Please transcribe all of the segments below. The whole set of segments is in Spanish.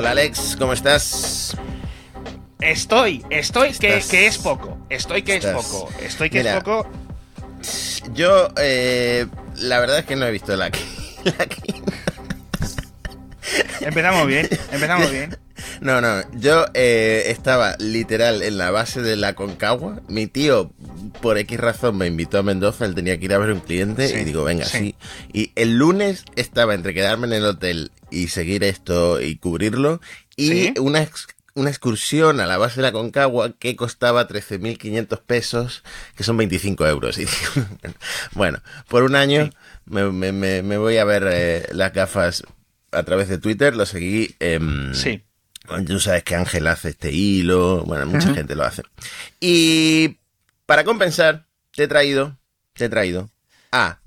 Hola Alex, ¿cómo estás? Estoy, estoy que, es poco. Estoy que Estás- es poco. Estoy que Mira. es poco. Yo, eh, la verdad es que no he visto la, la Empezamos bien, empezamos bien. No, no, yo eh, estaba literal en la base de la Concagua. Mi tío, por X razón, me invitó a Mendoza, él tenía que ir a ver un cliente Sí, y digo, venga, sí. sí. Y el lunes estaba entre quedarme en el hotel y seguir esto y cubrirlo y Sí. una, una excursión a la base de la Concagua que costaba 13.500 pesos, que son 25 euros. Y digo, bueno, por un año Sí. me, me- me- voy a ver eh, las gafas a través de Twitter, lo seguí. Sí. Tú sabes que Ángel hace este hilo, bueno, mucha gente lo hace. Y para compensar, te he traído, te he traído a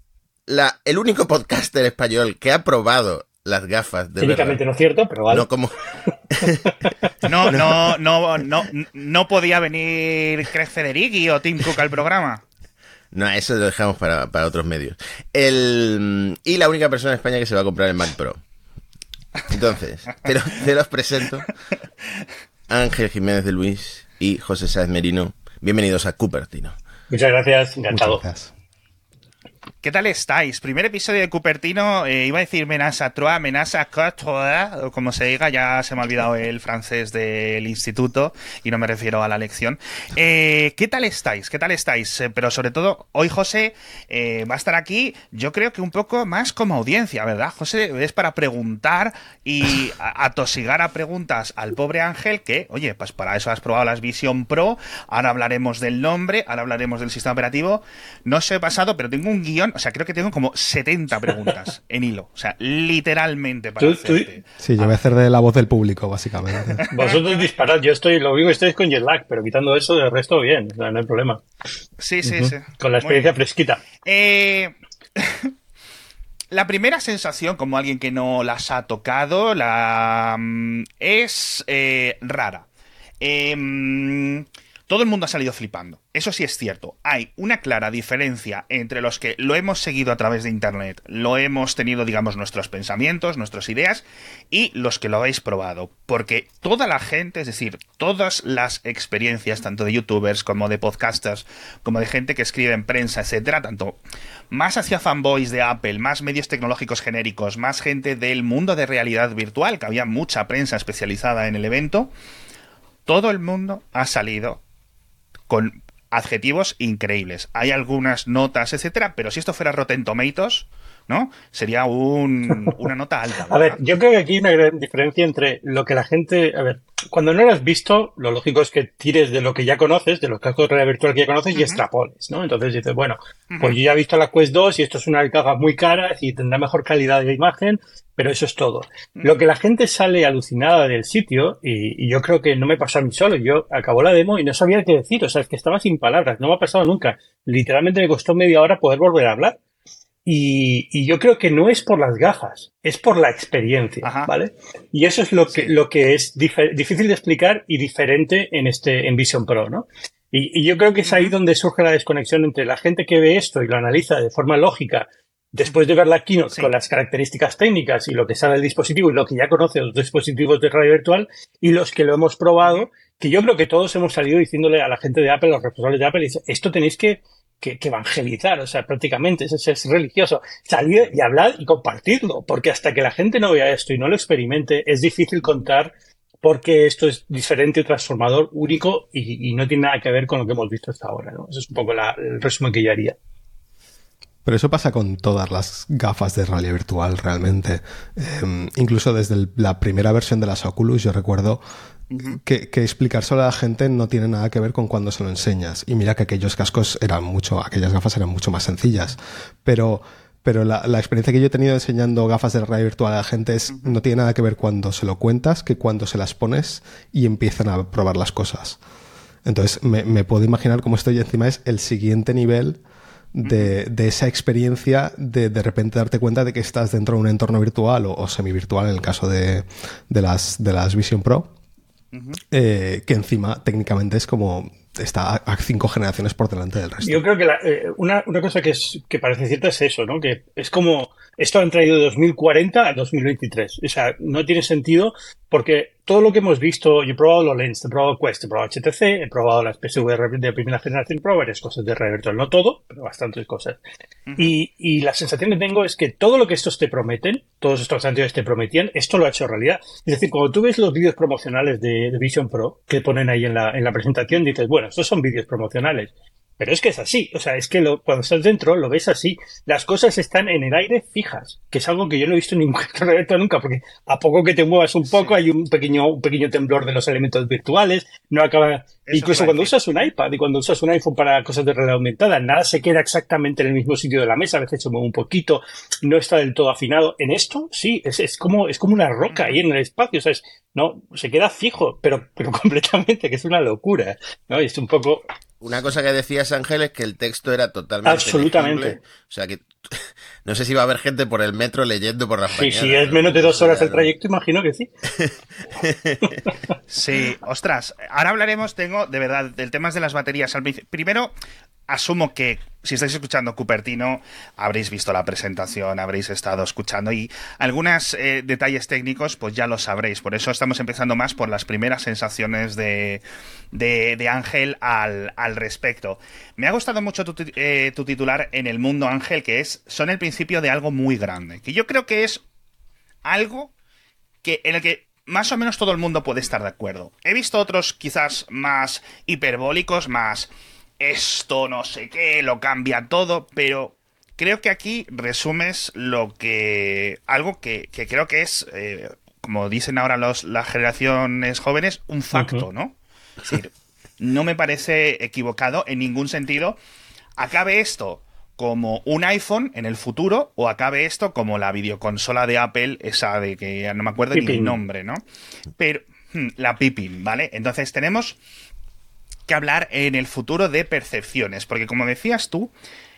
la, el único podcaster español que ha probado las gafas de Técnicamente verdad. no es cierto, pero vale. No como No, no, no, no, no podía venir Craig Federighi o Tim Cook al programa. No, eso lo dejamos para, para otros medios. El, y la única persona en España que se va a comprar el Mac Pro. Entonces, te, lo- te los presento. Ángel Jiménez de Luis y José Sáez Merino. Bienvenidos a Cupertino. Muchas gracias, encantado. Muchas gracias. ¿Qué tal estáis? Primer episodio de Cupertino, eh, iba a decir menaza trois, menaza quatre, o como se diga, ya se me ha olvidado el francés del instituto y no me refiero a la lección. Eh, ¿Qué tal estáis? ¿Qué tal estáis? Eh, pero sobre todo, hoy José eh, va a estar aquí, yo creo que un poco más como audiencia, ¿verdad? José, es para preguntar y atosigar a preguntas al pobre Ángel que, oye, pues para eso has probado las Vision Pro, ahora hablaremos del nombre, ahora hablaremos del sistema operativo. No sé pasado, pero tengo un guion, o sea, creo que tengo como 70 preguntas en hilo, o sea, literalmente para Tú-. Sí, yo voy a hacer de la voz del público, básicamente. Vosotros disparad, yo estoy, lo único que estoy es con jet lag, pero quitando eso, del resto bien, o sea, no hay problema. Sí, sí, sí. Con la experiencia fresquita. Eh, la primera sensación, como alguien que no las ha tocado, la mm, es eh, rara. Eh, mm, todo el mundo ha salido flipando. Eso sí es cierto. Hay una clara diferencia entre los que lo hemos seguido a través de Internet, lo hemos tenido, digamos, nuestros pensamientos, nuestras ideas, y los que lo habéis probado. Porque toda la gente, es decir, todas las experiencias, tanto de youtubers como de podcasters, como de gente que escribe en prensa, etcétera, tanto más hacia fanboys de Apple, más medios tecnológicos genéricos, más gente del mundo de realidad virtual, que había mucha prensa especializada en el evento, todo el mundo ha salido con adjetivos increíbles. Hay algunas notas, etcétera, pero si esto fuera Rotten Tomatoes, ¿no? Sería un- una nota alta. A ver, yo creo que aquí hay una gran diferencia entre lo que la gente. A ver, cuando no lo has visto, lo lógico es que tires de lo que ya conoces, de los cascos de realidad virtual que ya conoces, y extrapoles, ¿no? Entonces dices, bueno, pues yo ya he visto la Quest 2 y esto es una caja muy cara y tendrá mejor calidad de imagen, pero eso es todo. Lo que la gente sale alucinada del sitio, y, y yo creo que no me pasó a mí solo, yo acabó la demo y no sabía qué decir, o sea, es que estaba sin palabras, no me ha pasado nunca. Literalmente me costó media hora poder volver a hablar. Y, y yo creo que no es por las gafas, es por la experiencia, Ajá. ¿vale? Y eso es lo que, Sí. lo que es difícil de explicar y diferente en este, en Vision Pro, ¿no? Y, y yo creo que es ahí donde surge la desconexión entre la gente que ve esto y lo analiza de forma lógica, después de ver la keynote Sí. con las características técnicas y lo que sale del dispositivo y lo que ya conoce los dispositivos de radio virtual y los que lo hemos probado, que yo creo que todos hemos salido diciéndole a la gente de Apple, a los responsables de Apple, esto tenéis que, que, evangelizar, o sea, prácticamente, es, es religioso. Salir y hablar y compartirlo, porque hasta que la gente no vea esto y no lo experimente, es difícil contar por qué esto es diferente, transformador, único y, no tiene nada que ver con lo que hemos visto hasta ahora. ¿no? Ese es un poco la- el resumen que yo haría. Pero eso pasa con todas las gafas de realidad virtual, realmente. Eh, incluso desde la primera versión de las Oculus, yo recuerdo que, que explicárselo a la gente no tiene nada que ver con cuando se lo enseñas. Y mira que aquellos cascos eran mucho, aquellas gafas eran mucho más sencillas. Pero, pero la, la experiencia que yo he tenido enseñando gafas de realidad virtual a la gente es, no tiene nada que ver cuando se lo cuentas que cuando se las pones y empiezan a probar las cosas. Entonces me, me puedo imaginar cómo esto ya encima es el siguiente nivel de, de esa experiencia de de repente darte cuenta de que estás dentro de un entorno virtual o, o semi-virtual en el caso de, de, las, de las Vision Pro, eh, que encima técnicamente es como está a, a cinco generaciones por delante del resto. Yo creo que la- eh, una, una cosa que, es, que parece cierta es eso, ¿no? Que es como, esto han traído de 2040 a 2023. O sea, no tiene sentido porque todo lo que hemos visto, yo he probado los Lens, he probado Quest, he probado HTC, he probado las PSVR de primera generación, he probado varias cosas de realidad virtual, no todo, pero bastantes cosas. y, y, la sensación que tengo es que todo lo que estos te prometen, todos estos anteriores te prometían, esto lo ha hecho realidad. Es decir, cuando tú ves los vídeos promocionales de, de Vision Pro que ponen ahí en la, en la presentación, dices, bueno, estos son vídeos promocionales. Pero es que es así, o sea, es que lo, cuando estás dentro lo ves así. Las cosas están en el aire fijas, que es algo que yo no he visto en ningún proyecto nunca, porque a poco que te muevas un poco hay un pequeño, un pequeño temblor de los elementos virtuales, no acaba... Incluso cuando usas un iPad y cuando usas un iPhone para cosas de realidad aumentada, nada se queda exactamente en el mismo sitio de la mesa, a veces se mueve un poquito, no está del todo afinado. En esto, sí, es, es como, es como una roca ahí en el espacio, o sea, es, no, se queda fijo, pero, pero completamente, que es una locura, ¿no? Y es un poco, una cosa que decías, Ángel, es que el texto era totalmente. Absolutamente. Legible. O sea que. No sé si va a haber gente por el metro leyendo por las Sí, si es menos de dos horas el trayecto, imagino que sí. sí, ostras. Ahora hablaremos, tengo, de verdad, del tema de las baterías. Primero, asumo que si estáis escuchando Cupertino, habréis visto la presentación, habréis estado escuchando y algunos eh, detalles técnicos, pues ya lo sabréis. Por eso estamos empezando más por las primeras sensaciones de, de, Ángel al, al, respecto. Me ha gustado mucho tu, eh, tu, titular en el mundo, Ángel, que es son el principio de algo muy grande. Que yo creo que es algo que en el que más o menos todo el mundo puede estar de acuerdo. He visto otros quizás más hiperbólicos, más esto no sé qué, lo cambia todo, pero creo que aquí resumes lo que... algo que, creo que es, eh, como dicen ahora los, las generaciones jóvenes, un facto, ¿no? Es decir, no me parece equivocado en ningún sentido. Acabe esto como un iPhone en el futuro o acabe esto como la videoconsola de Apple, esa de que no me acuerdo ni el nombre, ¿no? Pero hmm, la Pippin, ¿vale? Entonces tenemos que hablar en el futuro de percepciones, porque como decías tú,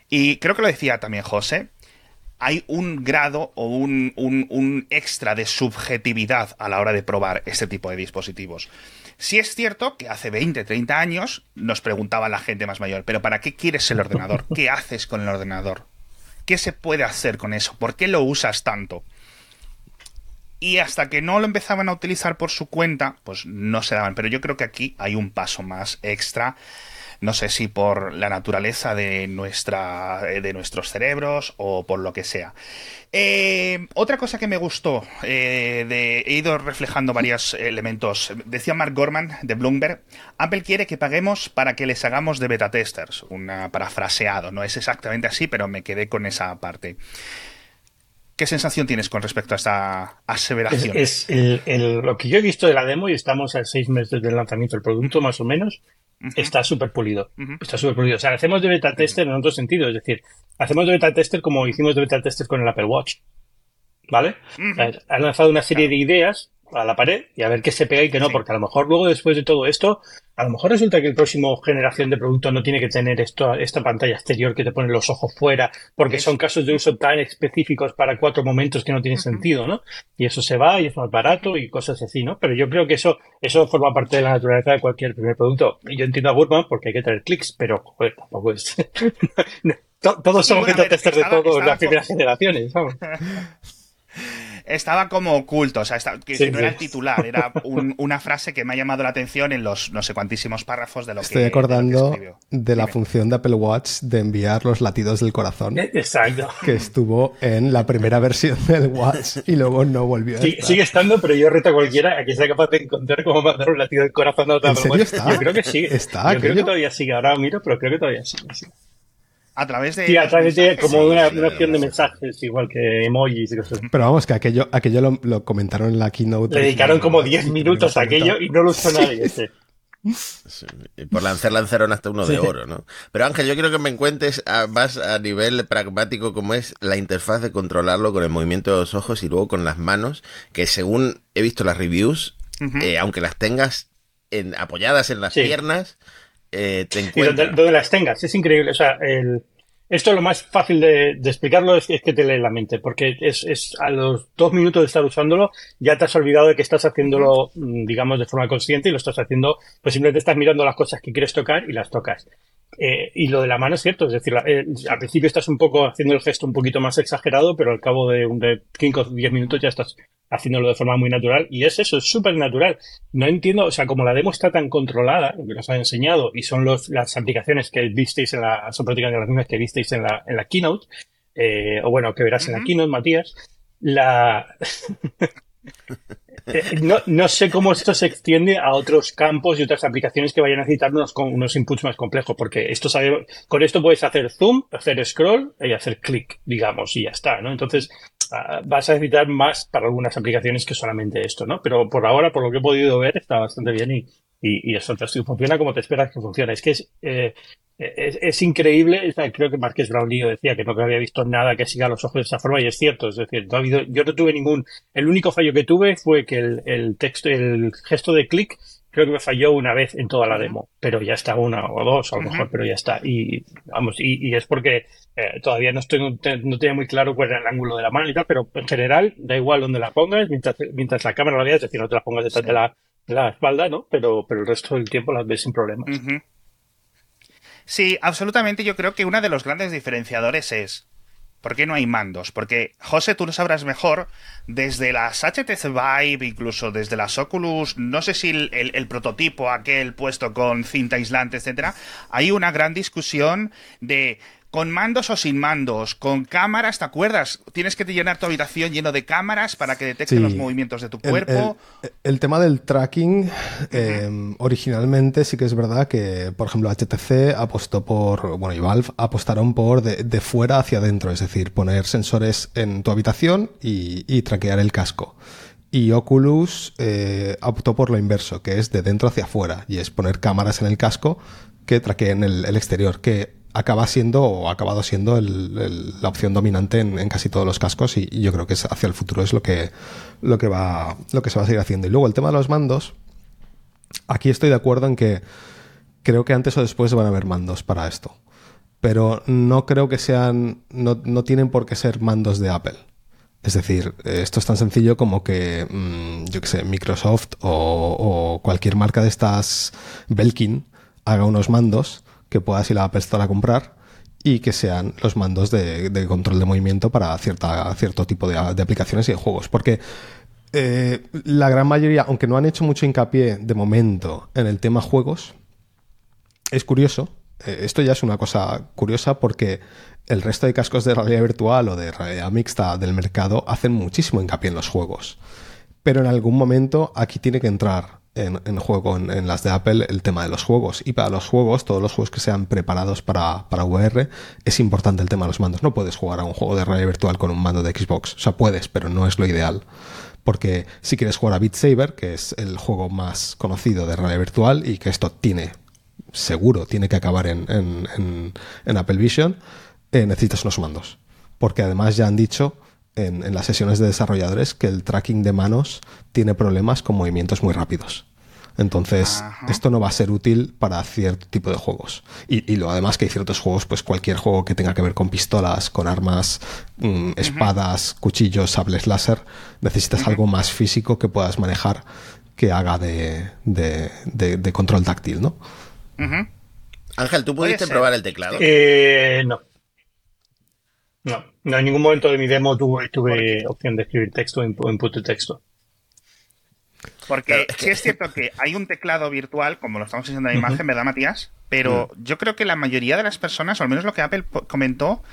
y creo que lo decía también José, hay un grado o un, un, extra de subjetividad a la hora de probar este tipo de dispositivos. Si es cierto que hace 20, 30 años nos preguntaba la gente más mayor, pero ¿para qué quieres el ordenador? ¿Qué haces con el ordenador? ¿Qué se puede hacer con eso? ¿Por qué lo usas tanto? Y hasta que no lo empezaban a utilizar por su cuenta, pues no se daban. Pero yo creo que aquí hay un paso más extra. No sé si por la naturaleza de, nuestra, eh, de nuestros cerebros o por lo que sea. Eh, otra cosa que me gustó, eh, de, he ido reflejando varios elementos. Decía Mark Gorman de Bloomberg, Apple quiere que paguemos para que les hagamos de beta testers. Una parafraseado, no es exactamente así, pero me quedé con esa parte. ¿Qué sensación tienes con respecto a esta aseveración? Es, lo que yo he visto de la demo, y estamos a seis meses del lanzamiento del producto, más o menos, está súper pulido. Está súper pulido. O sea, hacemos de beta tester en otro sentido. Es decir, hacemos de beta tester como hicimos de beta tester con el Apple Watch. ¿Vale? Han lanzado una serie de ideas a la pared y a ver qué se pega y qué no, porque a lo mejor luego después de todo esto, a lo mejor resulta que el próximo generación de producto no tiene que tener esto, esta pantalla exterior que te pone los ojos fuera, porque son casos de uso tan específicos para cuatro momentos que no tiene sentido, ¿no? Y eso se va y es más barato y cosas así, ¿no? Pero yo creo que eso, eso forma parte de la naturaleza de cualquier primer producto. Y yo entiendo a Gurman porque hay que tener clics, pero joder, tampoco es. Todos somos testers de todas las primeras generaciones, vamos. estaba como oculto, o sea, que no era el titular, era una frase que me ha llamado la atención en los no sé cuantísimos párrafos de lo Estoy que Estoy acordando de, la función de Apple Watch de enviar los latidos del corazón. Eh, exacto. Que estuvo en la primera versión del Watch y luego no volvió. Sí, sigue estando, pero yo reto a cualquiera a que sea capaz de encontrar cómo mandar un latido del corazón a otra ¿En serio está? Yo creo que sí. Está, yo creo que todavía sigue. Ahora miro, pero creo que todavía sigue. A través de. Sí, a través de como una, opción de mensajes, igual que emojis y cosas. Pero vamos, que aquello, aquello lo, comentaron en la keynote. Le dedicaron como 10 minutos a aquello y no lo usó nadie. Ese. por lanzar lanzaron hasta uno de oro, ¿no? Pero Ángel, yo quiero que me cuentes más a nivel pragmático cómo es la interfaz de controlarlo con el movimiento de los ojos y luego con las manos, que según he visto las reviews, eh, aunque las tengas en, apoyadas en las piernas, eh, te encuentras. donde, las tengas, es increíble. O sea, el, esto lo más fácil de, explicarlo es, que te lee la mente, porque es, es, a los dos minutos de estar usándolo ya te has olvidado de que estás haciéndolo, mm, digamos, de forma consciente y lo estás haciendo, pues simplemente estás mirando las cosas que quieres tocar y las tocas. Eh, y lo de la mano es cierto, es decir, eh, al principio estás un poco haciendo el gesto un poquito más exagerado, pero al cabo de, de 5 o 10 minutos ya estás haciéndolo de forma muy natural. Y es eso, es súper natural. No entiendo, o sea, como la demo está tan controlada, que nos han enseñado, y son los, las aplicaciones que visteis en la, son prácticamente las mismas que visteis en la, en la keynote, eh, o bueno, que verás en la keynote, Matías, la... Eh, no, no, sé cómo esto se extiende a otros campos y otras aplicaciones que vayan a necesitar unos, unos inputs más complejos, porque esto sabe, con esto puedes hacer zoom, hacer scroll y hacer click, digamos, y ya está, ¿no? Entonces, uh, vas a necesitar más para algunas aplicaciones que solamente esto, ¿no? Pero por ahora, por lo que he podido ver, está bastante bien y, y, y eso funciona como te esperas que funcione. Es que es, eh, es, es, increíble. Creo que Marques Brownlee decía que no había visto nada que siga los ojos de esa forma y es cierto. Es decir, no ha habido, yo no tuve ningún. El único fallo que tuve fue que el, el texto, el gesto de clic creo que me falló una vez en toda la demo, pero ya está una o dos a lo mejor, pero ya está. Y vamos, y, y es porque eh, todavía no estoy, no tenía muy claro cuál era el ángulo de la mano y tal, pero en general da igual donde la pongas, mientras, mientras la cámara la veas, es decir, no te la pongas detrás de, la, la espalda, ¿no? Pero, pero el resto del tiempo las ves sin problemas. Sí, absolutamente. Yo creo que uno de los grandes diferenciadores es ¿Por qué no hay mandos? Porque, José, tú lo sabrás mejor, desde las HTC Vive, incluso desde las Oculus, no sé si el, el, el, prototipo aquel puesto con cinta aislante, etcétera, hay una gran discusión de con mandos o sin mandos, con cámaras, ¿te acuerdas? Tienes que llenar tu habitación lleno de cámaras para que detecten sí. los movimientos de tu cuerpo. El, el, el tema del tracking, eh, uh -huh. originalmente sí que es verdad que, por ejemplo, HTC apostó por, bueno, y Valve apostaron por de, de fuera hacia adentro, es decir, poner sensores en tu habitación y, y traquear el casco. Y Oculus eh, optó por lo inverso, que es de dentro hacia afuera, y es poner cámaras en el casco que traqueen el, el exterior, que acaba siendo o ha acabado siendo la opción dominante en, casi todos los cascos y, yo creo que hacia el futuro es lo que, lo que va lo que se va a seguir haciendo. Y luego el tema de los mandos, aquí estoy de acuerdo en que creo que antes o después van a haber mandos para esto. Pero no creo que sean, no, no tienen por qué ser mandos de Apple. Es decir, esto es tan sencillo como que, mmm, yo que sé, Microsoft o cualquier marca de estas Belkin haga unos mandos que puedas ir a la Apple a comprar y que sean los mandos de, control de movimiento para cierta, cierto tipo de, de aplicaciones y de juegos. Porque eh, la gran mayoría, aunque no han hecho mucho hincapié de momento en el tema juegos, es curioso. Eh, esto ya es una cosa curiosa porque el resto de cascos de realidad virtual o de realidad mixta del mercado hacen muchísimo hincapié en los juegos. Pero en algún momento aquí tiene que entrar en, juego en, en, las de Apple el tema de los juegos. Y para los juegos, todos los juegos que sean preparados para, para VR, es importante el tema de los mandos. No puedes jugar a un juego de realidad virtual con un mando de Xbox. O sea, puedes, pero no es lo ideal. Porque si quieres jugar a Beat Saber, que es el juego más conocido de realidad virtual y que esto tiene, seguro, tiene que acabar en, en, en Apple Vision, eh, necesitas unos mandos. Porque además ya han dicho en, en, las sesiones de desarrolladores que el tracking de manos tiene problemas con movimientos muy rápidos. Entonces, Ajá. esto no va a ser útil para cierto tipo de juegos. Y, y, lo además que hay ciertos juegos, pues cualquier juego que tenga que ver con pistolas, con armas, mmm, espadas, cuchillos, sables láser, necesitas algo más físico que puedas manejar que haga de, de, de, de control táctil, ¿no? Ángel, ¿tú pudiste probar el teclado? Eh, no. No, no, en ningún momento de mi demo tuve, tuve opción de escribir texto o input de texto. Porque sí es cierto que hay un teclado virtual, como lo estamos diciendo en la imagen, uh -huh. ¿verdad, Matías? Pero uh -huh. yo creo que la mayoría de las personas, o al menos lo que Apple comentó,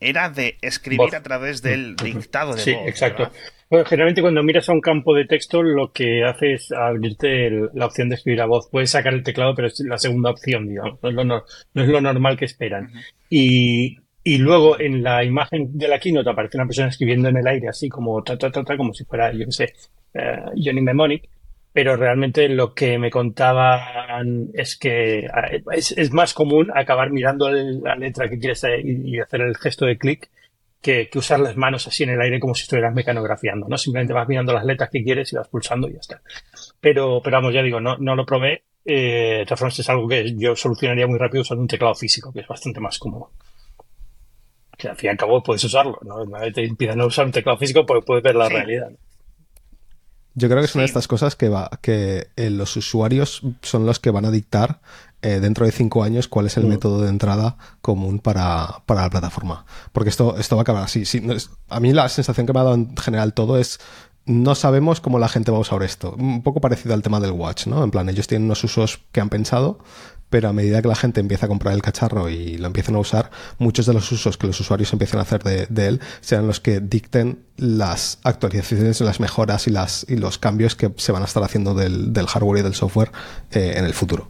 era de escribir voz. a través del dictado de sí, voz. Sí, exacto. Bueno, generalmente cuando miras a un campo de texto, lo que hace es abrirte el, la opción de escribir a voz. Puedes sacar el teclado, pero es la segunda opción, digamos. No es lo, no, no es lo normal que esperan. Y y luego en la imagen de la keynote aparece una persona escribiendo en el aire, así como ta, ta, ta, ta como si fuera, yo qué sé, uh, Johnny Mnemonic. Pero realmente lo que me contaban es que es, es, más común acabar mirando la letra que quieres eh, y, hacer el gesto de clic que, que, usar las manos así en el aire como si estuvieras mecanografiando, ¿no? Simplemente vas mirando las letras que quieres y vas pulsando y ya está. Pero, pero vamos, ya digo, no, no lo probé. Eh, es algo que yo solucionaría muy rápido usando un teclado físico, que es bastante más cómodo que al fin y al cabo puedes usarlo, ¿no? Nadie te impide no usar un teclado físico porque puedes ver la sí. realidad. Yo creo que es sí. una de estas cosas que va, que eh, los usuarios son los que van a dictar eh, dentro de cinco años cuál es el método de entrada común para, para, la plataforma. Porque esto, esto va a acabar así. a mí la sensación que me ha dado en general todo es no sabemos cómo la gente va a usar esto. Un poco parecido al tema del watch, ¿no? En plan, ellos tienen unos usos que han pensado, pero a medida que la gente empieza a comprar el cacharro y lo empiezan a usar, muchos de los usos que los usuarios empiezan a hacer de, él serán los que dicten las actualizaciones, las mejoras y, las, y los cambios que se van a estar haciendo del, hardware y del software eh, en el futuro.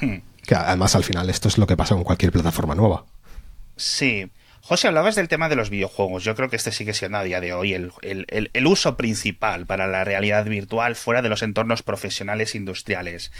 Hmm. Que además al final esto es lo que pasa con cualquier plataforma nueva. Sí. José, hablabas del tema de los videojuegos. Yo creo que este sigue siendo a día de hoy el, uso principal para la realidad virtual fuera de los entornos profesionales industriales.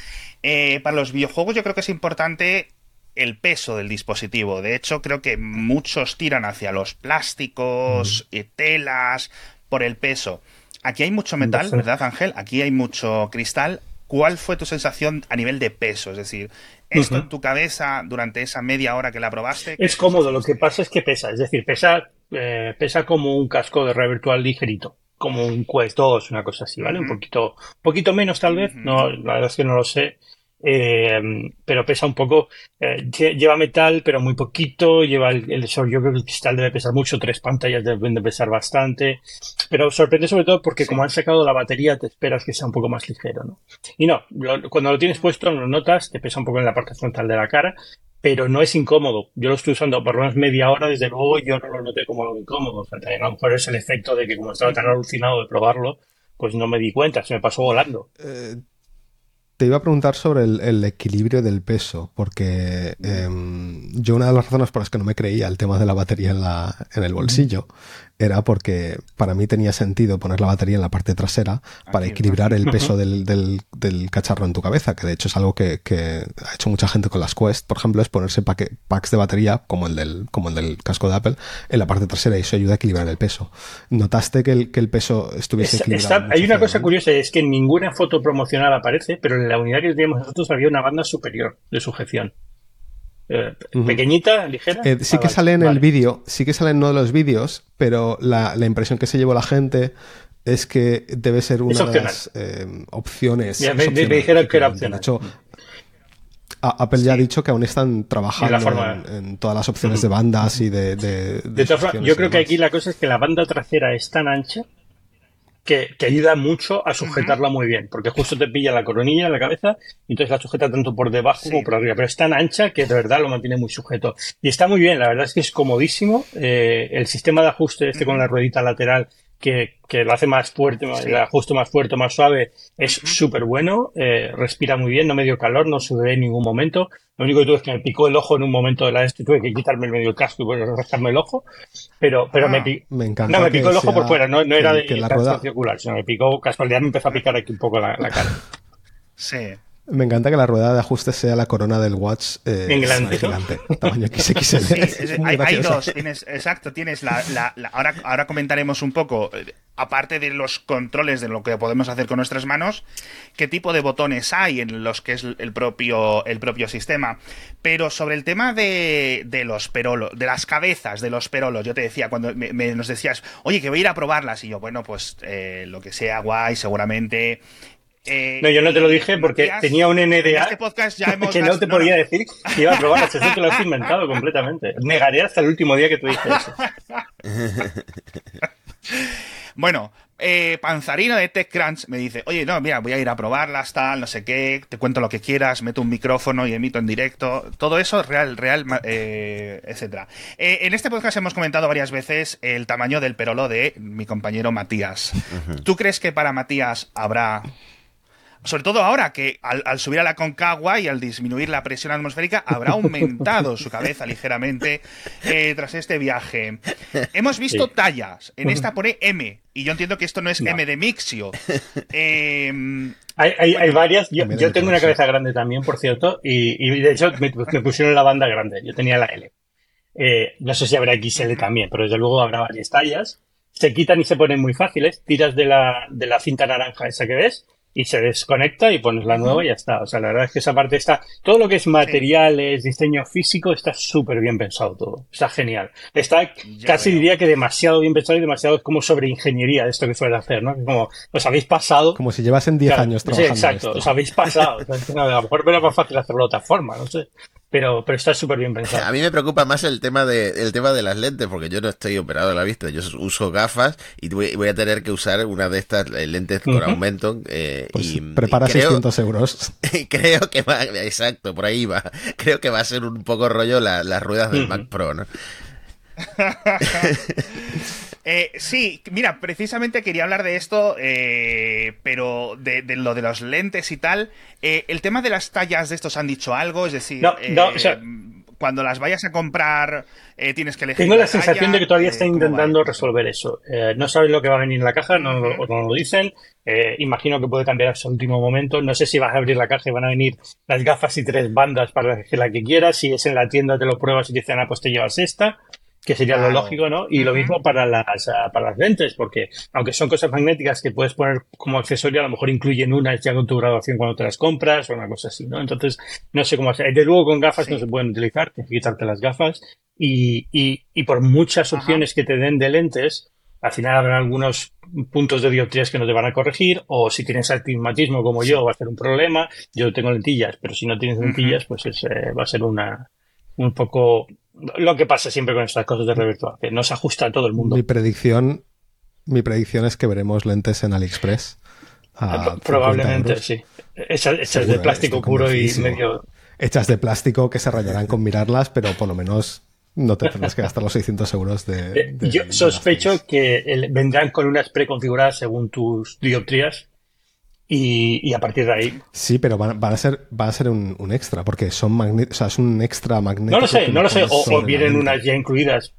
Eh, para los videojuegos yo creo que es importante el peso del dispositivo. De hecho, creo que muchos tiran hacia los plásticos, y telas, por el peso. Aquí hay mucho metal, ¿verdad, Ángel? Aquí hay mucho cristal. ¿Cuál fue tu sensación a nivel de peso? Es decir, esto en tu cabeza durante esa media hora que la probaste. Es cómodo, lo que pasa es que pesa, es decir, pesa, eh, pesa como un casco de red virtual ligerito, como un Quest 2, una cosa así, ¿vale? Un poquito, poquito menos tal vez, no, la verdad es que no lo sé, eh, pero pesa un poco, eh, lleva metal, pero muy poquito, lleva el, el, yo creo que el cristal debe pesar mucho, tres pantallas deben de pesar bastante, pero sorprende sobre todo porque como han sacado la batería te esperas que sea un poco más ligero, ¿no? Y no, cuando lo tienes puesto lo notas, te pesa un poco en la parte frontal de la cara, pero no es incómodo. Yo lo estoy usando por unas media hora, desde luego yo no lo noté como algo incómodo. O sea, a lo mejor es el efecto de que como estaba tan alucinado de probarlo, pues no me di cuenta, se me pasó volando. Eh, te iba a preguntar sobre el, equilibrio del peso, porque em, yo una de las razones por las que no me creía el tema de la batería en, la, en el bolsillo era porque para mí tenía sentido poner la batería en la parte trasera para equilibrar el peso del, del, cacharro en tu cabeza, que de hecho es algo que, ha hecho mucha gente con las Quest, por ejemplo, es ponerse packs de batería, como el, del, como el del casco de Apple, en la parte trasera y eso ayuda a equilibrar el peso. ¿Notaste que el, que el peso estuviese equilibrado? hay una cosa curiosa, es que en ninguna foto promocional aparece, pero en la unidad que teníamos nosotros había una banda superior de sujeción. Eh, pequeñita, ligera. Eh, sí que sale en el vídeo, sí que sale en uno de los vídeos, pero la, impresión que se llevó la gente es que debe ser una de las eh, opciones. me, dijeron que era opcional. De hecho, Apple ya ha dicho que aún están trabajando en, todas las opciones de bandas y de. De, todas formas, yo creo que aquí la cosa es que la banda trasera es tan ancha que, ayuda mucho a sujetarla muy bien, porque justo te pilla la coronilla en la cabeza y entonces la sujeta tanto por debajo como por arriba, pero es tan ancha que de verdad lo mantiene muy sujeto. Y está muy bien, la verdad es que es comodísimo. Eh, el sistema de ajuste este con la ruedita lateral que, lo hace más fuerte, el ajuste más fuerte, más suave, es súper bueno, eh, respira muy bien, no me dio calor, no sudé en ningún momento. Lo único que tuve es que me picó el ojo en un momento de la este, tuve que quitarme el medio casco y bueno, rascarme el ojo, pero, pero me, ah, me encanta no, me picó el ojo por fuera, no, no era de la circular, sino me picó, casualidad me empezó a picar aquí un poco la, la cara. Sí. Me encanta que la rueda de ajuste sea la corona del watch eh, en grande, gigante, tamaño XXL. hay, dos, tienes, exacto, tienes la, ahora, ahora comentaremos un poco, eh, aparte de los controles de lo que podemos hacer con nuestras manos, qué tipo de botones hay en los que es el propio, el propio sistema. Pero sobre el tema de, de los perolos, de las cabezas de los perolos, yo te decía, cuando me, nos decías, oye, que voy a ir a probarlas, y yo, bueno, pues eh, lo que sea guay, seguramente eh, no, yo no te lo dije porque tenía un NDA este podcast ya hemos que no te podía decir que iba a probar. Eso que lo has inventado completamente. Negaré hasta el último día que tú dije eso. bueno, eh, Panzarino de TechCrunch me dice, oye, no, mira, voy a ir a probarlas, tal, no sé qué, te cuento lo que quieras, meto un micrófono y emito en directo, todo eso real, real, eh, etcétera. Eh, en este podcast hemos comentado varias veces el tamaño del perolo de mi compañero Matías. ¿Tú crees que para Matías habrá sobre todo ahora que al, subir a la Concagua y al disminuir la presión atmosférica habrá aumentado su cabeza ligeramente eh, tras este viaje. Hemos visto tallas. En esta pone M. Y yo entiendo que esto no es M de Mixio. Em, hay, varias. Yo, tengo una cabeza grande también, por cierto. Y, de hecho me, pusieron la banda grande. Yo tenía la L. Eh, no sé si habrá XL también, pero desde luego habrá varias tallas. Se quitan y se ponen muy fáciles. Tiras de la, de la cinta naranja esa que ves y se desconecta y pones la nueva y ya está. O sea, la verdad es que esa parte está, todo lo que es materiales, diseño físico, está súper bien pensado todo. Está genial. Está casi diría que demasiado bien pensado y demasiado como sobre ingeniería de esto que suele hacer, ¿no? Como os habéis pasado. Como si llevasen 10 años trabajando. Sí, exacto. Os habéis pasado. a lo mejor era más fácil hacerlo de otra forma, no sé. Pero, pero está súper bien pensado. A mí me preocupa más el tema de el tema de las lentes, porque yo no estoy operado de la vista. Yo uso gafas y voy, a tener que usar una de estas eh, lentes con aumento. Eh, pues y, prepara 600 euros. Y creo que va, exacto, por ahí va. Creo que va a ser un poco rollo las ruedas del Mac Pro, ¿no? Eh, sí, mira, precisamente quería hablar de esto, eh, pero de, lo de los lentes y tal. Eh, el tema de las tallas de estos han dicho algo, es decir, cuando las vayas a comprar tienes que elegir. Tengo la, sensación de que todavía está intentando resolver eso. no sabes lo que va a venir en la caja, no, no lo dicen. imagino que puede cambiar hasta el último momento. No sé si vas a abrir la caja y van a venir las gafas y tres bandas para elegir la que quieras. Si es en la tienda, te lo pruebas y te dicen, ah, pues te llevas esta que sería lo lógico, ¿no? Y lo mismo para las, para las lentes, porque aunque son cosas magnéticas que puedes poner como accesorio, a lo mejor incluyen una ya con tu graduación cuando te las compras o una cosa así, ¿no? Entonces, no sé cómo hacer. De luego con gafas no se pueden utilizar, tienes que quitarte las gafas y, y, y por muchas opciones que te den de lentes, al final habrá algunos puntos de dioptrías que no te van a corregir, o si tienes astigmatismo como yo, va a ser un problema. Yo tengo lentillas, pero si no tienes lentillas, pues es, eh, va a ser una, un poco lo que pasa siempre con estas cosas de red virtual, que no se ajusta a todo el mundo. Mi predicción, mi predicción es que veremos lentes en AliExpress. Probablemente, sí. Hechas, de plástico puro y medio. Hechas de plástico que se rayarán con mirarlas, pero por lo menos no te tendrás que gastar los 600 euros de. Eh, yo sospecho que vendrán con unas preconfiguradas según tus dioptrías y, a partir de ahí. Sí, pero van, a ser, va a ser un, extra, porque son magnéticos, o sea, es un extra magnético. No lo sé, no lo sé, o, o vienen unas ya incluidas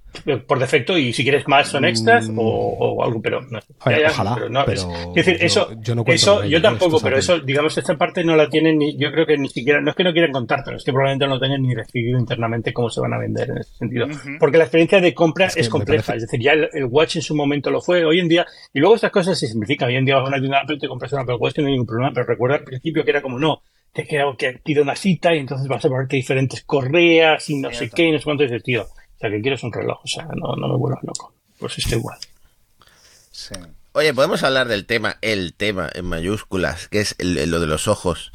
por defecto y si quieres más son extras o, o, algo, pero no. ojalá, pero no, es, decir, eso, yo, no eso, yo tampoco, pero eso, digamos, esta parte no la tienen ni, yo creo que ni siquiera, no es que no quieran contar, pero es que probablemente no lo tengan ni decidido internamente cómo se van a vender en ese sentido. Porque la experiencia de compra es, compleja, es decir, ya el, Watch en su momento lo fue, hoy en día, y luego estas cosas se simplifican, hoy en día vas a una tienda Apple, te compras una Apple Watch, no hay ningún problema, pero recuerda al principio que era como, no, te queda que pide una cita y entonces vas a ponerte diferentes correas y no sé qué y no sé cuánto, es tío que quiero es un reloj, o sea, no, no me vuelvas loco. Pues está igual. Oye, podemos hablar del tema, el tema en mayúsculas, que es lo de los ojos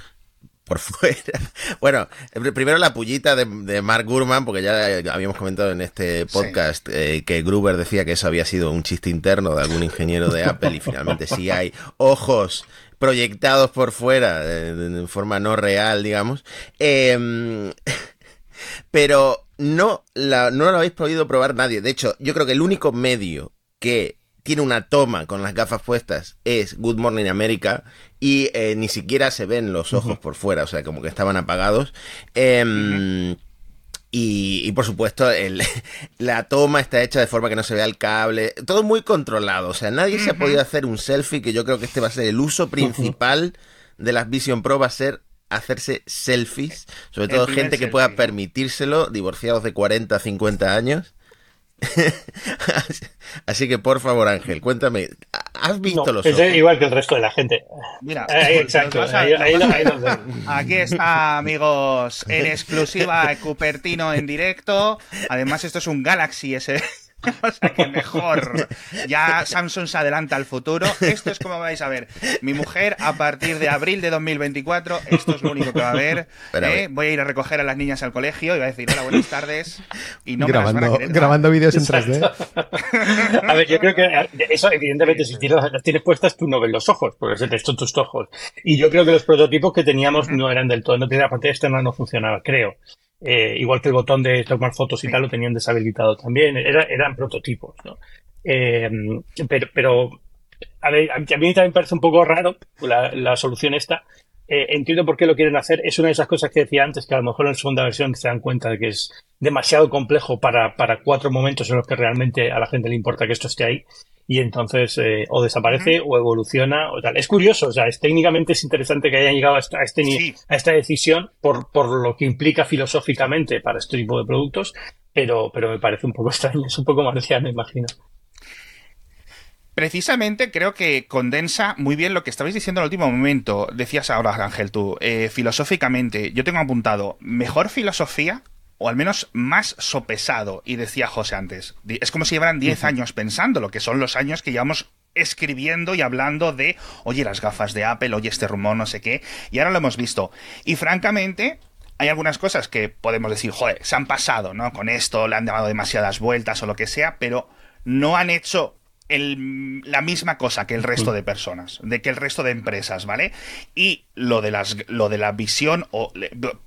por fuera. Bueno, primero la pullita de, Mark Gurman, porque ya habíamos comentado en este podcast eh, que Gruber decía que eso había sido un chiste interno de algún ingeniero de Apple y finalmente sí hay ojos proyectados por fuera de, forma no real, digamos. Em, pero no, la, no lo habéis podido probar nadie. De hecho, yo creo que el único medio que tiene una toma con las gafas puestas es Good Morning America y eh, ni siquiera se ven los ojos por fuera, o sea, como que estaban apagados. Em, y, por supuesto, el, la toma está hecha de forma que no se vea el cable. Todo muy controlado. O sea, nadie se ha podido hacer un selfie, que yo creo que este va a ser el uso principal de las Vision Pro, va a ser hacerse selfies, sobre todo gente que pueda permitírselo, divorciados de 40, 50 años. Así que por favor, Ángel, cuéntame, ¿has visto los ojos? igual que el resto de la gente. Mira, exacto. Aquí está, amigos, en exclusiva Cupertino en directo. Además, esto es un Galaxy S o sea que mejor. Ya Samsung se adelanta al futuro. Esto es como vais a ver. Mi mujer, a partir de abril de 2024, esto es lo único que va a ver. ¿eh? Voy a ir a recoger a las niñas al colegio y va a decir, hola, buenas tardes. Y no grabando, me las Grabando vídeos en 3D. a ver, yo creo que eso, evidentemente, si tienes, las tienes puestas, tú no ves los ojos, porque se te tus ojos. Y yo creo que los prototipos que teníamos no eran del todo, no tenía la pantalla externa, no funcionaba, creo. Eh, igual que el botón de tomar fotos y tal lo tenían deshabilitado también, Era, eran prototipos, ¿no? Eh, pero, pero a, ver, a mí también me parece un poco raro la, la solución esta. Eh, entiendo por qué lo quieren hacer. Es una de esas cosas que decía antes, que a lo mejor en la segunda versión se dan cuenta de que es demasiado complejo para, para cuatro momentos en los que realmente a la gente le importa que esto esté ahí y entonces eh, o desaparece o evoluciona o tal. Es curioso, o sea, es, técnicamente es interesante que hayan llegado a esta, este, a esta decisión por, por lo que implica filosóficamente para este tipo de productos, pero, pero me parece un poco extraño, es un poco marciano, imagino. Precisamente creo que condensa muy bien lo que estabais diciendo en el último momento. Decías ahora, Ángel, tú, eh, filosóficamente, yo tengo apuntado, mejor filosofía o al menos más sopesado, y decía José antes. Es como si llevaran 10 años pensando, lo que son los años que llevamos escribiendo y hablando de, oye, las gafas de Apple, oye, este rumor, no sé qué, y ahora lo hemos visto. Y francamente, hay algunas cosas que podemos decir, joder, se han pasado, ¿no? Con esto le han dado demasiadas vueltas o lo que sea, pero no han hecho la misma cosa que el resto de personas, de que el resto de empresas, ¿vale? Y lo de las lo de la visión o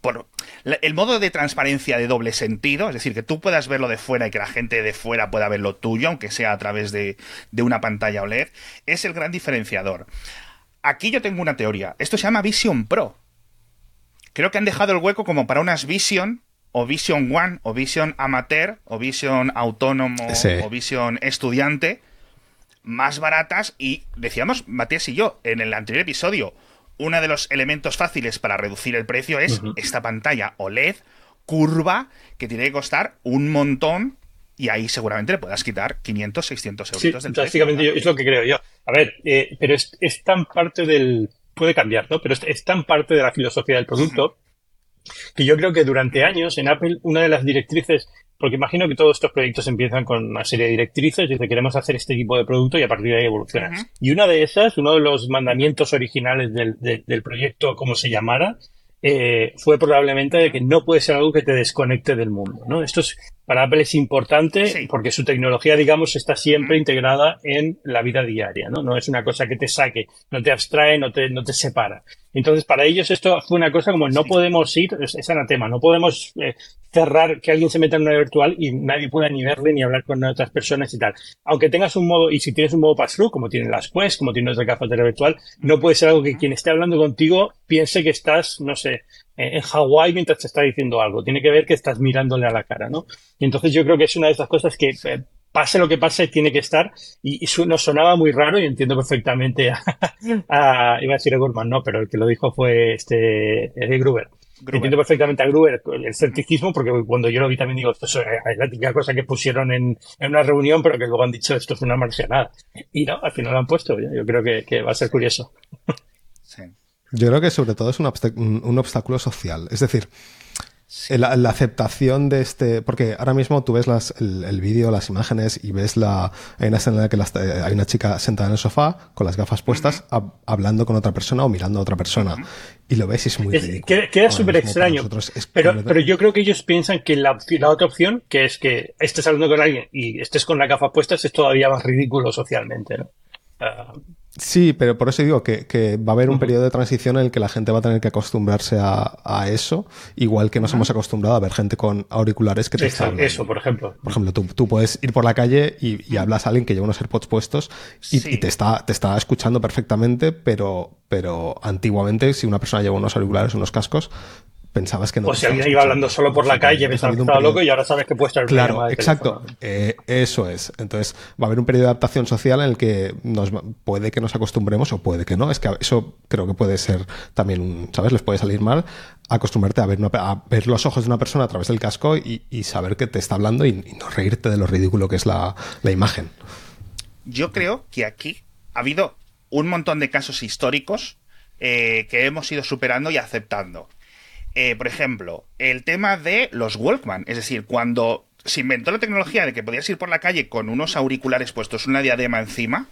por el modo de transparencia de doble sentido, es decir, que tú puedas verlo de fuera y que la gente de fuera pueda ver lo tuyo, aunque sea a través de, de una pantalla OLED, es el gran diferenciador. Aquí yo tengo una teoría. Esto se llama Vision Pro. Creo que han dejado el hueco como para unas Vision o Vision One, o Vision Amateur, o Vision Autónomo, o Vision Estudiante, más baratas y decíamos Matías y yo en el anterior episodio, uno de los elementos fáciles para reducir el precio es esta pantalla OLED curva que tiene que costar un montón y ahí seguramente le puedas quitar 500, 600 euros del precio. es lo que creo yo. A ver, eh, pero es, tan parte del... Puede cambiar, ¿no? Pero es, tan parte de la filosofía del producto que yo creo que durante años en Apple una de las directrices porque imagino que todos estos proyectos empiezan con una serie de directrices, dice queremos hacer este tipo de producto y a partir de ahí evoluciona. Y una de esas, uno de los mandamientos originales del, del proyecto, como se llamara, eh, fue probablemente de que no puede ser algo que te desconecte del mundo. ¿no? Esto es, para Apple es importante porque su tecnología, digamos, está siempre integrada en la vida diaria. ¿no? no es una cosa que te saque, no te abstrae, no te, no te separa. Entonces, para ellos esto fue una cosa como no podemos ir, es, anatema, no podemos eh, cerrar que alguien se meta en una virtual y nadie pueda ni verle ni hablar con otras personas y tal. Aunque tengas un modo, y si tienes un modo pass-through, como tienen las Quest, como tienen otras gafas de la virtual, no puede ser algo que quien esté hablando contigo piense que estás, no sé, en Hawái mientras te está diciendo algo. Tiene que ver que estás mirándole a la cara, ¿no? Y entonces yo creo que es una de esas cosas que eh, pase lo que pase, tiene que estar. Y, nos sonaba muy raro y entiendo perfectamente a, iba a decir a Gorman, no, pero el que lo dijo fue este Gruber. Entiendo perfectamente a Gruber el escepticismo, porque cuando yo lo vi también digo, esto es la típica cosa que pusieron en, una reunión, pero que luego han dicho esto es una marcianada. Y no, al final lo han puesto. Yo creo que, va a ser curioso. Yo creo que sobre todo es un obstáculo social. Es decir, la, aceptación de este. Porque ahora mismo tú ves las, el, vídeo, las imágenes y ves la. Hay una escena en la que eh, hay una chica sentada en el sofá con las gafas puestas hablando con otra persona o mirando a otra persona. Y lo ves y es muy ridículo. Queda, súper extraño. Pero, pero yo creo que ellos piensan que la, la, otra opción, que es que estés hablando con alguien y estés con la gafa puestas, es todavía más ridículo socialmente, ¿no? Ah, Sí, pero por eso digo que, va a haber un periodo de transición en el que la gente va a tener que acostumbrarse a, eso, igual que nos hemos acostumbrado a ver gente con auriculares que te están... Eso, por ejemplo. Por ejemplo, tú, puedes ir por la calle y, hablas a alguien que lleva unos AirPods puestos y, te, está, te está escuchando perfectamente, pero, pero antiguamente si una persona lleva unos auriculares o unos cascos, pensabas que no. O si alguien iba hablando solo por la calle, pensaba que estaba loco y ahora sabes que puede estar Claro, exacto. Eh, eso es. Entonces, va a haber un periodo de adaptación social en el que nos puede que nos acostumbremos o puede que no. Es que eso creo que puede ser también, un, ¿sabes? Les puede salir mal acostumbrarte a ver, a ver los ojos de una persona a través del casco y, saber que te está hablando y, no reírte de lo ridículo que es la, la imagen. Yo creo que aquí ha habido un montón de casos históricos eh, que hemos ido superando y aceptando. Eh, por ejemplo, el tema de los Walkman. Es decir, cuando se inventó la tecnología de que podías ir por la calle con unos auriculares puestos, una diadema encima,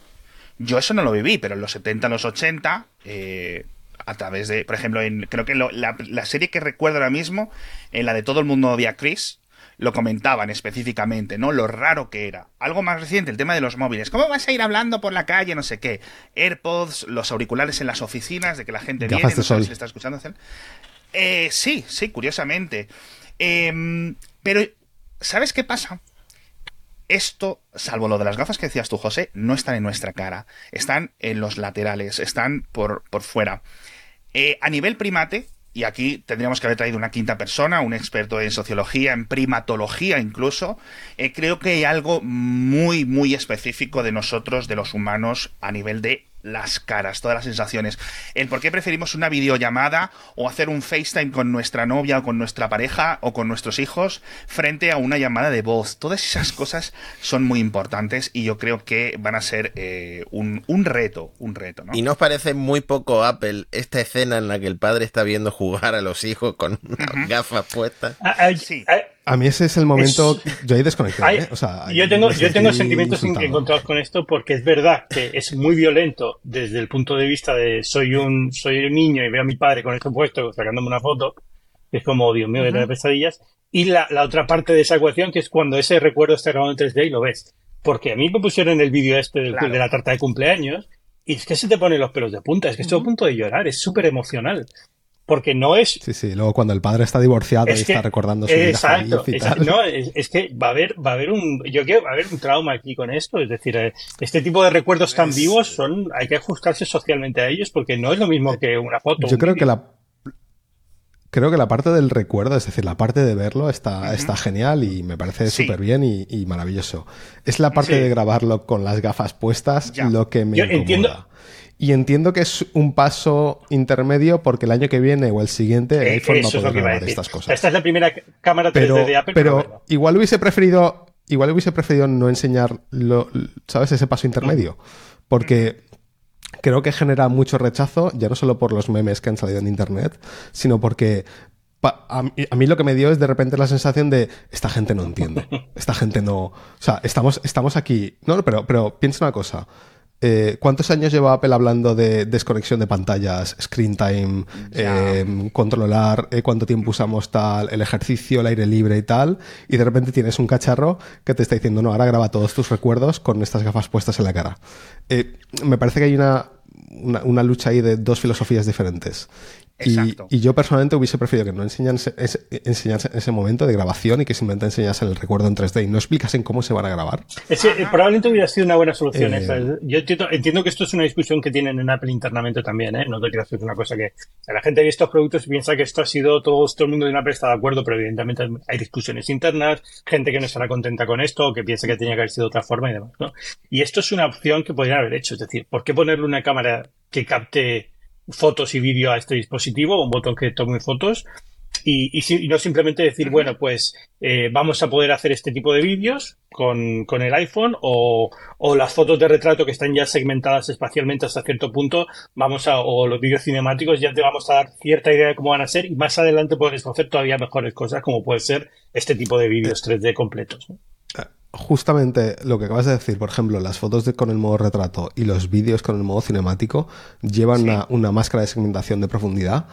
yo eso no lo viví, pero en los 70, los 80, eh, a través de, por ejemplo, en, creo que la, serie que recuerdo ahora mismo, en la de Todo el mundo odia a Chris, lo comentaban específicamente, ¿no? Lo raro que era. Algo más reciente, el tema de los móviles. ¿Cómo vas a ir hablando por la calle? No sé qué. AirPods, los auriculares en las oficinas, de que la gente viene, no se está escuchando. Eh, sí, sí, curiosamente. Em, pero, ¿sabes qué pasa? Esto, salvo lo de las gafas que decías tú, José, no están en nuestra cara. Están en los laterales, están por, por fuera. Eh, a nivel primate, y aquí tendríamos que haber traído una quinta persona, un experto en sociología, en primatología incluso, eh, creo que hay algo muy, muy específico de nosotros, de los humanos, a nivel de las caras, todas las sensaciones. El por qué preferimos una videollamada o hacer un FaceTime con nuestra novia o con nuestra pareja o con nuestros hijos frente a una llamada de voz. Todas esas cosas son muy importantes y yo creo que van a ser eh, un, reto, un reto. ¿Y nos parece muy poco Apple esta escena en la que el padre está viendo jugar a los hijos con gafas puestas? Ah, sí. A mí ese es el momento. yo ahí desconectado. ¿eh? yo tengo, yo tengo sentimientos encontrados con esto porque es verdad que es muy violento desde el punto de vista de soy un, soy un niño y veo a mi padre con esto puesto sacándome una foto. es como, Dios mío, de pesadillas. Y la, la, otra parte de esa ecuación que es cuando ese recuerdo está grabado en 3D y lo ves. Porque a mí me pusieron el vídeo este de la tarta de cumpleaños y es que se te ponen los pelos de punta. Es que estoy a punto de llorar. Es súper emocional porque no es... Sí, sí, luego cuando el padre está divorciado y está recordando su vida exacto, No, es, que va a haber, va a haber un, yo creo, va a haber un trauma aquí con esto, es decir, eh, este tipo de recuerdos tan vivos son, hay que ajustarse socialmente a ellos porque no es lo mismo que una foto. Yo creo que la creo que la parte del recuerdo, es decir, la parte de verlo está, está genial y me parece súper bien y, maravilloso. Es la parte de grabarlo con las gafas puestas lo que me Yo Entiendo, y entiendo que es un paso intermedio porque el año que viene o el siguiente el iPhone no podrá grabar estas cosas. Esta es la primera cámara 3D pero, de Apple. Pero igual hubiese preferido, igual hubiese preferido no enseñar, ¿sabes? Ese paso intermedio. Porque creo que genera mucho rechazo, ya no solo por los memes que han salido en internet, sino porque a mí, lo que me dio es de repente la sensación de esta gente no entiende, esta gente no, o sea, estamos, estamos aquí, no, pero, pero piensa una cosa, eh, ¿Cuántos años lleva Apple hablando de desconexión de pantallas, screen time, eh, controlar eh, cuánto tiempo usamos tal, el ejercicio, el aire libre y tal? Y de repente tienes un cacharro que te está diciendo, no, ahora graba todos tus recuerdos con estas gafas puestas en la cara. me parece que hay una, una, lucha ahí de dos filosofías diferentes. Y, yo personalmente hubiese preferido que no enseñase, enseñase ese momento de grabación y que simplemente enseñasen el recuerdo en 3D y no explicasen cómo se van a grabar. probablemente hubiera sido una buena solución. Eh, yo entiendo, que esto es una discusión que tienen en Apple internamente también. ¿eh? No te quiero hacer una cosa que la gente ve estos productos y piensa que esto ha sido todo, todo el mundo de Apple está de acuerdo, pero evidentemente hay discusiones internas, gente que no estará contenta con esto, que piensa que tenía que haber sido de otra forma y demás. ¿no? Y esto es una opción que podrían haber hecho. Es decir, ¿por qué ponerle una cámara que capte fotos y vídeo a este dispositivo, un botón que tome fotos, y, y, no simplemente decir, bueno, pues eh, vamos a poder hacer este tipo de vídeos con, con el iPhone o, o, las fotos de retrato que están ya segmentadas espacialmente hasta cierto punto, vamos a, o los vídeos cinemáticos ya te vamos a dar cierta idea de cómo van a ser y más adelante puedes hacer todavía mejores cosas como puede ser este tipo de vídeos 3D completos. Justamente lo que acabas de decir, por ejemplo, las fotos de, con el modo retrato y los vídeos con el modo cinemático llevan una, máscara de segmentación de profundidad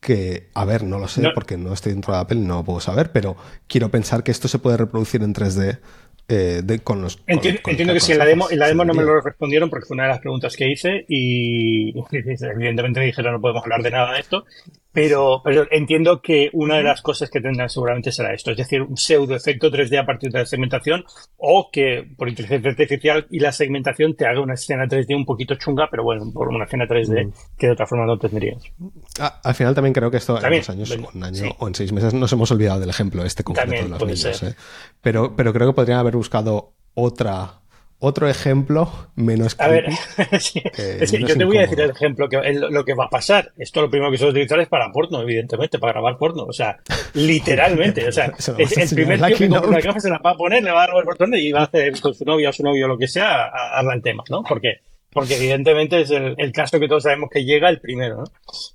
que, a ver, no lo sé porque no estoy dentro de Apple y no lo puedo saber, pero quiero pensar que esto se puede reproducir en 3D eh, con los. Entiendo, que sí, en la demo, en la demo no me lo respondieron porque fue una de las preguntas que hice y evidentemente me dijeron no podemos hablar de nada de esto, pero, pero entiendo que una de las cosas que tendrán seguramente será esto, es decir, un pseudo efecto 3D a partir de la segmentación o que por inteligencia artificial y la segmentación te haga una escena 3D un poquito chunga, pero bueno, por una escena 3D mm. que de otra forma no tendrías. Ah, al final también creo que esto en dos años, un año o en seis meses nos hemos olvidado del ejemplo este concreto de los niños. ¿eh? Pero, pero creo que podrían haber buscado otra otro ejemplo menos A ver, yo te voy a decir el ejemplo que lo que va a pasar. Esto lo primero que se va a utilizar es para porno, evidentemente, para grabar porno. O sea, literalmente. O sea, el primer tío que compra una gafa se la va a poner, le va a grabar el porno y va a hacer con su novia o su novio o lo que sea, a hablar el tema, ¿no? Porque, porque evidentemente es el, el caso que todos sabemos que llega el primero, ¿no?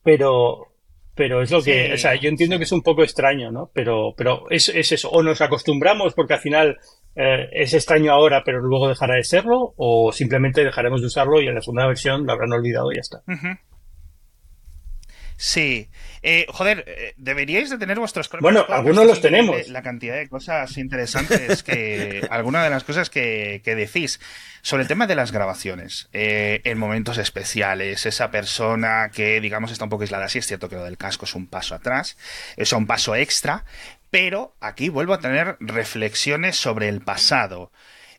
Pero, pero es lo que, o sea, yo entiendo que es un poco extraño, ¿no? Pero, pero es, es eso, o nos acostumbramos porque al final eh, es extraño ahora, pero luego dejará de serlo, o simplemente dejaremos de usarlo y en la segunda versión lo habrán olvidado y ya está. Sí. Eh, joder, eh, deberíais de tener vuestros Bueno, algunos los tenemos. La cantidad de cosas interesantes que... alguna de las cosas que, que, decís. Sobre el tema de las grabaciones, en momentos especiales, esa persona que, digamos, está un poco aislada, sí es cierto que lo del casco es un paso atrás, es un paso extra, pero aquí vuelvo a tener reflexiones sobre el pasado.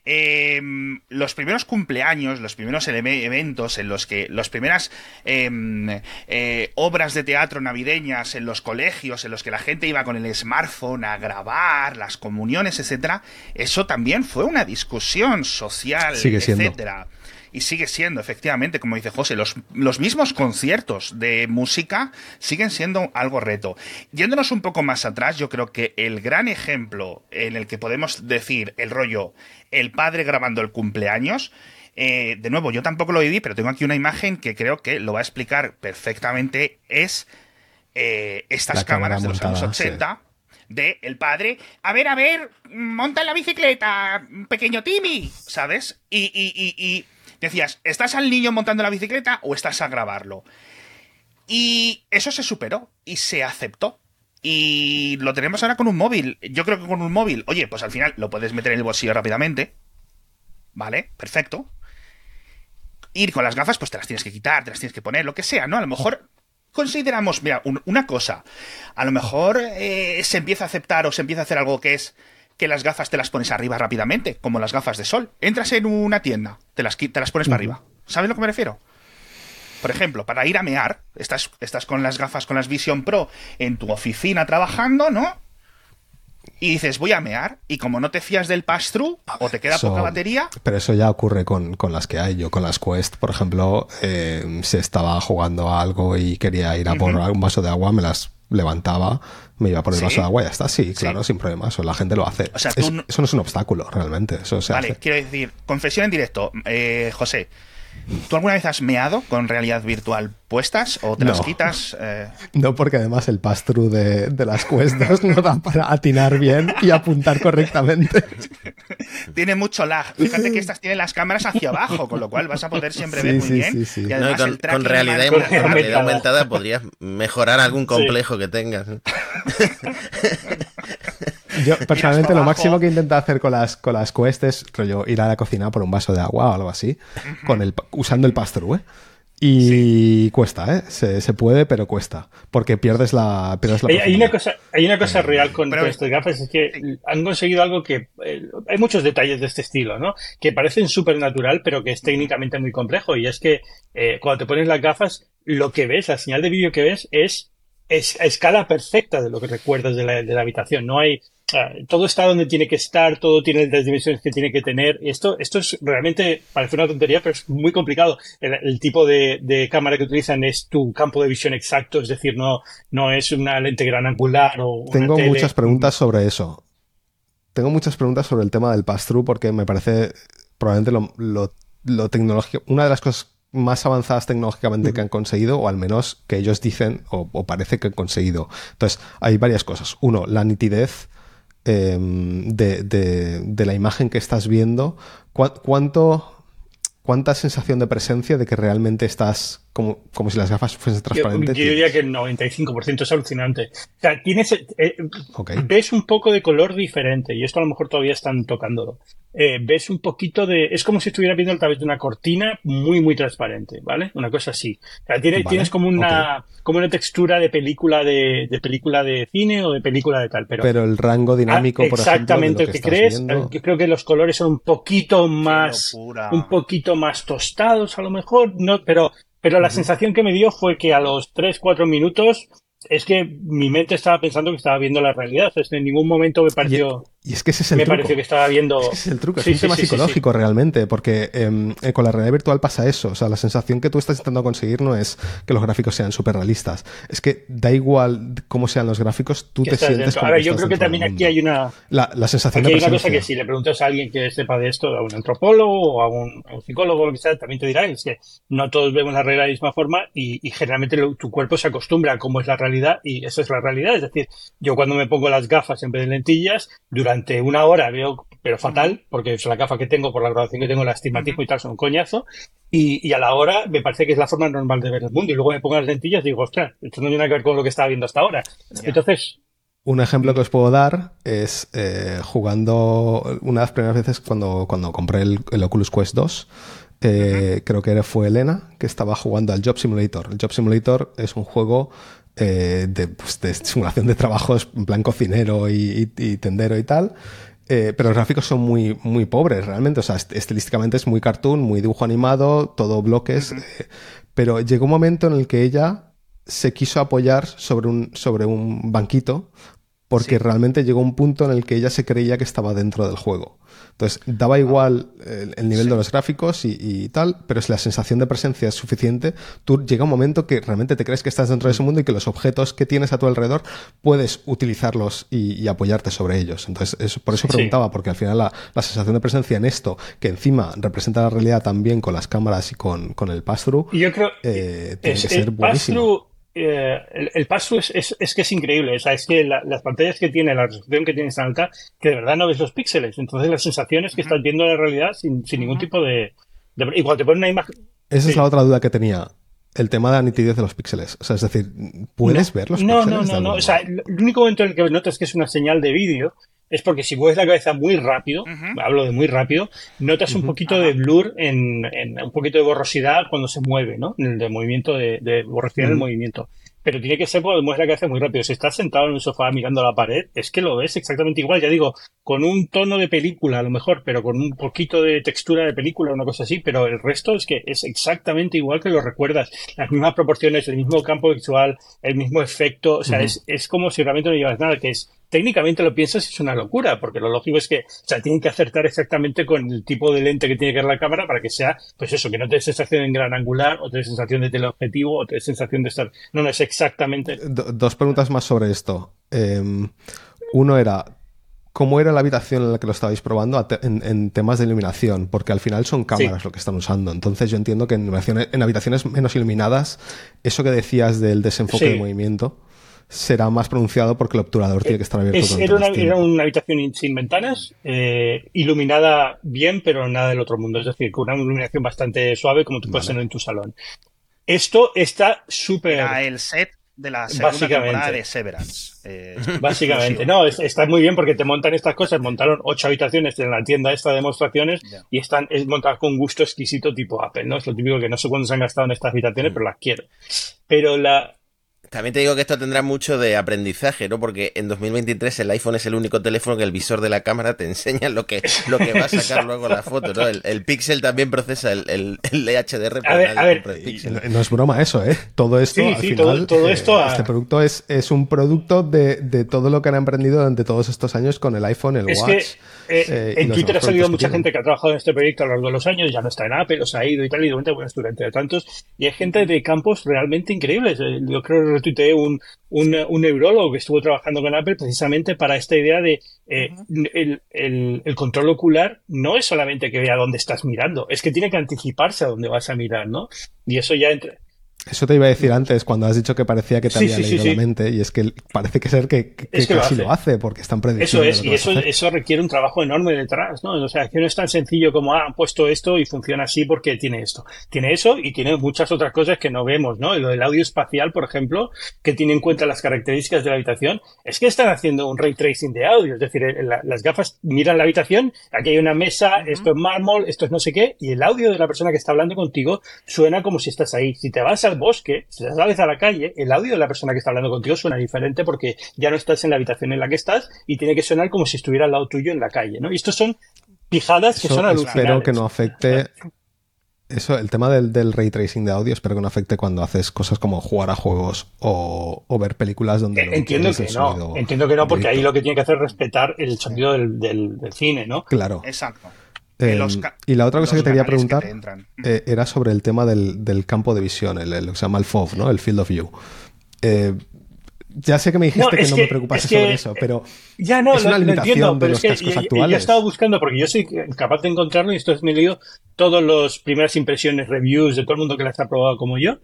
Em, los primeros cumpleaños, los primeros eventos en los que las primeras em, eh, obras de teatro navideñas en los colegios, en los que la gente iba con el smartphone a grabar, las comuniones, etcétera, eso también fue una discusión social, etcétera. Y sigue siendo, efectivamente, como dice José, los, los mismos conciertos de música siguen siendo algo reto. Yéndonos un poco más atrás, yo creo que el gran ejemplo en el que podemos decir el rollo, el padre grabando el cumpleaños, eh, de nuevo, yo tampoco lo viví, pero tengo aquí una imagen que creo que lo va a explicar perfectamente, es eh, estas cámaras de los años 80. De el padre, a ver, a ver, monta en la bicicleta, pequeño Timmy, ¿sabes? Y, y, y, y decías, ¿estás al niño montando la bicicleta o estás a grabarlo? Y eso se superó y se aceptó. Y lo tenemos ahora con un móvil. Yo creo que con un móvil, oye, pues al final lo puedes meter en el bolsillo rápidamente. ¿Vale? Perfecto. Ir con las gafas, pues te las tienes que quitar, te las tienes que poner, lo que sea, ¿no? A lo mejor consideramos, mira, un, una cosa. A lo mejor eh, se empieza a aceptar o se empieza a hacer algo que es que las gafas te las pones arriba rápidamente, como las gafas de sol. Entras en una tienda, te las, te las pones para arriba. ¿Sabes a lo que me refiero? Por ejemplo, para ir a mear, estás, estás con las gafas con las Vision Pro en tu oficina trabajando, ¿no? Y dices, voy a mear, y como no te fías del pass-through, o te queda Eso- poca batería, Pero eso ya ocurre con, con las que hay. Yo con las Quest, por ejemplo, eh, si estaba jugando a algo y quería ir a por un vaso de agua, me las levantaba, me iba por el ¿Sí? vaso de agua y ya está. Sí, Sí. claro, sin problema. Eso la gente lo hace. O sea, Es- tú no- Eso no es un obstáculo, realmente. Eso se Vale, hace. quiero decir, confesión en directo. Eh, José, ¿tú alguna vez has meado con realidad virtual puestas o te las No. quitas? Eh, No, porque además el pass-through de, de las Quest 2 no da para atinar bien y apuntar correctamente. tiene mucho lag. Fíjate que estas tienen las cámaras hacia abajo, con lo cual vas a poder siempre Sí, ver muy sí, bien. sí, sí. Y No, y además con, el tracking con realidad, con realidad aumentada podrías mejorar algún complejo que tengas. Yo personalmente lo máximo que intento hacer con las, con las Quest es rollo, ir a la cocina por un vaso de agua o algo así, con el, usando el pass-through, ¿eh? Y cuesta, ¿eh? Se, se puede, pero cuesta. Porque pierdes la, pierdes la Hay, hay una cosa, hay una cosa real con, Pero- con estas gafas, es que han conseguido algo que... eh, hay muchos detalles de este estilo, ¿no? Que parecen súper natural, pero que es técnicamente muy complejo. Y es que eh, cuando te pones las gafas, lo que ves, la señal de vídeo que ves, es, es a escala perfecta de lo que recuerdas de la, de la habitación. No hay... todo está donde tiene que estar, todo tiene las dimensiones que tiene que tener. Esto, esto es realmente, parece una tontería, pero es muy complicado. El, el tipo de, de cámara que utilizan es tu campo de visión exacto, es decir, no, no es una lente gran angular o una Tengo tele. muchas preguntas sobre eso. Tengo muchas preguntas sobre el tema del pass-through porque me parece probablemente lo, lo, lo tecnológico, una de las cosas más avanzadas tecnológicamente que han conseguido, o al menos que ellos dicen o, o parece que han conseguido. Entonces, hay varias cosas. Uno, la nitidez eh, de, de- la imagen que estás viendo. ¿Cuá- ¿Cuánto, ¿Cuánta sensación de presencia de que realmente estás como, como si las gafas fuesen Yo, transparentes? yo diría que el 95% es alucinante. O sea, tienes, eh, Ok. ves un poco de color diferente y esto a lo mejor todavía están tocándolo. Eh, ves un poquito de... Es como si estuvieras viendo a través de una cortina muy, muy transparente, ¿vale? Una cosa así. O sea, tiene- Vale, tienes como una, como una textura de película de, de película de cine o de película de tal, pero... Pero el rango dinámico, Ah, por ejemplo, de exactamente lo el que que crees. viendo- Yo creo que los colores son un poquito más, un poquito más tostados a lo mejor, no, pero, pero la sensación que me dio fue que a los 3, 4 minutos es que mi mente estaba pensando que estaba viendo la realidad. O sea, en ningún momento me pareció, Y es que ese es el me truco. pareció que estaba viendo. Ese es el truco, es un sí, tema sí, sí, psicológico realmente, porque em, eh, con la realidad virtual pasa eso. O sea, la sensación que tú estás intentando conseguir no es que los gráficos sean súper realistas. Es que da igual cómo sean los gráficos, tú te sientes como Ahora, que yo creo que también aquí hay una, La, la sensación Aquí de hay una cosa que si le preguntas a alguien que sepa de esto, a un antropólogo o a un, a un psicólogo o lo que sea, también te dirá es que no todos vemos la realidad de la misma forma y, y generalmente lo- tu cuerpo se acostumbra a cómo es la realidad y esa es la realidad. Es decir, yo cuando me pongo las gafas en vez de lentillas, durante una hora veo, pero fatal, porque es la gafa que tengo por la graduación que tengo, el astigmatismo y tal, son un coñazo. Y, y a la hora me parece que es la forma normal de ver el mundo. Y luego me pongo las lentillas y digo, ostras, esto no tiene nada que ver con lo que estaba viendo hasta ahora. Entonces, Un ejemplo que os puedo dar es eh, jugando una de las primeras veces cuando, cuando compré el, el Oculus Quest 2. eh, Creo que era, fue Elena que estaba jugando al Job Simulator. El Job Simulator es un juego eh, de, pues, de simulación de trabajos en plan cocinero y, y- y tendero y tal. Eh, pero los gráficos son muy, muy pobres realmente. O sea, est- estilísticamente es muy cartoon, muy dibujo animado, todo bloques. eh, pero llegó un momento en el que ella se quiso apoyar sobre un, sobre un banquito porque realmente llegó un punto en el que ella se creía que estaba dentro del juego. Entonces, daba igual el, nivel de los gráficos y, tal, pero si la sensación de presencia es suficiente, tú llega un momento que realmente te crees que estás dentro de ese mundo y que los objetos que tienes a tu alrededor puedes utilizarlos y, apoyarte sobre ellos. Entonces, por eso preguntaba, porque al final la, sensación de presencia en esto, que encima representa la realidad también con las cámaras y con, el pass-through, eh, tiene que ser buenísimo eh, el, el paso es, es, que es increíble. O sea, es que las pantallas que tiene, la resolución que tiene tan alta, que de verdad no ves los píxeles. Entonces la sensación es que estás viendo la realidad sin, ningún tipo de, Igual te ponen una imagen. Esa es la otra duda que tenía. El tema de la nitidez de los píxeles. O sea, es decir, ¿puedes ver los píxeles? No, no, no, no. O sea, el único momento en el que notas que es una señal de vídeo es porque si mueves la cabeza muy rápido, hablo de muy rápido, notas un poquito de blur en, un poquito de borrosidad cuando se mueve, ¿no? En el de movimiento, de, de borrosidad del movimiento. Pero tiene que ser porque mueves la cabeza muy rápido. Si estás sentado en un sofá mirando la pared, es que lo ves exactamente igual. Ya digo, con un tono de película a lo mejor, pero con un poquito de textura de película, una cosa así. Pero el resto es que es exactamente igual que lo recuerdas. Las mismas proporciones, el mismo campo visual, el mismo efecto. O sea, es, es como si realmente no llevas nada, que es técnicamente lo piensas es una locura, porque lo lógico es que, o sea, tienen que acertar exactamente con el tipo de lente que tiene que dar la cámara para que sea, pues eso, que no te dé sensación en gran angular, o te dé sensación de teleobjetivo, o te dé sensación de estar. No, no es exactamente. dos preguntas más sobre esto. Em, uno era. ¿Cómo era la habitación en la que lo estabais probando en, temas de iluminación? Porque al final son cámaras lo que están usando. Entonces yo entiendo que en, en habitaciones menos iluminadas, eso que decías del desenfoque de movimiento, será más pronunciado porque el obturador tiene que estar abierto. era, una, era, una, habitación sin ventanas, eh, iluminada bien, pero nada del otro mundo. Es decir, con una iluminación bastante suave, como tú puedes tener en tu salón. Esto está súper. Era el set de la segunda temporada de Severance. Eh, Básicamente, no, está muy bien porque te montan estas cosas. Montaron ocho habitaciones en la tienda esta de demostraciones y están es montadas con gusto exquisito tipo Apple, ¿no? Es lo típico que no sé cuándo se han gastado en estas habitaciones, mm. pero las quiero. Pero la, también te digo que esto tendrá mucho de aprendizaje, ¿no? Porque en 2023 el iPhone es el único teléfono que el visor de la cámara te enseña lo que, lo que va a sacar luego la foto, ¿no? El, Pixel también procesa el, el, el HDR. A ver, a ver, no es broma eso, ¿eh? Todo esto, al final, todo, esto este producto es, es un producto de, de, todo lo que han emprendido durante todos estos años con el iPhone, el Watch. Eh, eh, en Twitter ha salido mucha gente que ha trabajado en este proyecto a lo largo de los años, ya no está en Apple, los ha ido y tal, y de momento, bueno, durante tantos, y hay gente de campos realmente increíbles. Eh, yo creo que retuiteé un, un, un neurólogo que estuvo trabajando con Apple precisamente para esta idea de el, el, el, control ocular no es solamente que vea dónde estás mirando, es que tiene que anticiparse a dónde vas a mirar, ¿no? Y eso ya entre, eso te iba a decir antes, cuando has dicho que parecía que te había leído la mente, y es que parece que ser que, que, casi lo hace. porque están prediciendo. Eso es, y eso, eso requiere un trabajo enorme detrás, ¿no? O sea, que no es tan sencillo como, ah, han puesto esto y funciona así porque tiene esto. Tiene eso y tiene muchas otras cosas que no vemos, ¿no? lo del audio espacial, por ejemplo, que tiene en cuenta las características de la habitación, es que están haciendo un ray tracing de audio, es decir, las gafas miran la habitación, aquí hay una mesa, esto es mármol, esto es no sé qué, y el audio de la persona que está hablando contigo suena como si estás ahí. Si te vas al bosque, si sales a la calle, el audio de la persona que está hablando contigo suena diferente porque ya no estás en la habitación en la que estás y tiene que sonar como si estuviera al lado tuyo en la calle, ¿no? Y estos son pijadas que son alucinantes. Espero que no afecte eso, el tema del, del, ray tracing de audio, espero que no afecte cuando haces cosas como jugar a juegos o, ver películas donde... Eh, entiendo que no, entiendo que no, porque ahí lo que tiene que hacer es respetar el sonido del, del, cine, ¿no? Claro. Exacto. Em, y la otra cosa que te quería preguntar eh, era sobre el tema del, campo de visión, el, lo que se llama el FOV, ¿no? El Field of View. Eh, ya sé que me dijiste que no me preocupase sobre eso, pero ya no, es una limitación de los cascos actuales. Yo he estado buscando porque yo soy capaz de encontrarlo y esto es he leído todas las primeras impresiones, reviews de todo el mundo que las ha probado como yo.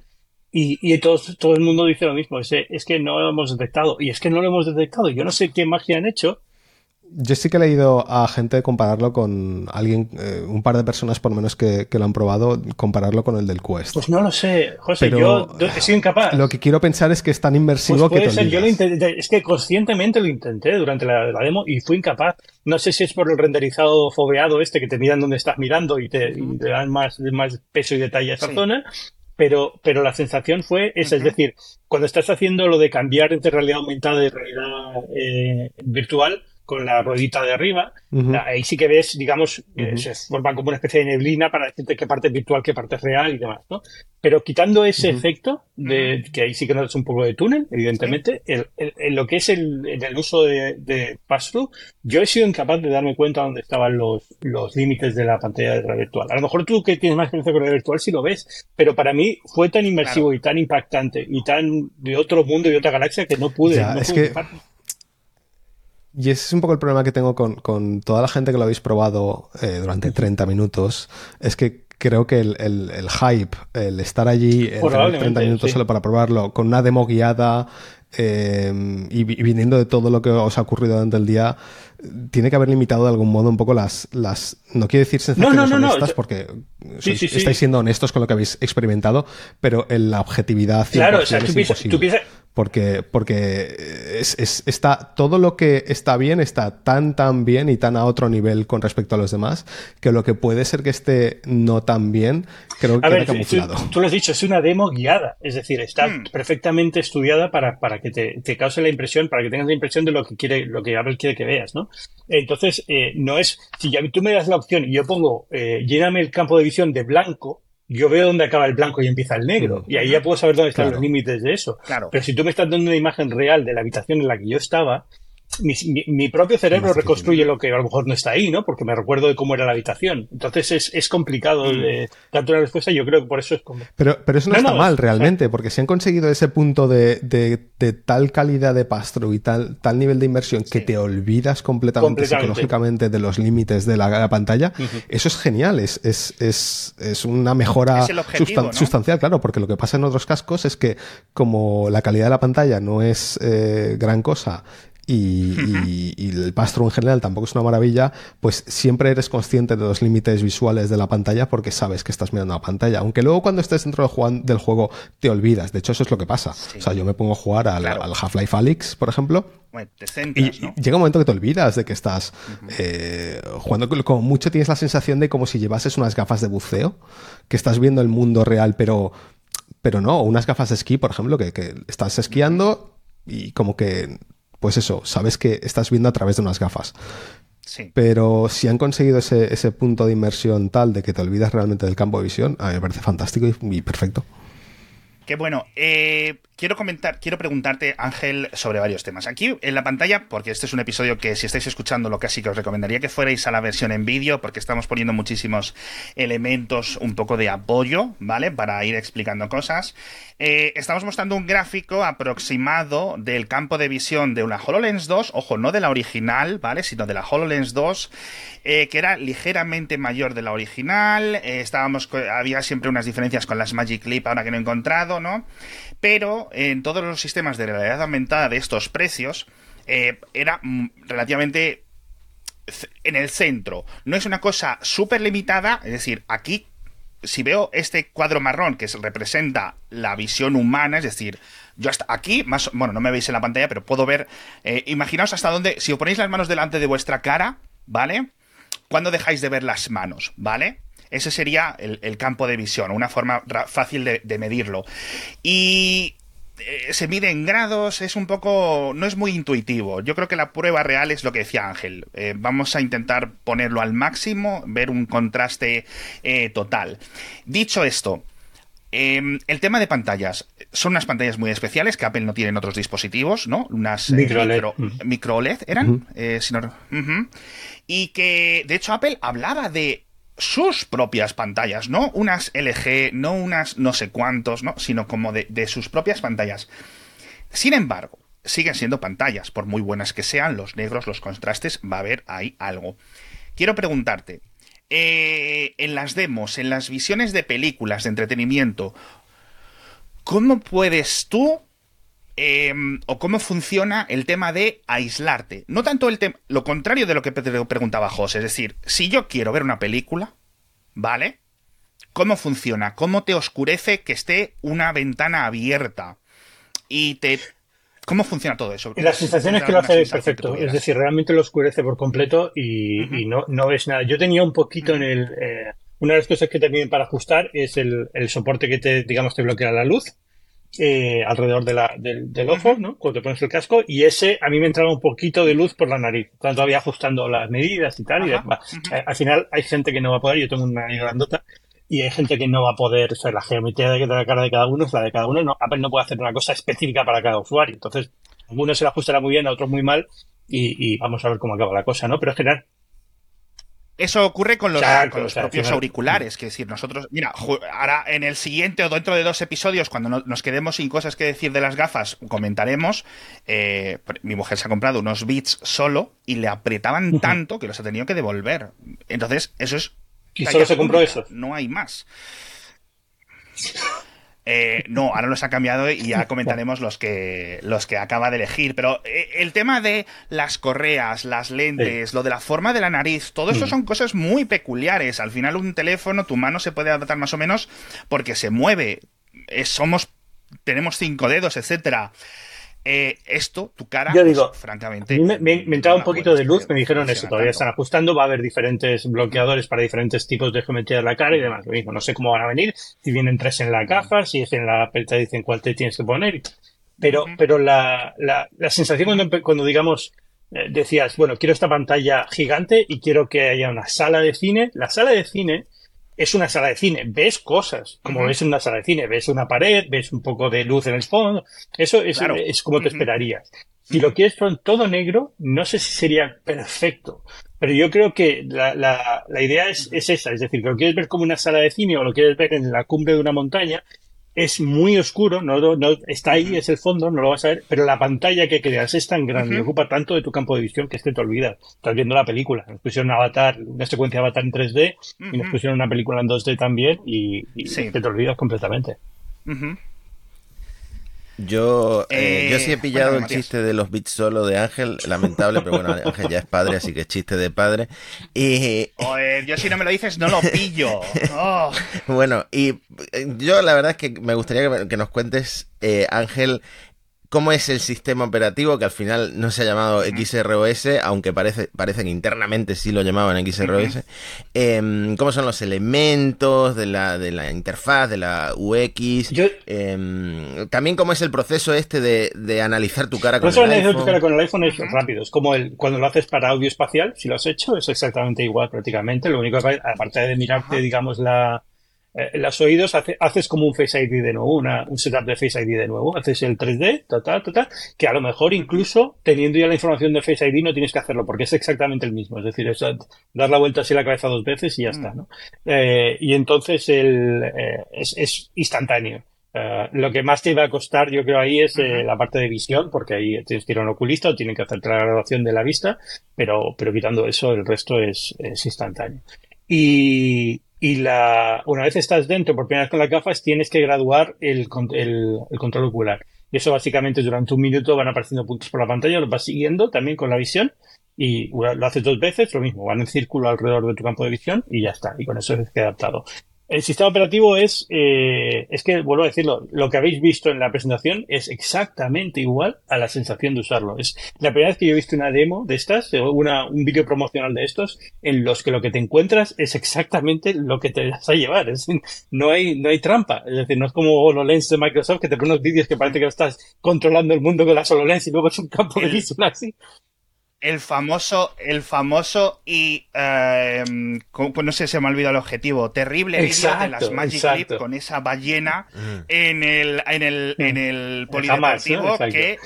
Y, y todos, todo el mundo dice lo mismo, es, es que no lo hemos detectado. Y es que no lo hemos detectado. Yo no sé qué magia han hecho, yo sí que he leído a gente compararlo con alguien, eh, un par de personas por lo menos que, lo han probado, compararlo con el del Quest. Pues no lo sé, José, yo he sido incapaz. Lo que quiero pensar es que es tan inmersivo pues que te yo lo intenté, es que conscientemente lo intenté durante la, demo y fui incapaz. No sé si es por el renderizado fobeado este que te miran donde estás mirando y te, dan más, más peso y detalle a esa zona, pero, pero la sensación fue esa, es decir, cuando estás haciendo lo de cambiar entre realidad aumentada y realidad eh, virtual, con la ruedita de arriba. Ahí sí que ves, digamos, se forma como una especie de neblina para decirte qué parte es virtual, qué parte es real y demás, ¿no? Pero quitando ese efecto, de que ahí sí que notas un poco de túnel, evidentemente, en lo que es el, el uso de, de pass-through, yo he sido incapaz de darme cuenta dónde estaban los, los límites de la pantalla de realidad virtual. A lo mejor tú que tienes más experiencia con realidad virtual sí lo ves, pero para mí fue tan inmersivo y tan impactante y tan de otro mundo y otra galaxia que no pude. es que... Y ese es un poco el problema que tengo con, con toda la gente que lo habéis probado eh, durante 30 minutos. Es que creo que el, el, hype, el estar allí en 30 minutos solo para probarlo, con una demo guiada eh, y, viniendo de todo lo que os ha ocurrido durante el día, tiene que haber limitado de algún modo un poco las, las no quiero decir sensaciones no, honestas porque estáis siendo honestos con lo que habéis experimentado, pero en la objetividad claro, o sea, tú piensas, porque, porque es, es, está, todo lo que está bien está tan, tan bien y tan a otro nivel con respecto a los demás, que lo que puede ser que esté no tan bien, creo que queda camuflado. Tú, lo has dicho, es una demo guiada, es decir, está hmm. perfectamente estudiada para, para que te, te, cause la impresión, para que tengas la impresión de lo que quiere, lo que Apple quiere que veas, ¿no? Entonces, eh, no es, si ya tú me das la opción y yo pongo, eh, lléname el campo de visión de blanco, yo veo dónde acaba el blanco y empieza el negro. Y ahí ya puedo saber dónde están los límites de eso. Claro. Pero si tú me estás dando una imagen real de la habitación en la que yo estaba, mi, propio cerebro reconstruye lo que a lo mejor no está ahí, ¿no? Porque me recuerdo de cómo era la habitación. Entonces es, es complicado mm. de, darte una respuesta. Yo creo que por eso es como. Pero, pero eso no, está mal realmente, porque si han conseguido ese punto de, de, tal calidad de pastro y tal, tal nivel de inversión que te olvidas completamente, psicológicamente de los límites de la, pantalla, eso es genial. Es, es, es, es una mejora sustancial, claro, porque lo que pasa en otros cascos es que como la calidad de la pantalla no es eh, gran cosa y, el pastro en general tampoco es una maravilla, pues siempre eres consciente de los límites visuales de la pantalla porque sabes que estás mirando la pantalla. Aunque luego cuando estés dentro del juego te olvidas. De hecho, eso es lo que pasa. O sea, yo me pongo a jugar al, Half-Life Alyx, por ejemplo. y, llega un momento que te olvidas de que estás eh, jugando. Como mucho tienes la sensación de como si llevases unas gafas de buceo, que estás viendo el mundo real, pero, pero no. Unas gafas de esquí, por ejemplo, que, que estás esquiando y como que pues eso, sabes que estás viendo a través de unas gafas. Sí. Pero si han conseguido ese, ese, punto de inmersión tal de que te olvidas realmente del campo de visión, a mí me parece fantástico y, perfecto. Qué bueno. Eh, quiero comentar, quiero preguntarte, Ángel, sobre varios temas. Aquí en la pantalla, porque este es un episodio que si estáis escuchando lo casi que os recomendaría que fuerais a la versión en vídeo, porque estamos poniendo muchísimos elementos un poco de apoyo, ¿vale? Para ir explicando cosas. Eh, estamos mostrando un gráfico aproximado del campo de visión de una HoloLens 2, ojo, no de la original, ¿vale? Sino de la HoloLens 2, eh, que era ligeramente mayor de la original. Eh, estábamos, había siempre unas diferencias con las Magic Leap, ahora que no he encontrado, ¿no? Pero en todos los sistemas de realidad aumentada de estos precios eh, era mm, relativamente en el centro. No es una cosa súper limitada, es decir, aquí si veo este cuadro marrón que representa la visión humana, es decir, yo hasta aquí, más, bueno, no me veis en la pantalla, pero puedo ver, eh, imaginaos hasta dónde, si os ponéis las manos delante de vuestra cara, ¿vale? ¿Cuándo dejáis de ver las manos, ¿vale? Ese sería el, campo de visión, una forma fácil de, medirlo. Y eh, se mide en grados, es un poco. no es muy intuitivo. Yo creo que la prueba real es lo que decía Ángel. Eh, vamos a intentar ponerlo al máximo, ver un contraste eh, total. Dicho esto. Em, el tema de pantallas. Son unas pantallas muy especiales que Apple no tiene en otros dispositivos, ¿no? Unas micro LED, micro -LED eran. Y que, de hecho, Apple hablaba de sus propias pantallas, no unas LG, no unas no sé cuántos, ¿no? sino como de, sus propias pantallas. Sin embargo, siguen siendo pantallas, por muy buenas que sean, los negros, los contrastes, va a haber ahí algo. Quiero preguntarte, eh, en las demos, en las visiones de películas de entretenimiento, ¿cómo puedes tú Em, o cómo funciona el tema de aislarte. No tanto el tema, lo contrario de lo que preguntaba José, es decir, si yo quiero ver una película, ¿vale? ¿Cómo funciona? ¿Cómo te oscurece que esté una ventana abierta? Y te... ¿Cómo funciona todo eso? La sensación es que lo hace perfecto. Es decir, realmente lo oscurece por completo y, no, no, ves nada. Yo tenía un poquito en el... Eh, una de las cosas que te piden para ajustar es el, el soporte que te, digamos, te bloquea la luz eh, alrededor de la, del, del ojo, ¿no? Cuando te pones el casco, y ese a mí me entraba un poquito de luz por la nariz. Estaba todavía ajustando las medidas y tal, y Ajá, Al final hay gente que no va a poder, yo tengo una nariz grandota, y hay gente que no va a poder, o sea, la geometría de la cara de cada uno es la de cada uno, no, Apple no puede hacer una cosa específica para cada usuario. Entonces, a algunos se le ajustará muy bien, a otros muy mal, y, y vamos a ver cómo acaba la cosa, ¿no? Pero en general, Eso ocurre con los, con los propios auriculares. Que decir, nosotros, mira, ahora en el siguiente o dentro de dos episodios, cuando no- nos quedemos sin cosas que decir de las gafas, comentaremos. eh, mi mujer se ha comprado unos Beats solo y le apretaban tanto que los ha tenido que devolver. Entonces, eso es. ¿Y solo se compró esos? No hay más. Eh, no, ahora los ha cambiado y ya comentaremos los que los que acaba de elegir. Pero eh, el tema de las correas, las lentes, lo de la forma de la nariz, todo eso Mm. son cosas muy peculiares. Al final un teléfono, tu mano se puede adaptar más o menos porque se mueve. Eh, somos, tenemos cinco dedos, etcétera. Eh, esto, tu cara, Yo pues, digo, francamente, me, me- me entraba un poquito de luz, me dijeron eso, todavía están ajustando, va a haber diferentes bloqueadores para diferentes tipos de geometría de la cara y demás. Lo mismo, no sé cómo van a venir, si vienen tres en la caja, si es en la te dicen cuál te tienes que poner. Pero, pero la, la, la sensación cuando, cuando digamos, eh, decías, bueno, quiero esta pantalla gigante y quiero que haya una sala de cine, la sala de cine es una sala de cine, ves cosas, como ves en una sala de cine, ves una pared, ves un poco de luz en el fondo, eso es, Claro. es como te esperarías. Si lo quieres con todo negro, no sé si sería perfecto, pero yo creo que la, la, la idea es, es esa, es decir, que lo quieres ver como una sala de cine o lo quieres ver en la cumbre de una montaña, es muy oscuro, no, no, está ahí, es el fondo, no lo vas a ver, pero la pantalla que creas es tan grande y Ujú. ocupa tanto de tu campo de visión que es que te olvidas. Estás viendo la película. Nos pusieron Avatar, una secuencia de Avatar en 3D y nos pusieron una película en 2D también y, y Sí. que te olvidas completamente. Ujú. Yo, eh, Eh, yo sí he pillado cuéntame, el Matías. chiste de los bits solo de Ángel, lamentable, pero bueno, Ángel ya es padre, así que chiste de padre. Y yo si no me lo dices no lo pillo. Oh. bueno, y eh, yo la verdad es que me gustaría que, nos cuentes, eh, Ángel, cómo es el sistema operativo, que al final no se ha llamado XROS, aunque parece, parece que internamente sí lo llamaban XROS. Em, cómo son los elementos de la, de la interfaz, de la UX. Yo, Em, también cómo es el proceso este de, de analizar tu cara con eso el analizar iPhone. tu cara con el iPhone es rápido. Es como el, cuando lo haces para audio espacial, si lo has hecho, es exactamente igual prácticamente. Lo único que, aparte de mirarte, digamos, la, los oídos, hace- haces como un Face ID de nuevo, una, un setup de Face ID de nuevo. Haces el 3D, total, total, que a lo mejor incluso teniendo ya la información de Face ID no tienes que hacerlo porque es exactamente el mismo. Es decir, es dar la vuelta así la cabeza dos veces y ya está, ¿no? Eh, y entonces el, eh, es, es instantáneo. Eh, lo que más te va a costar, yo creo, ahí es eh, la parte de visión, porque ahí tienes que ir a un oculista o tienen que hacerte la graduación de la vista, pero, pero quitando eso, el resto es, es instantáneo. Y, y la, una vez estás dentro por primera vez con las gafas, tienes que graduar el, el, el control ocular. Y eso básicamente durante un minuto van apareciendo puntos por la pantalla, los vas siguiendo también con la visión. Y lo haces dos veces, lo mismo, van en círculo alrededor de tu campo de visión y ya está. Y con eso es que adaptado. El sistema operativo es, eh, es que, vuelvo a decirlo, lo que habéis visto en la presentación es exactamente igual a la sensación de usarlo. Es la primera vez que yo he visto una demo de estas, o una, un vídeo promocional de estos, en los que lo que te encuentras es exactamente lo que te vas a llevar. Es decir, no hay, no hay trampa. Es decir, no es como HoloLens de Microsoft que te pone unos vídeos que parece que estás controlando el mundo con las HoloLens y luego es un campo de visión así. El famoso, el famoso y eh, no sé, se me ha olvidado el objetivo. Terrible vídeo de las Magic exacto. Leap con esa ballena Mm. en el, en el, en el Jamás, polideportivo que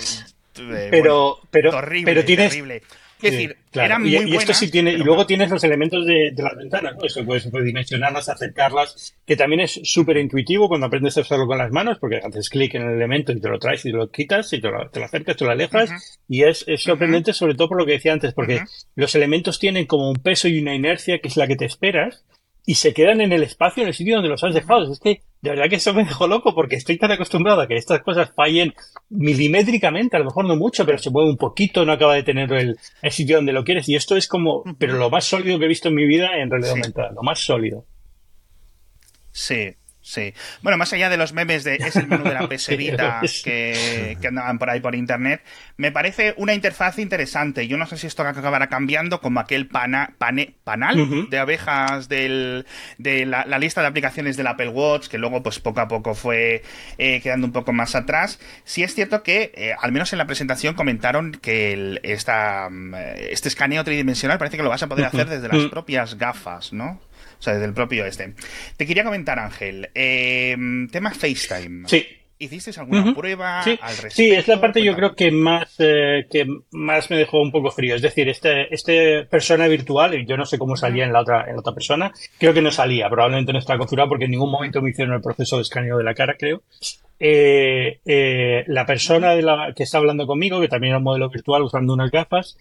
eh, Pero, pero, horrible, pero tienes, terrible. Es Sí, decir, claro. eran y, muy y esto sí tiene, y luego tienes los elementos de, de las ventanas, ¿no? Eso puedes, puedes dimensionarlas, acercarlas, que también es súper intuitivo cuando aprendes a usarlo con las manos, porque haces clic en el elemento y te lo traes y te lo quitas, y te lo, te lo acercas, te lo alejas, y es, es sorprendente sobre todo por lo que decía antes, porque los elementos tienen como un peso y una inercia que es la que te esperas, y se quedan en el espacio, en el sitio donde los has dejado. Es que, de verdad que eso me dejó loco porque estoy tan acostumbrado a que estas cosas fallen milimétricamente, a lo mejor no mucho, pero se mueve un poquito, no acaba de tener el, el sitio donde lo quieres. Y esto es como, pero lo más sólido que he visto en mi vida en realidad Sí. aumentada, lo más sólido. Sí, Sí. Bueno, más allá de los memes de es el menú de la PS Vita que, que, andaban por ahí por internet, me parece una interfaz interesante. Yo no sé si esto acabará cambiando como aquel pana, panal de abejas del, de la, lista de aplicaciones del Apple Watch, que luego pues poco a poco fue eh, quedando un poco más atrás. Sí es cierto que, eh, al menos en la presentación, comentaron que el, esta, mm, este escaneo tridimensional parece que lo vas a poder hacer desde las mm. propias gafas, ¿no? O sea, desde el propio este. Te quería comentar, Ángel, eh, tema FaceTime. Sí. ¿Hiciste alguna prueba sí. al respecto? Sí, es la parte yo creo que más, eh, que más me dejó un poco frío. Es decir, este, este persona virtual, yo no sé cómo salía en la otra, en la otra persona, creo que no salía. Probablemente no estaba configurado porque en ningún momento me hicieron el proceso de escaneo de la cara, creo. Eh, eh, la persona de la, que está hablando conmigo, que también era un modelo virtual usando unas gafas,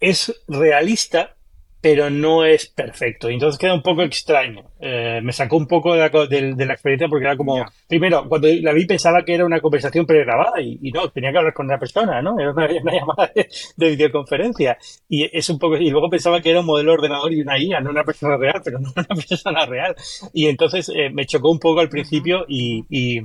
es realista, pero no es perfecto. Entonces queda un poco extraño. Eh, me sacó un poco de la, de, la experiencia porque era como, primero, cuando la vi pensaba que era una conversación pregrabada y, y no, tenía que hablar con una persona, ¿no? Era una, llamada de, videoconferencia. Y es un poco, y luego pensaba que era un modelo ordenador y una IA, no una persona real, pero no una persona real. Y entonces eh, me chocó un poco al principio y, y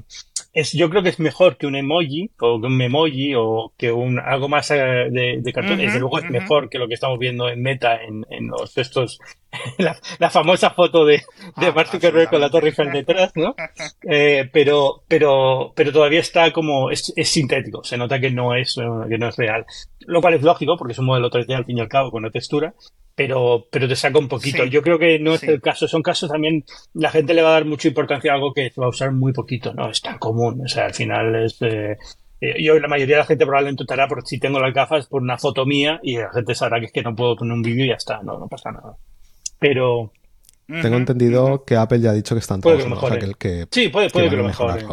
es, yo creo que es mejor que un emoji o que un memoji o que un algo más eh, de, cartón. Desde luego es mejor que lo que estamos viendo en Meta en, en los textos. La, famosa foto de, de ah, Mark Zuckerberg con la Torre Eiffel detrás, ¿no? Eh, pero, pero, pero todavía está como, es, es, sintético. Se nota que no es, que no es real. Lo cual es lógico porque es un modelo 3D al fin y al cabo con una textura pero, pero te saca un poquito. Yo creo que no es el caso. Son casos también, la gente le va a dar mucha importancia a algo que se va a usar muy poquito, ¿no? Es tan común. O sea, al final es. Eh, eh, yo, la mayoría de la gente probablemente optará por si tengo las gafas por una foto mía y la gente sabrá que es que no puedo poner un vídeo y ya está, no, no pasa nada. Pero, tengo entendido que Apple ya ha dicho que están todos que, Sí, puede, puede que, lo mejore.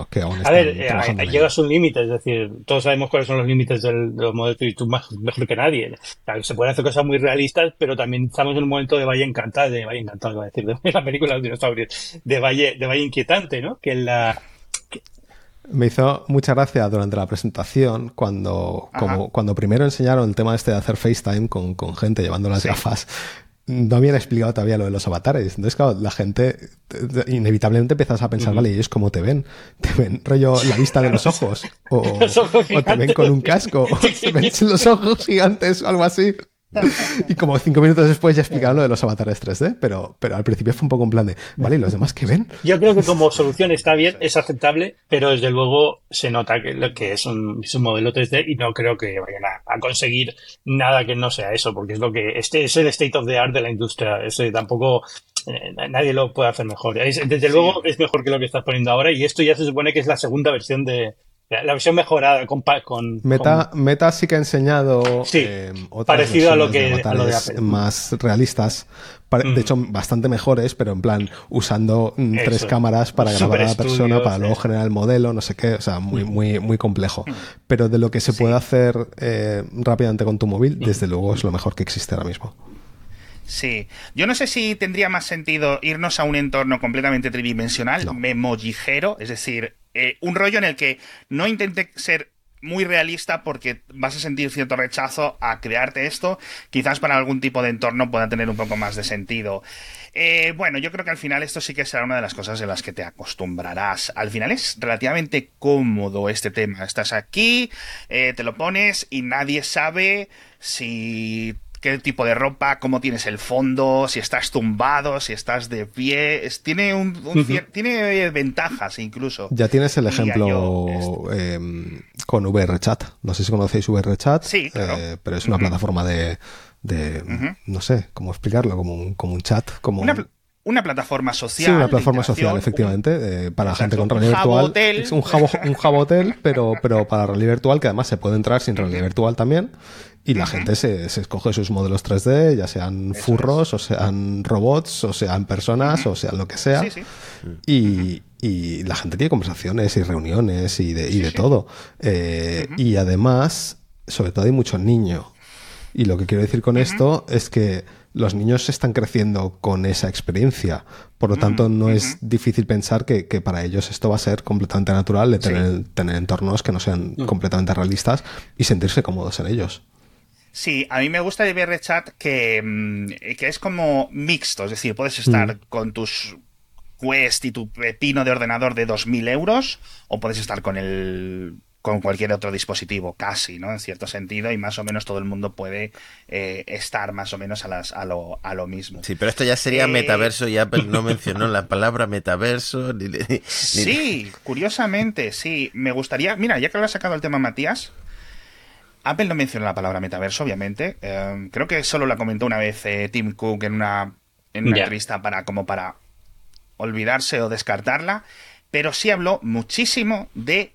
a ver, eh, llegas a un límite, es decir, todos sabemos cuáles son los límites del, de los modelos y tú más, mejor que nadie. se pueden hacer cosas muy realistas, pero también estamos en un momento de Valle Encantado, de Valle Encantado, iba a decir, de la película de dinosaurios, de Valle, de Valle Inquietante, ¿no? Que la... Me hizo mucha gracia durante la presentación cuando, como, cuando primero enseñaron el tema este de hacer FaceTime con, con gente llevando las gafas no habían explicado todavía lo de los avatares. Entonces, claro, la gente inevitablemente empiezas a pensar, vale, ¿y ellos cómo te ven? ¿Te ven rollo la vista de los ojos? ¿O, o te ven con un casco? ¿O te ven los ojos gigantes o algo así? Y como cinco minutos después ya explicaron lo de los avatares 3D, pero, pero al principio fue un poco en plan de, vale, ¿y los demás qué ven? Yo creo que como solución está bien, es aceptable, pero desde luego se nota que, que es, un, es un modelo 3D y no creo que vayan a, conseguir nada que no sea eso, porque es lo que, este es el state of the art de la industria, ese tampoco, eh, nadie lo puede hacer mejor. desde luego es mejor que lo que estás poniendo ahora y esto ya se supone que es la segunda versión de, la versión mejorada con, con Meta, Meta sí que ha enseñado sí, eh, parecido a lo que más realistas, de mm. hecho bastante mejores, pero en plan usando mm, tres cámaras para grabar a la persona, para luego generar el modelo, no sé qué, o sea, muy, mm. muy, muy complejo. Pero de lo que se puede hacer eh, rápidamente con tu móvil, desde luego es lo mejor que existe ahora mismo. Sí, yo no sé si tendría más sentido irnos a un entorno completamente tridimensional, no. memojigero, es decir, eh, un rollo en el que no intente ser muy realista porque vas a sentir cierto rechazo a crearte esto. Quizás para algún tipo de entorno pueda tener un poco más de sentido. Eh, bueno, yo creo que al final esto sí que será una de las cosas en las que te acostumbrarás. Al final es relativamente cómodo este tema. Estás aquí, eh, te lo pones y nadie sabe si qué tipo de ropa, cómo tienes el fondo, si estás tumbado, si estás de pie. tiene un, tiene ventajas incluso. Ya tienes el ejemplo em, con VRChat. No sé si conocéis VRChat, sí, eh, pero es una plataforma de, de no sé cómo explicarlo, como un, como un chat, como una, plataforma social. Sí, una plataforma social, efectivamente, eh, para gente con realidad virtual. Es un jabo, un jabotel, pero, pero para realidad virtual, que además se puede entrar sin realidad virtual también. Y la gente se, escoge sus modelos 3D, ya sean furros, o sean robots, o sean personas, o sean lo que sea. Y, la gente tiene conversaciones y reuniones y de, y de todo. Eh, y además, sobre todo hay mucho niño. Y lo que quiero decir con esto es que los niños están creciendo con esa experiencia. Por lo tanto, no es difícil pensar que, para ellos esto va a ser completamente natural de tener, tener entornos que no sean completamente realistas y sentirse cómodos en ellos. Sí, a mí me gusta de VRChat que, mm, que es como mixto, es decir, puedes estar mm. con tus Quest y tu pepino de ordenador de 2.000 euros, o puedes estar con el con cualquier otro dispositivo, casi, ¿no? En cierto sentido, y más o menos todo el mundo puede eh, estar más o menos a, las, a, lo, a lo mismo. Sí, pero esto ya sería Eh, metaverso y Apple no mencionó la palabra metaverso. Ni, ni- ni- Sí, curiosamente, sí. Me gustaría. Mira, ya que lo ha sacado el tema Matías. Apple no menciona la palabra metaverso, obviamente. Eh, creo que solo la comentó una vez eh, Tim Cook en una, en una entrevista para como para olvidarse o descartarla. Pero sí habló muchísimo de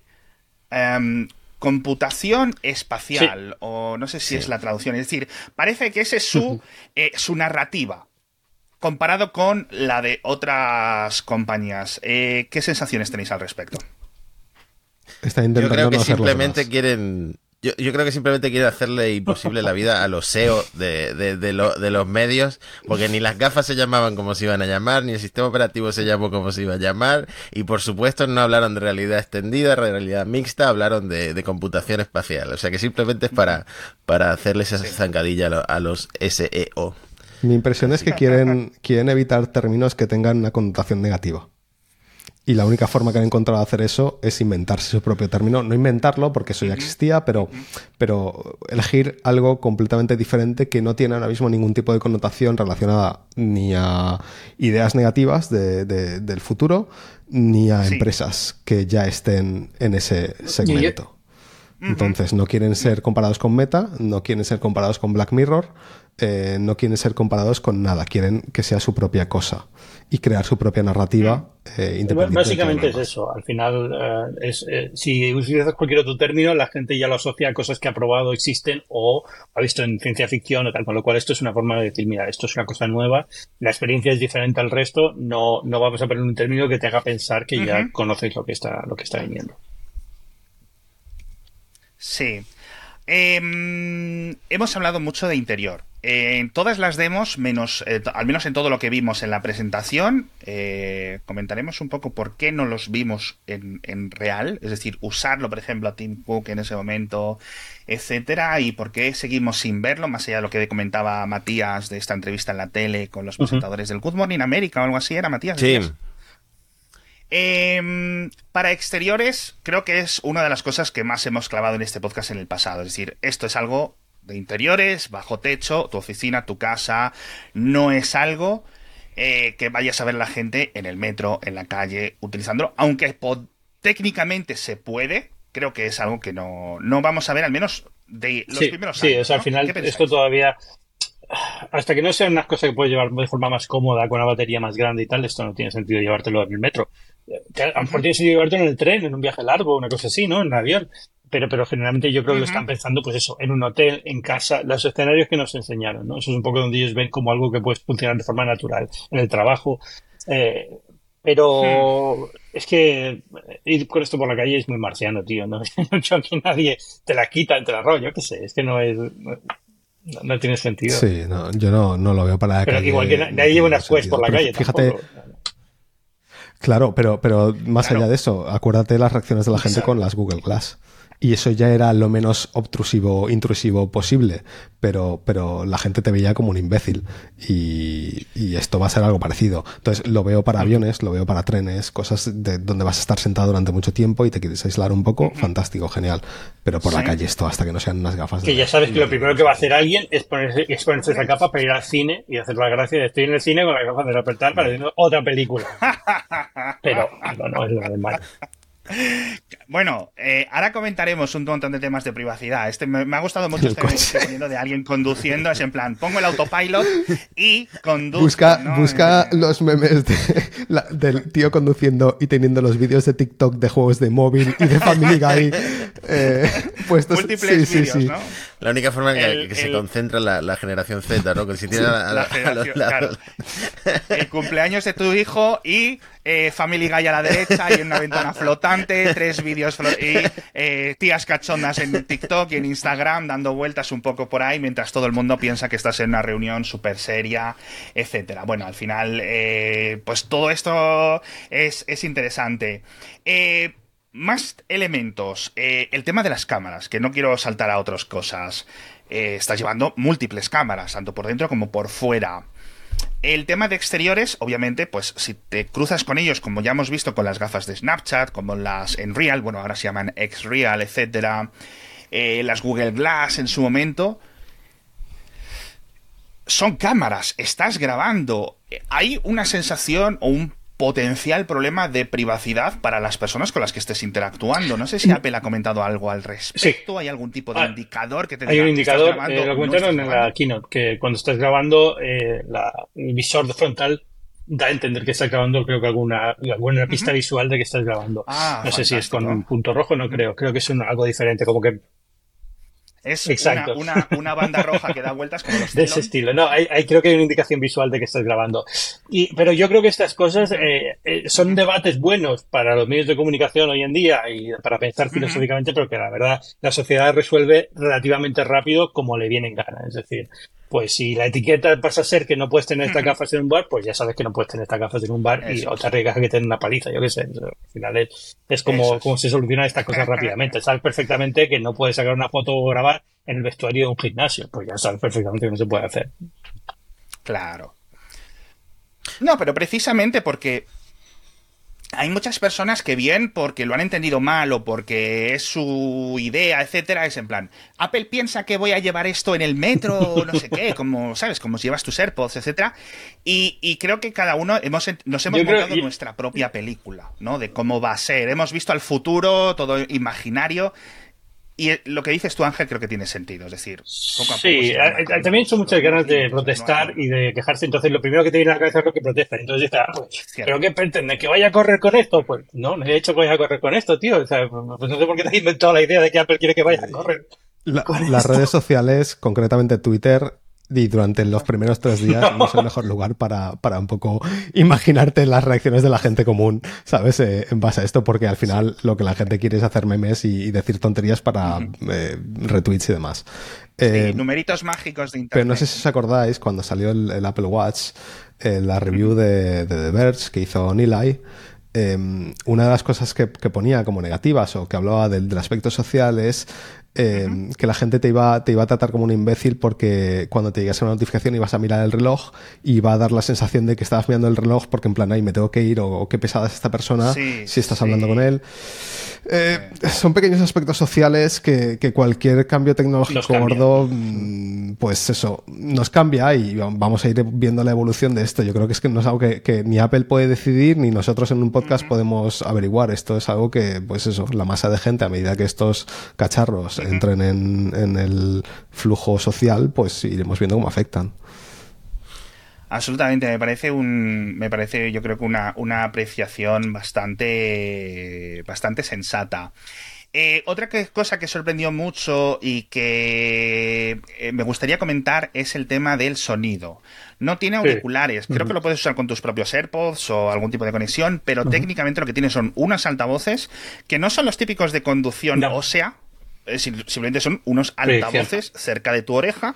em, computación espacial. O no sé si Sí. es la traducción. Es decir, parece que esa es su, eh, su narrativa. Comparado con la de otras compañías. Eh, ¿Qué sensaciones tenéis al respecto? Está Yo creo que no simplemente quieren. Yo, yo creo que simplemente quieren hacerle imposible la vida a los SEO de, de, de, lo- de los medios, porque ni las gafas se llamaban como se iban a llamar, ni el sistema operativo se llamó como se iba a llamar, y por supuesto no hablaron de realidad extendida, realidad mixta, hablaron de, de computación espacial. O sea que simplemente es para, para hacerles esa zancadilla a lo- a los SEO. Mi impresión es que quieren, quieren evitar términos que tengan una connotación negativa. Y la única forma que han encontrado de hacer eso es inventarse su propio término. No inventarlo, porque eso ya existía, pero, pero elegir algo completamente diferente que no tiene ahora mismo ningún tipo de connotación relacionada ni a ideas negativas de- de- del futuro, ni a Sí. empresas que ya estén en ese segmento. Entonces, no quieren ser comparados con Meta, no quieren ser comparados con Black Mirror, eh, no quieren ser comparados con nada, quieren que sea su propia cosa y crear su propia narrativa eh, independiente. Básicamente es eso. Al final, eh, es, eh, si utilizas cualquier otro término, la gente ya lo asocia a cosas que ha probado, existen o ha visto en ciencia ficción o tal. Con lo cual, esto es una forma de decir, mira, esto es una cosa nueva, la experiencia es diferente al resto, no, no vamos a poner un término que te haga pensar que ya conoces lo que está, lo que está viniendo. Sí. Em, hemos hablado mucho de interior. Eh, En todas las demos, menos, eh, al menos en todo lo que vimos en la presentación, eh, comentaremos un poco por qué no los vimos en, en real, es decir, usarlo, por ejemplo, a Tim Cook en ese momento, etcétera, y por qué seguimos sin verlo, más allá de lo que comentaba Matías de esta entrevista en la tele con los presentadores del Good Morning America o algo así, ¿era Matías? Sí, decías? Em, para exteriores, creo que es una de las cosas que más hemos clavado en este podcast en el pasado. Es decir, esto es algo de interiores, bajo techo, tu oficina, tu casa. No es algo eh, que vayas a ver la gente en el metro, en la calle, utilizándolo. Aunque técnicamente se puede, creo que es algo que no, no vamos a ver, al menos de los sí, primeros sí, años. o sea, al ¿no? final ¿Qué pensáis? esto todavía hasta que no sean unas cosas que puedes llevar de forma más cómoda con una batería más grande y tal, esto no tiene sentido llevártelo en el metro. A lo mejor tiene sentido llevártelo en el tren, en un viaje largo, una cosa así, ¿no? En un avión. Pero, pero generalmente yo creo que lo están pensando, pues eso, en un hotel, en casa, los escenarios que nos enseñaron, ¿no? Eso es un poco donde ellos ven como algo que puede funcionar de forma natural, en el trabajo. Eh, pero es que ir con esto por la calle es muy marciano, tío. No, Yo que nadie te la quita, te la roba, yo qué sé, es que no es. No, no tiene sentido. Sí, no, yo no, no lo veo para la Pero calle, igual que nadie lleva una Quest sentido. por la calle Fíjate, tampoco. Claro, pero, pero más Claro. allá de eso, acuérdate las reacciones de la gente Exacto. con las Google Glass. Y eso ya era lo menos obtrusivo, intrusivo posible, pero, pero la gente te veía como un imbécil. Y, y esto va a ser algo parecido. Entonces lo veo para aviones, lo veo para trenes, cosas de donde vas a estar sentado durante mucho tiempo y te quieres aislar un poco, fantástico, genial. Pero por la calle esto hasta que no sean unas gafas de Que ya sabes que lo primero que va a hacer alguien es ponerse, es ponerse esa capa para ir al cine y hacer la gracia de estoy en el cine con la gafas de apretar para ver otra película. Pero no, no es lo normal. Bueno, eh, ahora comentaremos un montón de temas de privacidad. Este me, me ha gustado mucho El este poniendo de alguien conduciendo. Es en plan, pongo el autopilot y conduzco. Busca, ¿no? busca Eh, los memes de, la- del tío conduciendo y teniendo los vídeos de TikTok de juegos de móvil y de Family Guy eh, puestos. múltiples sí, sí, vídeos, sí. ¿no? La única forma en que, El- que se el- concentra la, la generación Z, ¿no? Que si tiene a, a- La a generación, lados. El cumpleaños de tu hijo y eh, Family Guy a la derecha y en una ventana flotante, tres vídeos flo- y eh, tías cachondas en TikTok y en Instagram dando vueltas un poco por ahí mientras todo el mundo piensa que estás en una reunión súper seria, etcétera. Bueno, al final, eh, pues todo esto es, es interesante. Eh, más elementos. Eh, el tema de las cámaras, que no quiero saltar a otras cosas. Eh, estás llevando múltiples cámaras, tanto por dentro como por fuera. El tema de exteriores, obviamente, pues si te cruzas con ellos, como ya hemos visto con las gafas de Snapchat, como las en Real, bueno, ahora se llaman X-Real, etcétera, eh, las Google Glass en su momento, son cámaras, estás grabando. Hay una sensación o un potencial problema de privacidad para las personas con las que estés interactuando. No sé si. Apple ha comentado algo al respecto. ¿Hay algún tipo de ah, indicador que te Hay un indicador, eh, lo comentaron en la keynote, que cuando estás grabando, eh, el visor de frontal da a entender que estás grabando, creo que alguna, alguna pista visual de que estás grabando. Ah, no sé si es con un punto rojo, no creo. Creo que es algo diferente, como que es Una, banda roja que da vueltas como los De ese estilo. No, hay, creo que hay una indicación visual de que estás grabando. Y, pero yo creo que estas cosas eh, eh, son debates buenos para los medios de comunicación hoy en día y para pensar filosóficamente, pero que la verdad la sociedad resuelve relativamente rápido como le viene en gana. Es decir, pues si la etiqueta pasa a ser que no puedes tener estas gafas en un bar, pues ya sabes que no puedes tener estas gafas en un bar y otra regla que tener una paliza, yo qué sé. Al final es, como, como se solucionan estas cosas rápidamente. Sabes perfectamente que no puedes sacar una foto o grabar en el vestuario de un gimnasio, pues ya sabes perfectamente que no se puede hacer. Claro. No, pero precisamente porque hay muchas personas que bien porque lo han entendido mal o porque es su idea, etcétera, es en plan, Apple piensa que voy a llevar esto en el metro o no sé qué, como, ¿sabes? Como si llevas tus AirPods, etcétera. Y, creo que cada uno hemos, nos hemos montado nuestra propia película, ¿no? De cómo va a ser. Hemos visto al futuro, todo imaginario, y lo que dices tú, Ángel, creo que tiene sentido. Es decir, poco a sí, también son muchas ganas de protestar y de quejarse. Entonces, lo primero que te viene a la cabeza es lo que protesta. Entonces, está, pues, ¿pero qué pretende? ¿Que vaya a correr con esto? Pues no, no he hecho que vaya a correr con esto, tío. O sea, pues no sé por qué te has inventado la idea de que Apple quiere que vaya a correr. las redes sociales, concretamente Twitter, y durante los primeros tres días no, es el mejor lugar para, para, un poco imaginarte las reacciones de la gente común, ¿sabes? Eh, en base a esto, porque al final lo que la gente quiere es hacer memes y, decir tonterías para eh, retweets y demás. Eh, numeritos mágicos de internet. Pero no sé si os acordáis, cuando salió el, Apple Watch, la review de, de, The Verge que hizo Nilay, una de las cosas que, ponía como negativas o que hablaba del, del aspecto social es eh, que la gente te iba, te iba a tratar como un imbécil porque cuando te llegase una notificación ibas a mirar el reloj y iba a dar la sensación de que estabas mirando el reloj porque en plan, ahí me tengo que ir o, qué pesada es esta persona si estás hablando con él. Eh, son pequeños aspectos sociales que, cualquier cambio tecnológico gordo, mm, pues eso, nos cambia y vamos a ir viendo la evolución de esto. Yo creo que es que no es algo que, ni Apple puede decidir ni nosotros en un podcast podemos averiguar. Esto es algo que, pues eso, la masa de gente a medida que estos cacharros entren en, el flujo social, pues iremos viendo cómo afectan. Absolutamente, me parece un, me parece, yo creo que una, una apreciación bastante, bastante sensata. Eh, otra cosa que sorprendió mucho y que eh, me gustaría comentar es el tema del sonido. No tiene auriculares, creo que lo puedes usar con tus propios AirPods o algún tipo de conexión, pero técnicamente lo que tiene son unos altavoces que no son los típicos de conducción ósea, eh, simplemente son unos altavoces cerca de tu oreja.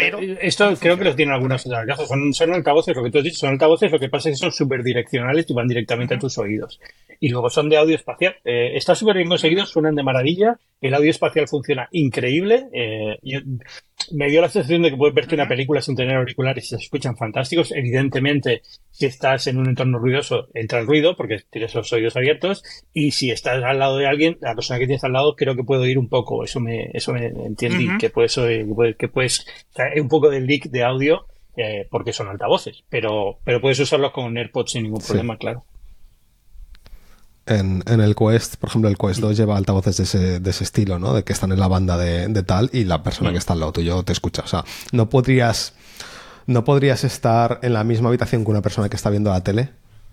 Pero eh, Esto creo que los tienen algunas otras gafas. Son, son altavoces, lo que tú has dicho, son altavoces, lo que pasa es que son súper direccionales y van directamente a tus oídos y luego son de audio espacial. Eh, está súper bien conseguido, suenan de maravilla. El audio espacial funciona increíble. Eh, me dio la sensación de que puedes verte una película sin tener auriculares y se escuchan fantásticos. Evidentemente, si estás en un entorno ruidoso, entra el ruido porque tienes los oídos abiertos. Y si estás al lado de alguien, la persona que tienes al lado, creo que puedo oír un poco. Eso me, eso me entendí, que puedes oír, que puedes, un poco de leak de audio. Eh, porque son altavoces, pero, pero puedes usarlos con AirPods sin ningún problema, claro en, en, el Quest, por ejemplo, el Quest 2 lleva altavoces de ese, de ese estilo, ¿no? De que están en la banda de, de tal y la persona que está al lado tuyo te escucha. O sea, no podrías, no podrías estar en la misma habitación que una persona que está viendo la tele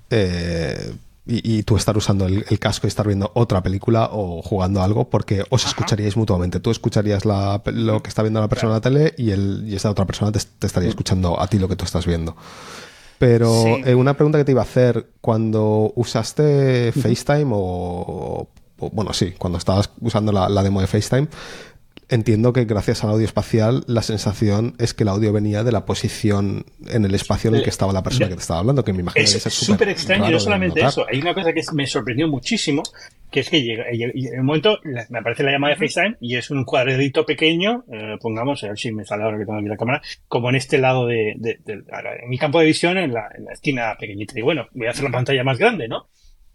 eh, y, y, tú estar usando el, casco y estar viendo otra película o jugando algo porque os escucharíais mutuamente. Tú escucharías la, lo que está viendo la persona en la tele y, el, y esta otra persona te, te estaría escuchando a ti lo que tú estás viendo. Pero eh, una pregunta que te iba a hacer, cuando usaste FaceTime o, bueno, sí, cuando estabas usando la, demo de FaceTime, entiendo que gracias al audio espacial la sensación es que el audio venía de la posición en el espacio en el que estaba la persona que te estaba hablando, que me imagino es que es súper extraño, y no solamente eso, hay una cosa que me sorprendió muchísimo, que es que llega, en un momento me aparece la llamada de FaceTime y es un cuadradito pequeño, eh, pongamos, a ver si me sale ahora que tengo aquí la cámara, como en este lado de, de, en mi campo de visión, en la, en la esquina pequeñita. Y bueno, voy a hacer la pantalla más grande, ¿no?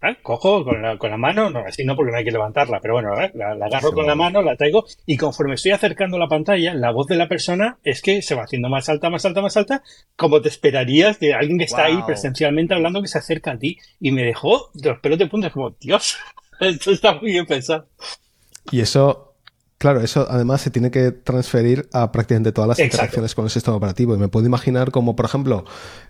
¿Eh? Cojo con la, con la mano, no, así no porque no hay que levantarla, pero bueno, ¿eh? la, agarro con la mano, la traigo y conforme estoy acercando la pantalla, la voz de la persona es que se va haciendo más alta, más alta, más alta, como te esperarías de alguien que está ahí presencialmente hablando que se acerca a ti y me dejó de los pelos de punta como, Dios, esto está muy bien pensado. Y eso Claro, eso además se tiene que transferir a prácticamente todas las interacciones con el sistema operativo. Y me puedo imaginar como, por ejemplo,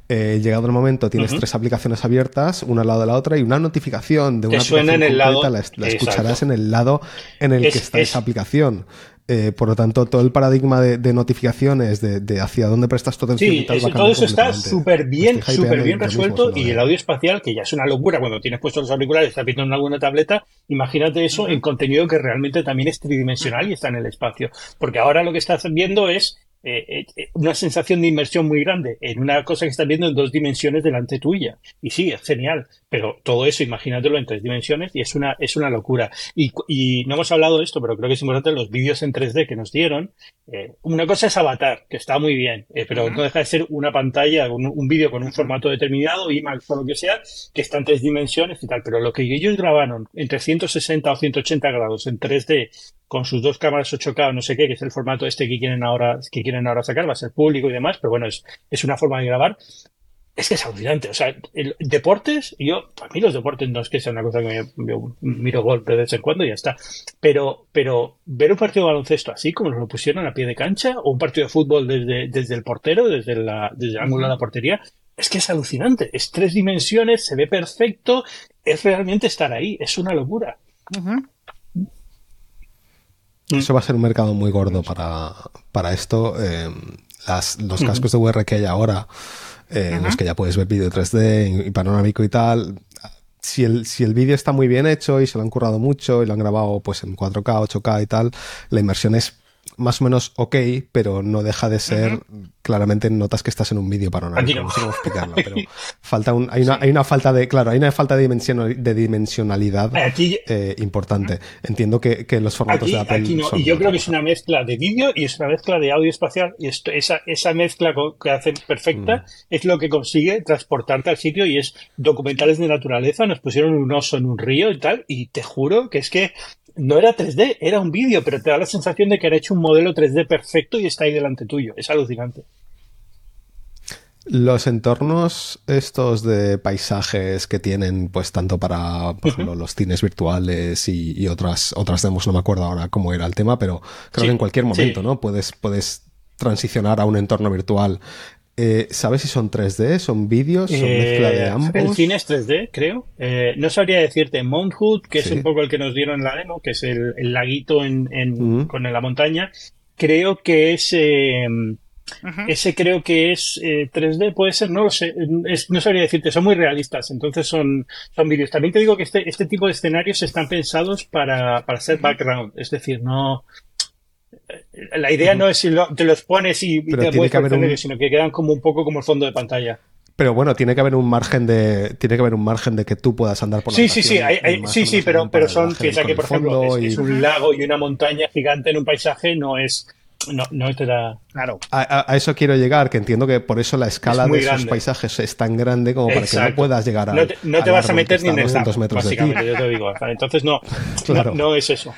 eh, llegado el momento, tienes tres aplicaciones abiertas, una al lado de la otra, y una notificación de una aplicación en el lado, la, escucharás en el lado en el que está esa aplicación. Eh, por lo tanto, todo el paradigma de, notificaciones, de, hacia dónde prestas tu atención. Sí, todo eso está súper bien, súper bien resuelto. y el audio espacial, que ya es una locura cuando tienes puestos los auriculares, estás viendo en alguna tableta, imagínate eso en contenido que realmente también es tridimensional y está en el espacio. Porque ahora lo que estás viendo es eh, eh, eh, una sensación de inmersión muy grande en una cosa que estás viendo en dos dimensiones delante tuya. Y sí, es genial, pero todo eso imagínatelo en tres dimensiones y es una, es una locura. Y, y no hemos hablado de esto, pero creo que es importante los vídeos en 3D que nos dieron. una cosa es Avatar, que está muy bien, pero no deja de ser una pantalla, un, un vídeo con un formato determinado, IMAX o lo que sea, que está en tres dimensiones y tal. Pero lo que ellos grabaron en 360 o 180 grados en 3D con sus dos cámaras 8K o no sé qué, que es el formato este que quieren ahora, que quieren ahora sacar, va a ser público y demás, pero bueno, es, es una forma de grabar. Es que es alucinante. O sea, el, deportes, yo, para mí los deportes no es que sea una cosa que me, miro golpe de vez en cuando y ya está. Pero, pero ver un partido de baloncesto así como lo pusieron a pie de cancha, o un partido de fútbol desde, desde el portero, desde, la, desde el ángulo de la portería, es que es alucinante. Es tres dimensiones, se ve perfecto, es realmente estar ahí, es una locura. Mm. Eso va a ser un mercado muy gordo para, para esto. Eh, las, los cascos de VR que hay ahora, eh, en los que ya puedes ver vídeo 3D y, panorámico y tal, si el, si el vídeo está muy bien hecho y se lo han currado mucho y lo han grabado pues en 4K, 8K y tal, la inmersión es más o menos ok, pero no deja de ser, claramente notas que estás en un vídeo panorámico. No. sé cómo explicarlo, pero falta un, hay, una, hay una falta de, claro, hay una falta de, de dimensionalidad eh, importante. Entiendo que, que los formatos de Apple. y yo creo que es una mezcla de vídeo y es una mezcla de audio espacial. Y esto, esa, esa mezcla que hace perfecta mm. es lo que consigue transportarte al sitio y es documentales de naturaleza. Nos pusieron un oso en un río y tal, y te juro que es que no era 3D, era un vídeo, pero te da la sensación de que han hecho un modelo 3D perfecto y está ahí delante tuyo. Es alucinante. Los entornos estos de paisajes que tienen, pues tanto para, por ejemplo, los cines virtuales y, otras, otras demos, no me acuerdo ahora cómo era el tema, pero creo que en cualquier momento, ¿no? Puedes, puedes transicionar a un entorno virtual eh, ¿Sabes si son 3D? ¿Son vídeos? ¿Son mezcla de eh, ambos? El cine es 3D, creo. Eh, no sabría decirte. Mount Hood, que es un poco el que nos dieron en la demo, que es el, laguito en, en con la montaña. Creo que es. Ese creo que es 3D, puede ser, no lo sé, no sabría decirte, son muy realistas, entonces son, son vídeos. También te digo que este, este tipo de escenarios están pensados para, para ser background, es decir, no, la idea no es si te los pones y, te puedes que sino que quedan como un poco como el fondo de pantalla. Pero bueno, tiene que haber un margen de tiene que haber un margen de que tú puedas andar por la Sí, sí, sí, sí, sí, pero, pero son piensa que por ejemplo es, un lago y una montaña gigante en un paisaje no es no, no te da. Claro. A, eso quiero llegar, que entiendo que por eso la escala de esos paisajes es tan grande como para que no puedas llegar a. No te, no te vas a meter ni en el metros básicamente, yo te digo. Entonces no, claro. no, es eso.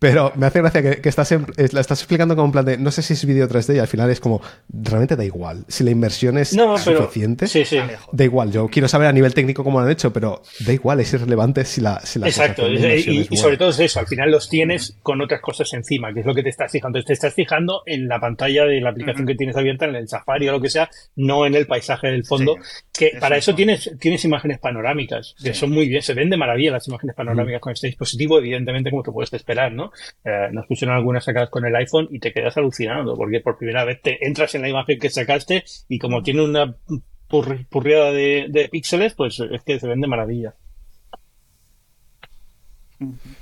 Pero me hace gracia que, estás la estás explicando como un plan de. No sé si es vídeo 3D y al final es como. Realmente da igual. Si la inversión es suficiente, sí, sí. da igual. Yo quiero saber a nivel técnico cómo lo han hecho, pero da igual, es irrelevante si la. Si la Exacto. Y, y sobre todo es eso. Al final los tienes con otras cosas encima, que es lo que te estás fijando. Te estás fijando en la pantalla de la aplicación que tienes abierta, en el Safari o lo que sea, no en el paisaje del fondo. que para eso tienes, tienes imágenes panorámicas, que son muy bien, se ven de maravilla las imágenes panorámicas con este dispositivo, evidentemente como te puedes esperar, ¿no? Eh, nos pusieron algunas sacadas con el iPhone y te quedas alucinando, porque por primera vez te entras en la imagen que sacaste y como tiene una purriada de, píxeles, pues es que se ven de maravilla. eh,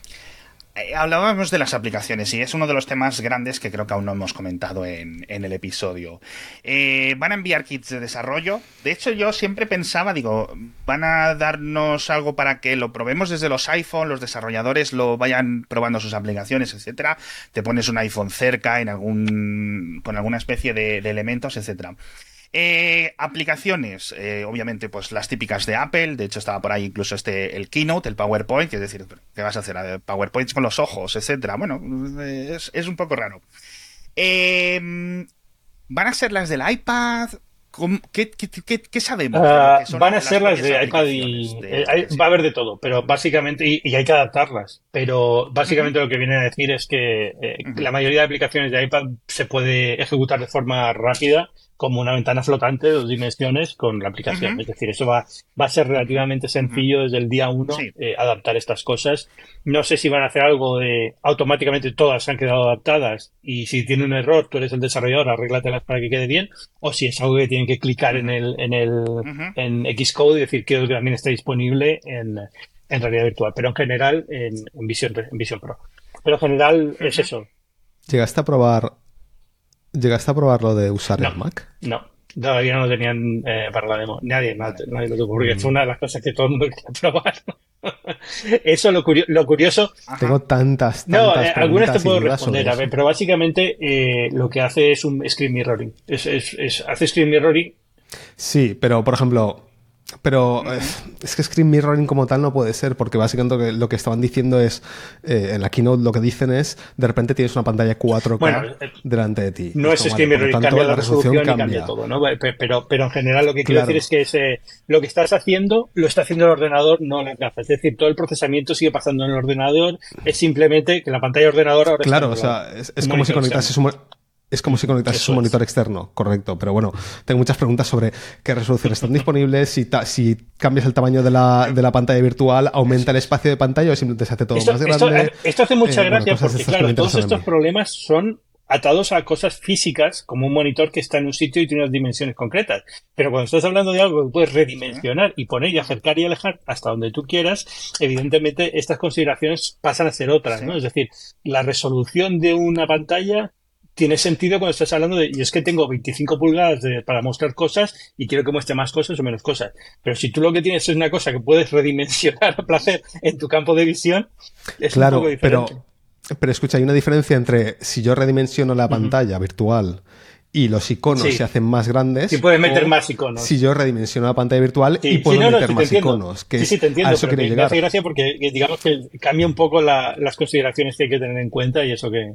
hablábamos de las aplicaciones y es uno de los temas grandes que creo que aún no hemos comentado en, el episodio. Eh, van a enviar kits de desarrollo. De hecho, yo siempre pensaba, digo, van a darnos algo para que lo probemos desde los iPhone, los desarrolladores lo vayan probando sus aplicaciones, etcétera. Te pones un iPhone cerca en algún con alguna especie de, de elementos, etcétera. Eh, aplicaciones, eh, obviamente, pues las típicas de Apple. De hecho, estaba por ahí incluso este el Keynote, el PowerPoint, es decir, ¿qué vas a hacer? PowerPoints con los ojos, etcétera. Bueno, es, un poco raro. Em, ¿Van a ser las del iPad? ¿Qué, sabemos? Ah, van a ser las de iPad y eh, va a haber de todo, pero básicamente, y, hay que adaptarlas, pero básicamente lo que viene a decir es que la mayoría de aplicaciones de iPad se puede ejecutar de forma rápida como una ventana flotante de dos dimensiones con la aplicación. Es decir, eso va, va a ser relativamente sencillo desde el día uno eh, adaptar estas cosas. No sé si van a hacer algo de automáticamente todas se han quedado adaptadas y si tiene un error, tú eres el desarrollador, arréglatelas para que quede bien, o si es algo que tienen que clicar en el, en el en Xcode y decir que también está disponible en, en realidad virtual, pero en general en, en Vision, en Vision Pro. Pero en general es eso. ¿Llegaste a probar ¿Llegaste a probar lo de usar el Mac? No, todavía no lo tenían eh, para la demo. Nadie, nadie, lo tuvo, porque mm. fue una de las cosas que todo el mundo quería probar. Eso lo, lo curioso. Tengo tantas, tantas No, eh, algunas te puedo responder, a ver, pero básicamente eh, lo que hace es un screen mirroring. Es, es, es, hace screen mirroring. Sí, pero por ejemplo, pero eh, es que Screen Mirroring como tal no puede ser, porque básicamente lo que, estaban diciendo es, eh, en la keynote lo que dicen es, de repente tienes una pantalla 4K eh, delante de ti. No es Screen Mirroring, cambia la, resolución, y cambia. todo, ¿no? Pero, pero en general lo que quiero decir es que ese, lo que estás haciendo, lo está haciendo el ordenador, no la gafas. Es decir, todo el procesamiento sigue pasando en el ordenador, es simplemente que la pantalla de ordenador ahora Claro, o sea, es, como si conectases un es como si conectases un monitor externo, correcto. Pero bueno, tengo muchas preguntas sobre qué resoluciones están disponibles, si, si cambias el tamaño de la, de la, pantalla virtual, aumenta el espacio de pantalla o simplemente se hace todo más grande. Eh, esto, hace mucha eh, gracia porque, claro, todos estos problemas son atados a cosas físicas, como un monitor que está en un sitio y tiene unas dimensiones concretas. Pero cuando estás hablando de algo que puedes redimensionar y poner y acercar y alejar hasta donde tú quieras, evidentemente estas consideraciones pasan a ser otras, ¿no? Es decir, la resolución de una pantalla tiene sentido cuando estás hablando de, y es que tengo 25 pulgadas para mostrar cosas y quiero que muestre más cosas o menos cosas. Pero si tú lo que tienes es una cosa que puedes redimensionar a placer en tu campo de visión, es claro, un poco diferente. Pero, pero escucha, hay una diferencia entre si yo redimensiono la pantalla virtual y los iconos se hacen más grandes. Si puedes meter más iconos. Si yo redimensiono la pantalla virtual y puedo meter más iconos. Que sí, sí, te entiendo. A eso pero me hace gracia porque digamos que cambia un poco las consideraciones que hay que tener en cuenta y eso que.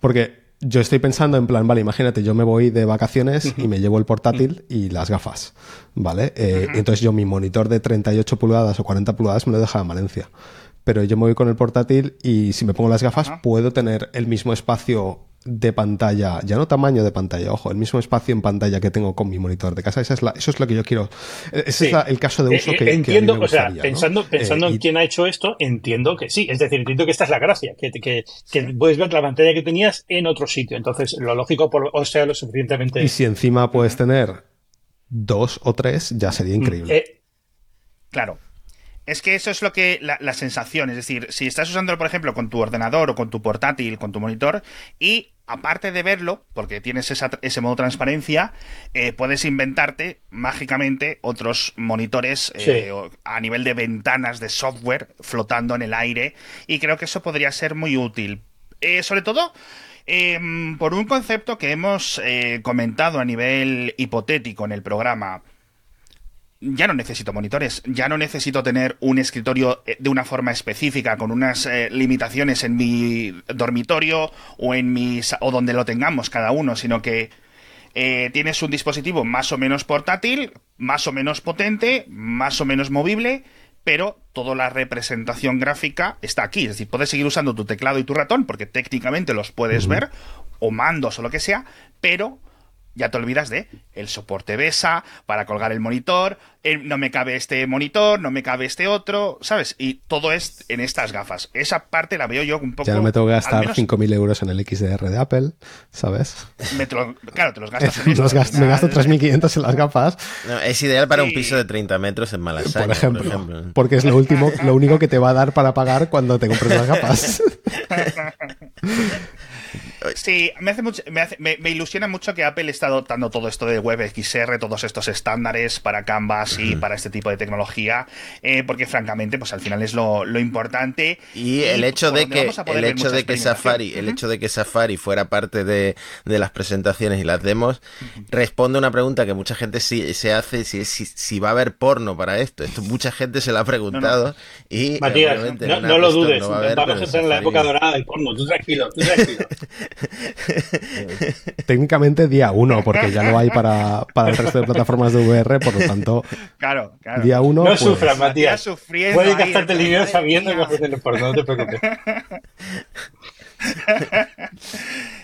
Porque yo estoy pensando en plan, vale, imagínate, yo me voy de vacaciones y me llevo el portátil y las gafas, ¿vale? Eh, entonces yo mi monitor de 38 pulgadas o 40 pulgadas me lo deja en Valencia. Pero yo me voy con el portátil y si me pongo las gafas puedo tener el mismo espacio de pantalla, ya no tamaño de pantalla, ojo, el mismo espacio en pantalla que tengo con mi monitor de casa. Esa es la, eso es lo que yo quiero. E-, ese es el caso de uso eh, que entiendo. o sea, pensando, pensando eh, en quién ha hecho esto, entiendo que sí. Es decir, entiendo que esta es la gracia, que, que, que, puedes ver la pantalla que tenías en otro sitio. Entonces, lo lógico, por, o sea, lo suficientemente. Y si encima puedes tener dos o tres, ya sería mm, increíble. Eh, claro. Es que eso es lo que la, sensación, es decir, si estás usándolo, por ejemplo, con tu ordenador o con tu portátil, con tu monitor, y aparte de verlo, porque tienes ese modo transparencia, eh, puedes inventarte mágicamente otros monitores eh, a nivel de ventanas de software flotando en el aire, y creo que eso podría ser muy útil. Eh, sobre todo, em, por un concepto que hemos comentado a nivel hipotético en el programa ya no necesito monitores, ya no necesito tener un escritorio eh, de una forma específica, con unas eh, limitaciones en mi dormitorio o en mis o donde lo tengamos cada uno, sino que eh, tienes un dispositivo más o menos portátil, más o menos potente, más o menos movible, pero toda la representación gráfica está aquí. Es decir, puedes seguir usando tu teclado y tu ratón, porque técnicamente los puedes ver, o mandos o lo que sea, pero ya te olvidas de el soporte BESA para colgar el monitor, no me cabe este monitor, no me cabe este otro, ¿sabes? Y todo es en estas gafas. Esa parte la veo yo un poco... Ya no me tengo que gastar 5.000 euros en el XDR de Apple, ¿sabes? claro, te los gastas en Me gasto 3.500 en las gafas. es ideal para un piso de 30 metros en Malasaña, por ejemplo. Porque es lo, último, lo único que te va a dar para pagar cuando te compres las gafas. Sí, me, hace mucho, me, ilusiona mucho que Apple está adoptando todo esto de WebXR, todos estos estándares para Canvas y para este tipo de tecnología, eh, porque francamente, pues al final es lo, importante. Y, el hecho de que el hecho de que Safari, el hecho de que Safari fuera parte de, las presentaciones y las demos, responde a una pregunta que mucha gente sí, se hace si, si, va a haber porno para esto. Esto mucha gente se lo ha preguntado y Matías, no, lo dudes, vamos a estar en la época dorada del porno, tú tranquilo, tú tranquilo. Técnicamente día uno, porque ya no hay para, para el resto de plataformas de VR, por lo tanto. Claro, claro. Día uno. No pues, sufras, Matías. Puedes gastarte el dinero sabiendo que vas a tener por no te preocupes.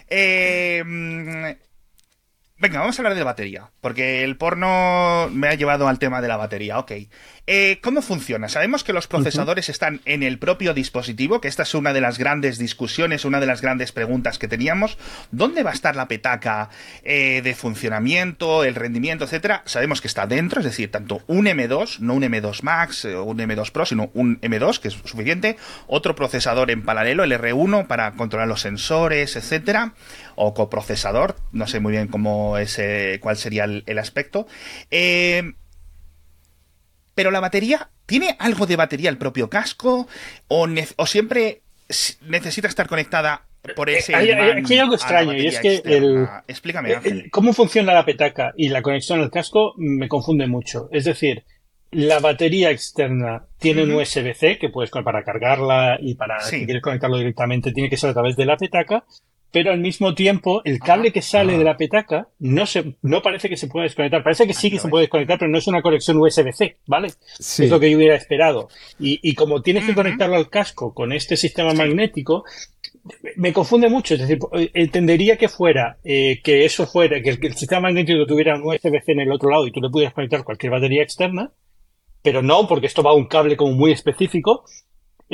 eh, Venga, vamos a hablar de batería, porque el porno me ha llevado al tema de la batería, ok. Eh, ¿Cómo funciona? Sabemos que los procesadores están en el propio dispositivo, que esta es una de las grandes discusiones, una de las grandes preguntas que teníamos. ¿Dónde va a estar la petaca eh, de funcionamiento, el rendimiento, etcétera? Sabemos que está dentro, es decir, tanto un M2, no un M2 Max o un M2 Pro, sino un M2, que es suficiente, otro procesador en paralelo, el R1, para controlar los sensores, etcétera, o coprocesador, no sé muy bien cómo es, eh, cuál sería el, el aspecto. Eh, pero la batería, ¿tiene algo de batería el propio casco? ¿O, siempre necesita estar conectada por eh, ese. Hay, aquí hay algo extraño y es que el, Explícame, Ángel. cómo funciona la petaca y la conexión al casco me confunde mucho. Es decir, la batería externa tiene un USB-C que puedes para cargarla y para si quieres conectarlo directamente tiene que ser a través de la petaca pero al mismo tiempo el cable que sale de la petaca no se no parece que se pueda desconectar. Parece que sí que se puede desconectar, pero no es una conexión USB-C, ¿vale? Es lo que yo hubiera esperado. Y, y como tienes que conectarlo al casco con este sistema magnético, me confunde mucho. Es decir, entendería que fuera, eh, que eso fuera, que el, que el, sistema magnético tuviera un USB-C en el otro lado y tú le pudieras conectar cualquier batería externa, pero no, porque esto va a un cable como muy específico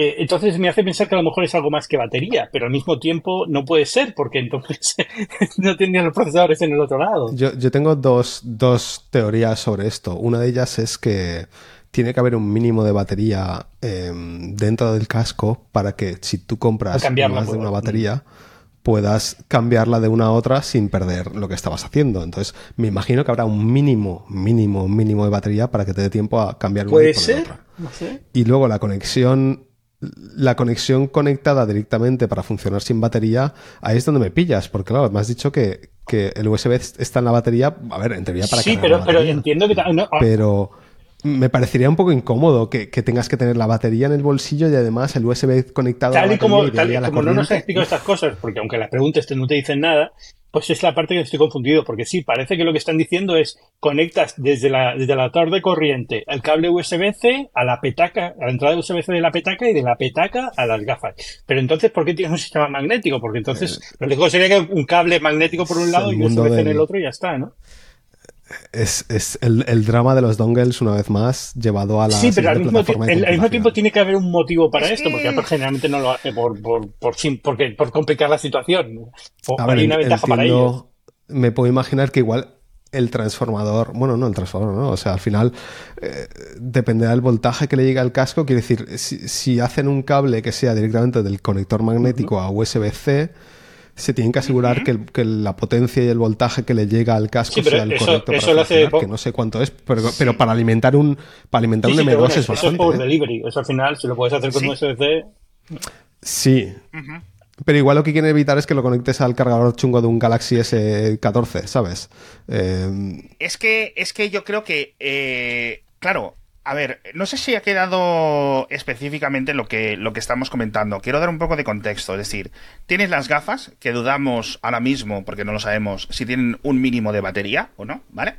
eh, entonces me hace pensar que a lo mejor es algo más que batería, pero al mismo tiempo no puede ser, porque entonces no tendrían los procesadores en el otro lado. Yo, tengo dos, teorías sobre esto. Una de ellas es que tiene que haber un mínimo de batería em, dentro del casco para que si tú compras más de una batería puedas cambiarla de una a otra sin perder lo que estabas haciendo. Entonces, me imagino que habrá un mínimo, mínimo, mínimo de batería para que te dé tiempo a cambiar una ¿Puede ser? No sé. Y luego la conexión la conexión conectada directamente para funcionar sin batería, ahí es donde me pillas, porque claro, me has dicho que, el USB está en la batería, a ver, en teoría para Sí, pero, pero entiendo que... Ah. Pero me parecería un poco incómodo que, tengas que tener la batería en el bolsillo y además el USB conectado tal y como, tal, y como no nos has explicado estas cosas, porque aunque las preguntas no te dicen nada, pues es la parte que estoy confundido, porque sí, parece que lo que están diciendo es conectas desde la, desde la torre de corriente el cable USB-C a la petaca, a la entrada USB-C de la petaca y de la petaca a las gafas. Pero entonces, ¿por qué tienes un sistema magnético? Porque entonces eh, lo lejos sería que un cable magnético por un lado y USB-C en el otro y ya está, ¿no? Es, es el, el, drama de los dongles, una vez más, llevado a la. Sí, pero al mismo, al mismo, tiempo tiene que haber un motivo para esto, porque Apple generalmente no lo hace por, por, por, porque, por complicar la situación. O hay una ventaja para ellos. Me puedo imaginar que igual el transformador, bueno, no el transformador, ¿no? O sea, al final eh, dependerá del voltaje que le llegue al casco. Quiere decir, si, si, hacen un cable que sea directamente del conector magnético a USB-C se tienen que asegurar que, la potencia y el voltaje que le llega al casco sea el correcto eso para hace... que no sé cuánto es, pero, para alimentar un para alimentar un M2 es bastante. Eso es por ¿eh? delivery, eso al final si lo puedes hacer con USB-C. Sí. Pero igual lo que quieren evitar es que lo conectes al cargador chungo de un Galaxy S14, ¿sabes? Eh, es que es que yo creo que eh, claro, a ver, no sé si ha quedado específicamente lo que, lo que estamos comentando. Quiero dar un poco de contexto. Es decir, tienes las gafas, que dudamos ahora mismo, porque no lo sabemos, si tienen un mínimo de batería o no, ¿vale?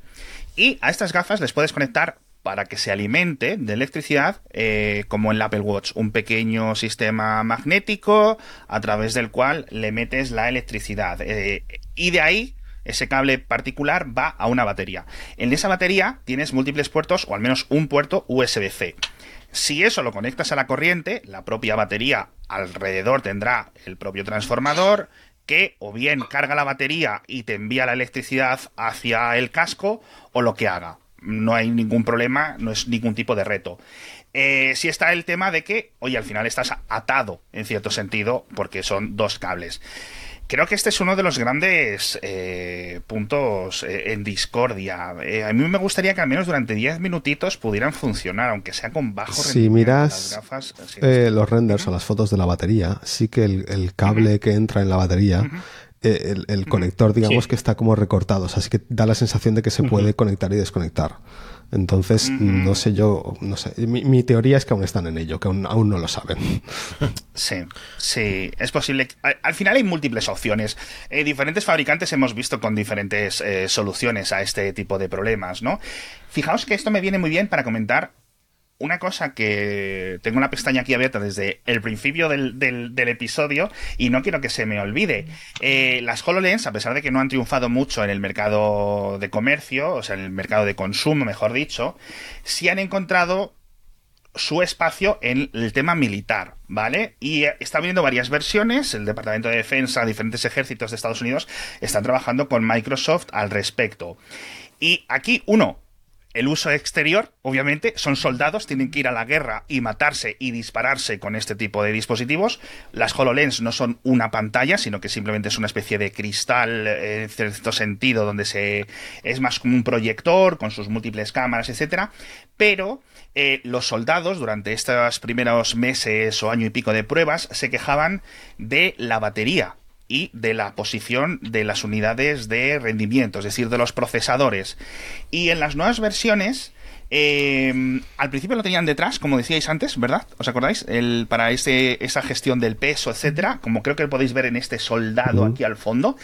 Y a estas gafas les puedes conectar para que se alimente de electricidad, eh, como en el Apple Watch, un pequeño sistema magnético a través del cual le metes la electricidad. Eh, y de ahí ese cable particular va a una batería. En esa batería tienes múltiples puertos o al menos un puerto USB-C. Si eso lo conectas a la corriente, la propia batería alrededor tendrá el propio transformador que o bien carga la batería y te envía la electricidad hacia el casco o lo que haga. No hay ningún problema, no es ningún tipo de reto. Eh, sí está el tema de que, oye, al final estás atado, en cierto sentido, porque son dos cables. Creo que este es uno de los grandes eh, puntos eh, en discordia. Eh, a mí me gustaría que al menos durante 10 minutitos pudieran funcionar, aunque sea con bajo Si miras gafas, los renders o las fotos de la batería, sí que el, el cable que entra en la batería, el, el conector, digamos Sí. que está como recortado, o sea, así que da la sensación de que se puede conectar y desconectar. Entonces, no sé yo, no sé. Mi, mi teoría es que aún están en ello, que aún, aún no lo saben. Sí, sí, es posible. Al, al final hay múltiples opciones. Eh, diferentes fabricantes hemos visto con diferentes eh, soluciones a este tipo de problemas, ¿no? Fijaos que esto me viene muy bien para comentar una cosa que tengo una pestaña aquí abierta desde el principio del, episodio y no quiero que se me olvide. Eh, las HoloLens, a pesar de que no han triunfado mucho en el mercado de comercio, o sea, en el mercado de consumo, mejor dicho, sí han encontrado su espacio en el tema militar, ¿vale? Y eh, está viendo varias versiones, el Departamento de Defensa, diferentes ejércitos de Estados Unidos están trabajando con Microsoft al respecto. Y aquí, uno, el uso exterior, obviamente, son soldados, tienen que ir a la guerra y matarse y dispararse con este tipo de dispositivos. Las HoloLens no son una pantalla, sino que simplemente es una especie de cristal, eh, en cierto sentido, donde se es más como un proyector con sus múltiples cámaras, etcétera. Pero eh, los soldados, durante estos primeros meses o año y pico de pruebas, se quejaban de la batería y de la posición de las unidades de rendimiento, es decir, de los procesadores. Y en las nuevas versiones, eh, al principio lo tenían detrás, como decíais antes, ¿verdad? ¿Os acordáis? El, para ese, esa gestión del peso, etcétera, como creo que podéis ver en este soldado aquí al fondo.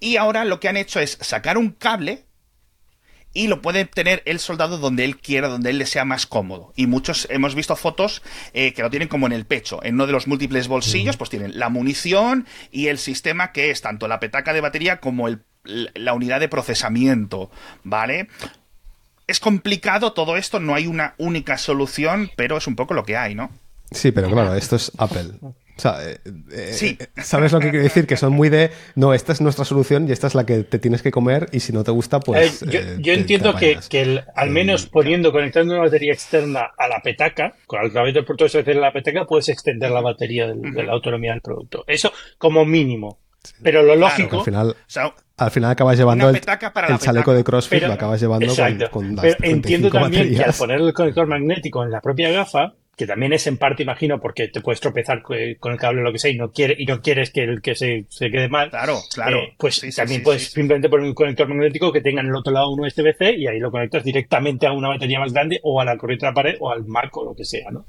Y ahora lo que han hecho es sacar un cable y lo puede tener el soldado donde él quiera, donde él le sea más cómodo. Y muchos hemos visto fotos eh, que lo tienen como en el pecho. En uno de los múltiples bolsillos, pues tienen la munición y el sistema que es tanto la petaca de batería como el, la unidad de procesamiento, ¿vale? Es complicado todo esto, no hay una única solución, pero es un poco lo que hay, ¿no? Sí, pero claro, esto es Apple. O sea, eh, eh, Sí. ¿sabes lo que quiero decir? Que son muy de, no, esta es nuestra solución y esta es la que te tienes que comer y si no te gusta, pues... Eh, yo, eh, yo te- entiendo te que, que el- al menos poniendo, conectando una batería externa a la petaca, con a través del puerto USB de la petaca, puedes extender la batería del- de la autonomía del producto. Eso como mínimo. Pero lo Claro. lógico. Al final, O sea, al final acabas llevando el, el chaleco de CrossFit, Pero- lo acabas llevando con, Exacto. con las Pero entiendo 35 también que al poner el conector magnético en la propia gafa, que también es en parte, imagino, porque te puedes tropezar co- con el cable o lo que sea y no, quiere, y no quieres que el que se, se quede mal. claro, claro. eh, pues Sí, también sí, puedes sí. simplemente poner un conector magnético que tenga en el otro lado un USB-C y ahí lo conectas directamente a una batería más grande o a la corriente de la pared o al Mac o lo que sea, ¿no?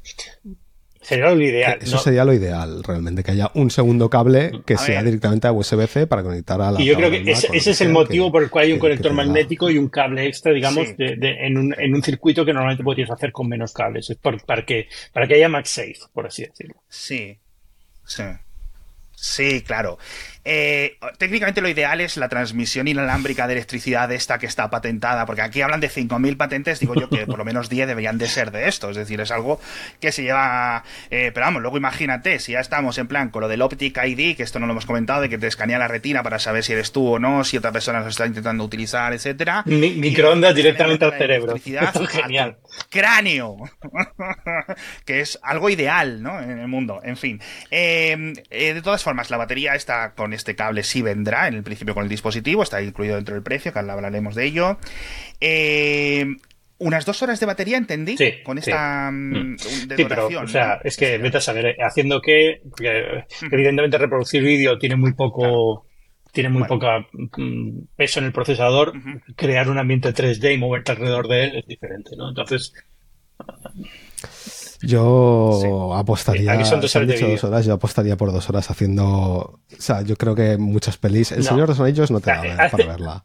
Sería lo ideal. Eso ¿no? sería lo ideal, realmente, que haya un segundo cable que A sea ver. directamente a USB-C para conectar a la Y yo creo que ese, que es el motivo que- por el cual hay un que- conector magnético y un cable extra, digamos, Sí. de- de- en, un, en un circuito que normalmente podrías hacer con menos cables. Es por- para, que, para que haya MagSafe, por así decirlo. Sí, sí. Sí, claro. Eh, técnicamente lo ideal es la transmisión inalámbrica de electricidad esta que está patentada, porque aquí hablan de 5.000 patentes, digo yo que por lo menos 10 deberían de ser de esto, es decir, es algo que se lleva... eh, pero vamos, luego imagínate, si ya estamos en plan con lo del Optic ID, que esto no lo hemos comentado, de que te escanea la retina para saber si eres tú o no, si otra persona lo está intentando utilizar, etcétera. Mi- microondas directamente al cerebro. Genial. cráneo que es algo ideal ¿no? en el mundo en fin eh, de todas formas la batería está con este cable sí vendrá en el principio con el dispositivo está incluido dentro del precio que ahora hablaremos de ello Eh, unas dos horas de batería entendí Sí, con esta mm, Mm. de Sí, pero, o sea, ¿no? es que vete a saber, eh, haciendo que, porque evidentemente reproducir vídeo tiene muy poco, tiene muy Bueno. poca mm, peso en el procesador, crear un ambiente 3D y moverte alrededor de él es diferente, ¿no? Entonces, Yo apostaría. Aquí son dos horas de dicho vídeo. dos horas, yo apostaría por dos horas haciendo. O sea, yo creo que muchas pelis. El No. Señor de los Anillos no te da Eh, para verla.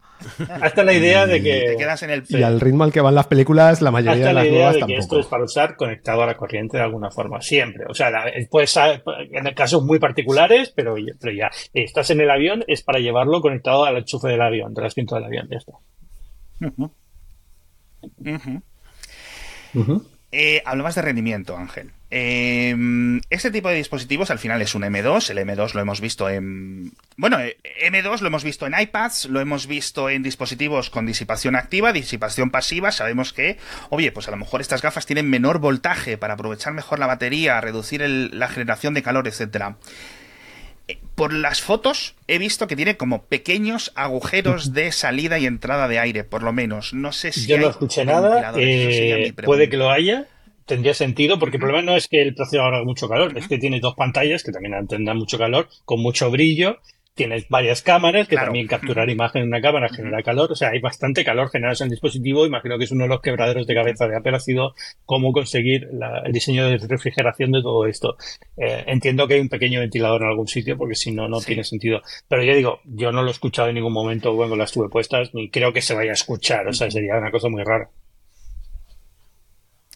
Hasta la idea de que. Te quedas en el... Y al ritmo al que van las películas, la mayoría Hasta de la las idea nuevas de que esto es para usar conectado a la corriente de alguna forma, siempre. O sea, la- pues ah, en casos muy particulares, pero, pero ya, estás en el avión, es para llevarlo conectado al enchufe del avión, del asiento del avión, ya está. Ujú. Ujú. Eh, hablabas de rendimiento, Ángel. Eh, este tipo de dispositivos al final es un M2. El M2 lo hemos visto en. Bueno, eh, M2 lo hemos visto en iPads, lo hemos visto en dispositivos con disipación activa, disipación pasiva. Sabemos que, oye, pues a lo mejor estas gafas tienen menor voltaje para aprovechar mejor la batería, reducir la generación de calor, etcétera. Por las fotos he visto que tiene como pequeños agujeros de salida y entrada de aire, por lo menos. No sé si. Yo no escuché nada, eh, puede que lo haya, tendría sentido, porque el problema no es que el procesador haga mucho calor, es que tiene dos pantallas que también tendrán mucho calor, con mucho brillo, tienes varias cámaras que Claro. también capturar imagen en una cámara genera calor, o sea, hay bastante calor generado en el dispositivo, imagino que es uno de los quebraderos de cabeza de Apple ha sido cómo conseguir la- el diseño de refrigeración de todo esto. Eh, entiendo que hay un pequeño ventilador en algún sitio, porque si no, no Sí. tiene sentido. Pero ya digo, yo no lo he escuchado en ningún momento cuando las tuve puestas, ni creo que se vaya a escuchar, o sea, sería una cosa muy rara.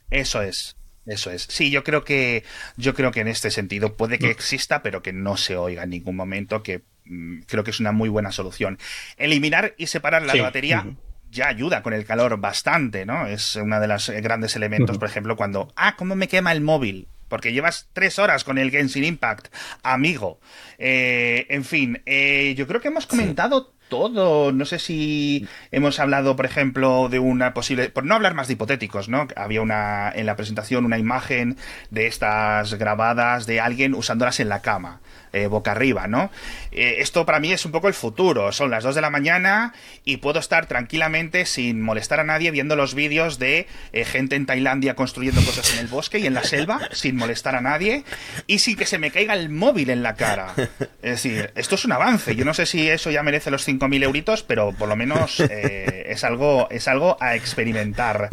Eso es. Eso es. Sí, yo creo que yo creo que en este sentido puede que exista, pero que no se oiga en ningún momento, que mm, creo que es una muy buena solución. Eliminar y separar la Sí. batería ya ayuda con el calor bastante, ¿no? Es uno de los eh, grandes elementos, por ejemplo, cuando, ah, ¿cómo me quema el móvil? Porque llevas tres horas con el Genshin Impact, amigo. Eh, en fin, eh, yo creo que hemos comentado todo. No sé si hemos hablado, por ejemplo, de una posible. Por no hablar más de hipotéticos, ¿no? Había una en la presentación una imagen de estas grabadas de alguien usándolas en la cama. Eh, boca arriba, ¿no? Eh, esto para mí es un poco el futuro. Son las 2 de la mañana y puedo estar tranquilamente sin molestar a nadie viendo los vídeos de eh, gente en Tailandia construyendo cosas en el bosque y en la selva sin molestar a nadie y sin que se me caiga el móvil en la cara. Es decir, esto es un avance. Yo no sé si eso ya merece los 5.000 euritos, pero por lo menos es, algo, es algo a experimentar.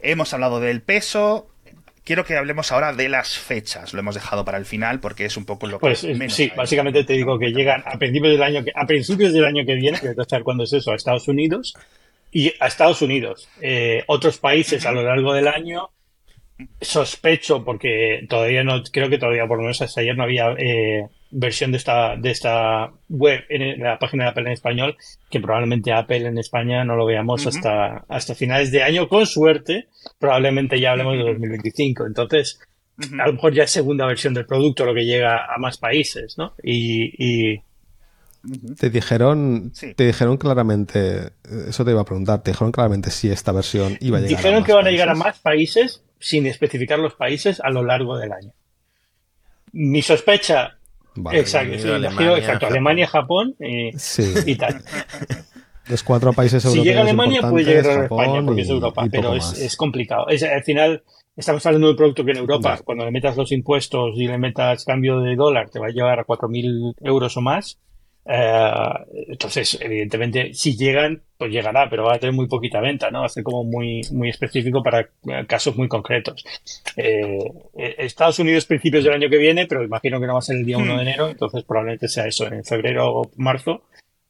Hemos hablado del peso. Quiero que hablemos ahora de las fechas. Lo hemos dejado para el final porque es un poco lo que Pues eh, menos sí, hay. básicamente te digo que llegan a principios del año que, a principios del año que viene, que saber cuándo es eso, a Estados Unidos y a Estados Unidos. Eh, otros países a lo largo del año, sospecho, porque todavía no, creo que todavía por lo menos hasta ayer no había eh, versión de esta, de esta web en la página de Apple en español, que probablemente Apple en España no lo veamos hasta, hasta finales de año, con suerte, probablemente ya hablemos de 2025. Entonces, a lo mejor ya es segunda versión del producto lo que llega a más países, ¿no? Y, y Te dijeron, Sí. te dijeron claramente, eso te iba a preguntar, te dijeron claramente si esta versión iba a llegar dijeron más que van a llegar a más países sin especificar los países a lo largo del año. Mi sospecha, Vale. exacto, sí, Alemania, exacto, Japón. Alemania, Japón eh, Sí, y tal. los cuatro países Si europeos llega a Alemania puede llegar a España porque y- es Europa, pero es, complicado. Es, al final estamos hablando de un producto que en Europa, cuando le metas los impuestos y le metas cambio de dólar, te va a llevar a 4.000 euros o más. Eh, entonces, evidentemente, si llegan, pues llegará, pero va a tener muy poquita venta, ¿no? Va a ser como muy, muy específico para eh, casos muy concretos. Eh, eh, Estados Unidos principios del año que viene, pero imagino que no va a ser el día 1 de enero, entonces probablemente sea eso, en febrero o marzo.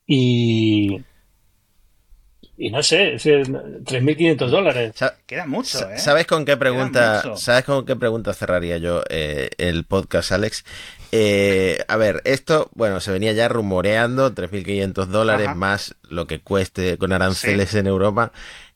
Y, y no sé, es el 3.500 dólares. Sa- Queda mucho, ¿eh? ¿Sabes con qué pregunta, sabes con qué pregunta cerraría yo eh, el podcast, Alex? Eh, a ver, esto, bueno, se venía ya rumoreando, 3.500 dólares Ajá. más lo que cueste con aranceles en Europa.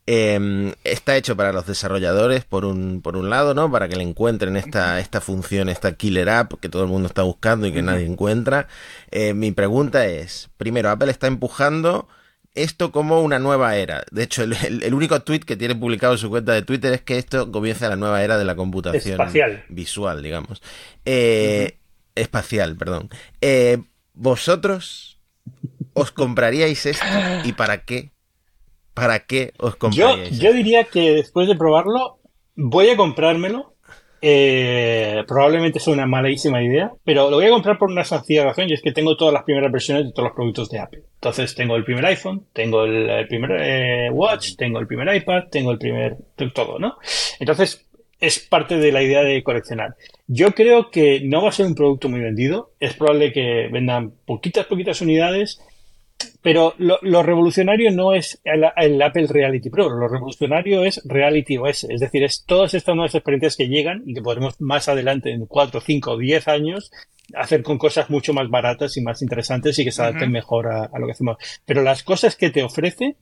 Eh, está hecho para los desarrolladores, por un, por un lado, ¿no? Para que le encuentren esta, esta función, esta killer app que todo el mundo está buscando y que nadie encuentra. Eh, mi pregunta es, primero, Apple está empujando esto como una nueva era. De hecho, el, el- el único tweet que tiene publicado en su cuenta de Twitter es que esto comienza la nueva era de la computación Espacial. visual, digamos. Eh, Espacial, perdón. Eh, ¿Vosotros os compraríais esto y para qué? ¿Para qué os Yo, compraríais? yo diría que después de probarlo, voy a comprármelo. Eh, probablemente es una malísima idea, pero lo voy a comprar por una sencilla razón y es que tengo todas las primeras versiones de todos los productos de Apple. Entonces tengo el primer iPhone, tengo el, primer eh, Watch, tengo el primer iPad, tengo el primer todo, ¿no? Entonces es parte de la idea de coleccionar. Yo creo que no va a ser un producto muy vendido. Es probable que vendan poquitas, poquitas unidades. Pero lo, revolucionario no es el, Apple Reality Pro, lo revolucionario es Reality OS, es decir, es todas estas nuevas experiencias que llegan y que podremos más adelante, en 4, 5 o 10 años, hacer con cosas mucho más baratas y más interesantes y que se adapten mejor a, lo que hacemos. Pero las cosas que te ofrece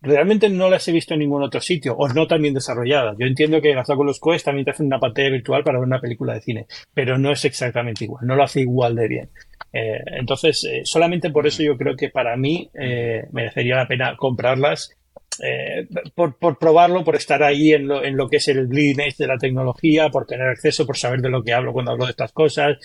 realmente no las he visto en ningún otro sitio o no tan bien desarrolladas. Yo entiendo que las Oculus Quest también te hacen una pantalla virtual para ver una película de cine, pero no es exactamente igual, no lo hace igual de bien. Eh, entonces, eh, solamente por eso yo creo que para mí eh, merecería la pena comprarlas por, por, probarlo, por estar ahí en lo, en lo que es el bleeding edge de la tecnología, por tener acceso, por saber de lo que hablo cuando hablo de estas cosas.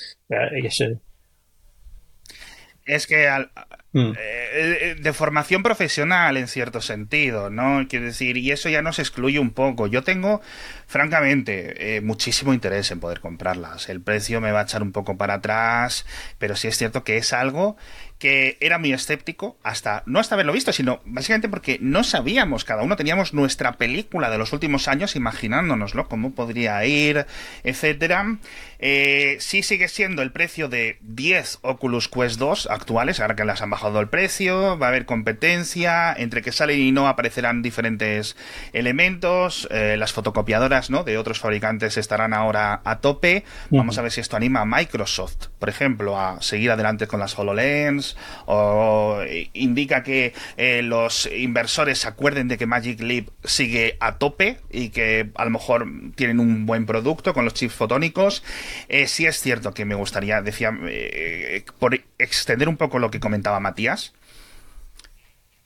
es que al, Mm. Eh, eh, de formación profesional en cierto sentido, ¿no? Quiero decir, y eso ya nos excluye un poco. Yo tengo, francamente, eh, muchísimo interés en poder comprarlas. El precio me va a echar un poco para atrás, pero sí es cierto que es algo que era muy escéptico hasta no hasta haberlo visto, sino básicamente porque no sabíamos, cada uno teníamos nuestra película de los últimos años imaginándonoslo, cómo podría ir, etcétera. Eh, sí sigue siendo el precio de 10 Oculus Quest 2 actuales, ahora que las han bajado el precio, va a haber competencia, entre que salen y no aparecerán diferentes elementos, eh, las fotocopiadoras ¿no? de otros fabricantes estarán ahora a tope, vamos a ver si esto anima a Microsoft, por ejemplo, a seguir adelante con las HoloLens, o indica que eh, los inversores se acuerden de que Magic Leap sigue a tope y que a lo mejor tienen un buen producto con los chips fotónicos. Eh, sí es cierto que me gustaría, decía, eh, por extender un poco lo que comentaba Matías,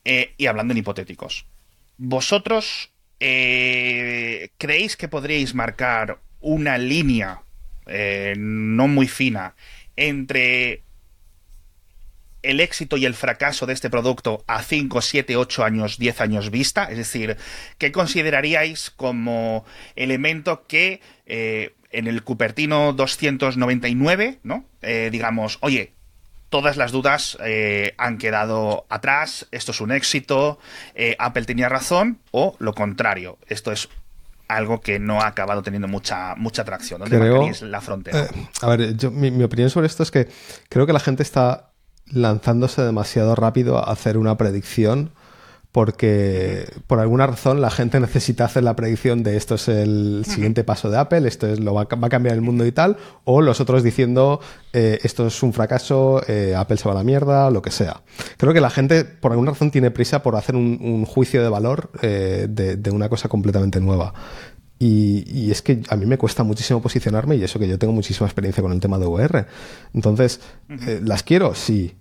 y hablando en hipotéticos, ¿vosotros creéis que podríais marcar una línea no muy fina entre el éxito y el fracaso de este producto a 5, 7, 8 años, 10 años vista? Es decir, ¿qué consideraríais como elemento que eh, en el Cupertino 299, ¿no? Eh, digamos, oye, todas las dudas eh, han quedado atrás, esto es un éxito, Apple tenía razón, o lo contrario, esto es algo que no ha acabado teniendo mucha, mucha atracción. ¿Dónde creo, la frontera? a ver, mi, opinión sobre esto es que creo que la gente está lanzándose demasiado rápido a hacer una predicción porque por alguna razón la gente necesita hacer la predicción de esto es el siguiente paso de Apple, esto es lo va, a cambiar el mundo y tal, o los otros diciendo eh, esto es un fracaso, eh, Apple se va a la mierda, lo que sea. Creo que la gente por alguna razón tiene prisa por hacer un, juicio de valor eh, de, una cosa completamente nueva. Y, es que a mí me cuesta muchísimo posicionarme y eso que yo tengo muchísima experiencia con el tema de VR. Entonces, ¿las quiero? Sí.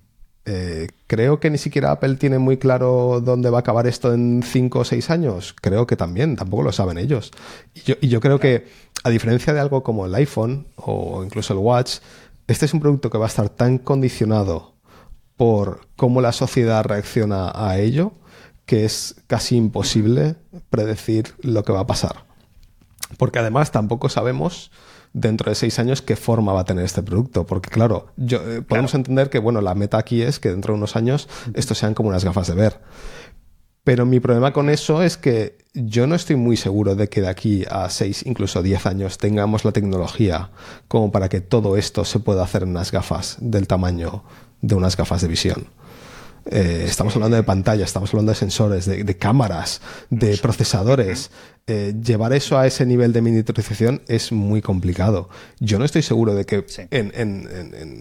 Eh, creo que ni siquiera Apple tiene muy claro dónde va a acabar esto en 5 o 6 años. Creo que también, tampoco lo saben ellos. Y yo, y yo creo que, a diferencia de algo como el iPhone o incluso el Watch, este es un producto que va a estar tan condicionado por cómo la sociedad reacciona a ello que es casi imposible predecir lo que va a pasar. Porque además tampoco sabemos dentro de seis años qué forma va a tener este producto. Porque claro, yo, eh, podemos entender que bueno, la meta aquí es que dentro de unos años estos sean como unas gafas de ver. Pero mi problema con eso es que yo no estoy muy seguro de que de aquí a seis, incluso diez años, tengamos la tecnología como para que todo esto se pueda hacer en unas gafas del tamaño de unas gafas de visión. Eh, estamos hablando de pantalla, estamos hablando de sensores, de, cámaras, de procesadores. Eh, llevar eso a ese nivel de miniaturización es muy complicado. Yo no estoy seguro de que en,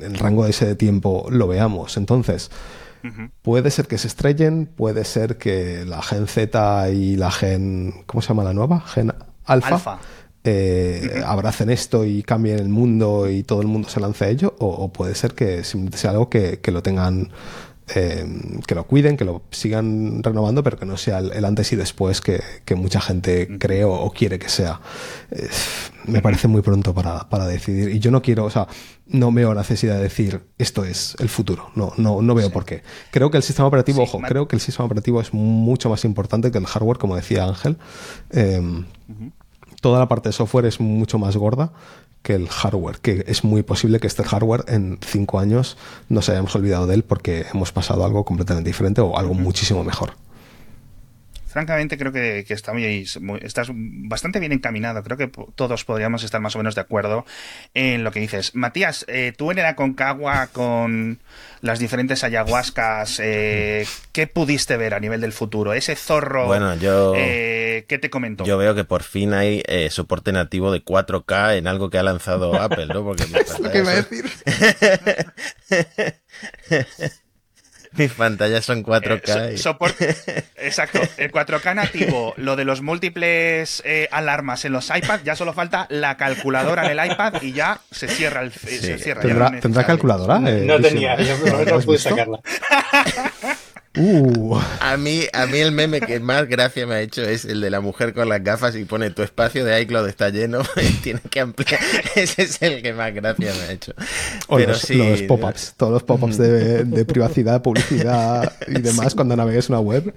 el rango de ese tiempo lo veamos. Entonces, puede ser que se estrellen, puede ser que la Gen Z y la Gen. ¿Cómo se llama la nueva? Gen Alpha. Eh, abracen esto y cambien el mundo y todo el mundo se lance a ello, o, puede ser que simplemente sea algo que lo tengan eh, que lo cuiden, que lo sigan renovando, pero que no sea el, antes y después que, mucha gente cree o, quiere que sea. Eh, me parece muy pronto para, decidir. Y yo no quiero, o sea, no veo necesidad de decir esto es el futuro. No, no, no veo por qué. Creo que el sistema operativo, ojo, creo que el sistema operativo es mucho más importante que el hardware, como decía Ángel. Eh, toda la parte de software es mucho más gorda que el hardware, que es muy posible que este hardware en cinco años nos hayamos olvidado de él porque hemos pasado algo completamente diferente o algo muchísimo mejor. Francamente creo que, que está muy, estás bastante bien encaminado. Creo que todos podríamos estar más o menos de acuerdo en lo que dices. Matías, eh, tú en el Aconcagua con las diferentes ayahuascas, eh, ¿qué pudiste ver a nivel del futuro? Ese zorro, bueno, yo, eh, ¿qué te comentó? Yo veo que por fin hay eh, soporte nativo de 4K en algo que ha lanzado Apple, ¿no? Porque es lo que iba a decir. Mis pantallas son 4K. Eh, exacto, el 4K nativo, lo de los múltiples eh, alarmas en los iPads, ya solo falta la calculadora en el iPad y ya se cierra el. Sí. Se cierra, ¿Tendrá, no ¿Tendrá calculadora? No, no tenía, yo no pude sacarla. Uh. A mí, a mí el meme que más gracia me ha hecho es el de la mujer con las gafas y pone tu espacio de iCloud está lleno y tiene que ampliar. Ese es el que más gracia me ha hecho. O Pero los, sí, los pop-ups, todos los pop-ups de, de, privacidad, publicidad y demás sí. cuando navegues una web.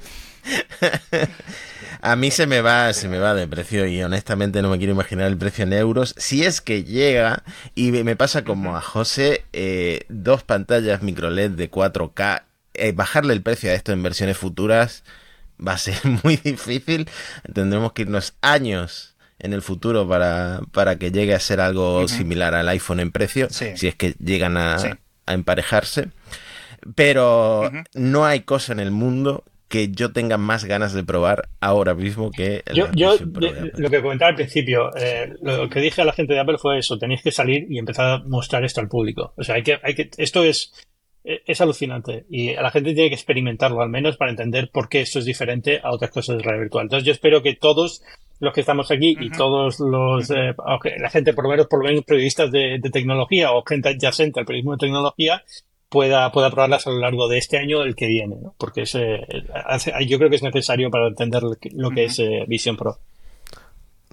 A mí se me va, se me va de precio y honestamente no me quiero imaginar el precio en euros. Si es que llega y me pasa como a José, eh, dos pantallas micro LED de 4K eh, bajarle el precio a esto en versiones futuras va a ser muy difícil. Tendremos que irnos años en el futuro para, para que llegue a ser algo uh -huh. similar al iPhone en precio, sí. si es que llegan a, sí. a emparejarse. Pero uh -huh. no hay cosa en el mundo que yo tenga más ganas de probar ahora mismo que el yo, yo de, lo que comentaba al principio eh, lo que dije a la gente de Apple fue eso tenéis que salir y empezar a mostrar esto al público o sea hay que, hay que esto es es alucinante y la gente tiene que experimentarlo al menos para entender por qué esto es diferente a otras cosas de realidad virtual. Entonces yo espero que todos los que estamos aquí uh -huh. y todos los, eh, la gente por lo menos, por lo menos periodistas de, de, tecnología o gente adyacente al periodismo de tecnología pueda, pueda probarlas a lo largo de este año o del que viene, ¿no? porque es, eh, hace, yo creo que es necesario para entender lo que, lo que uh -huh. es eh, Vision Pro.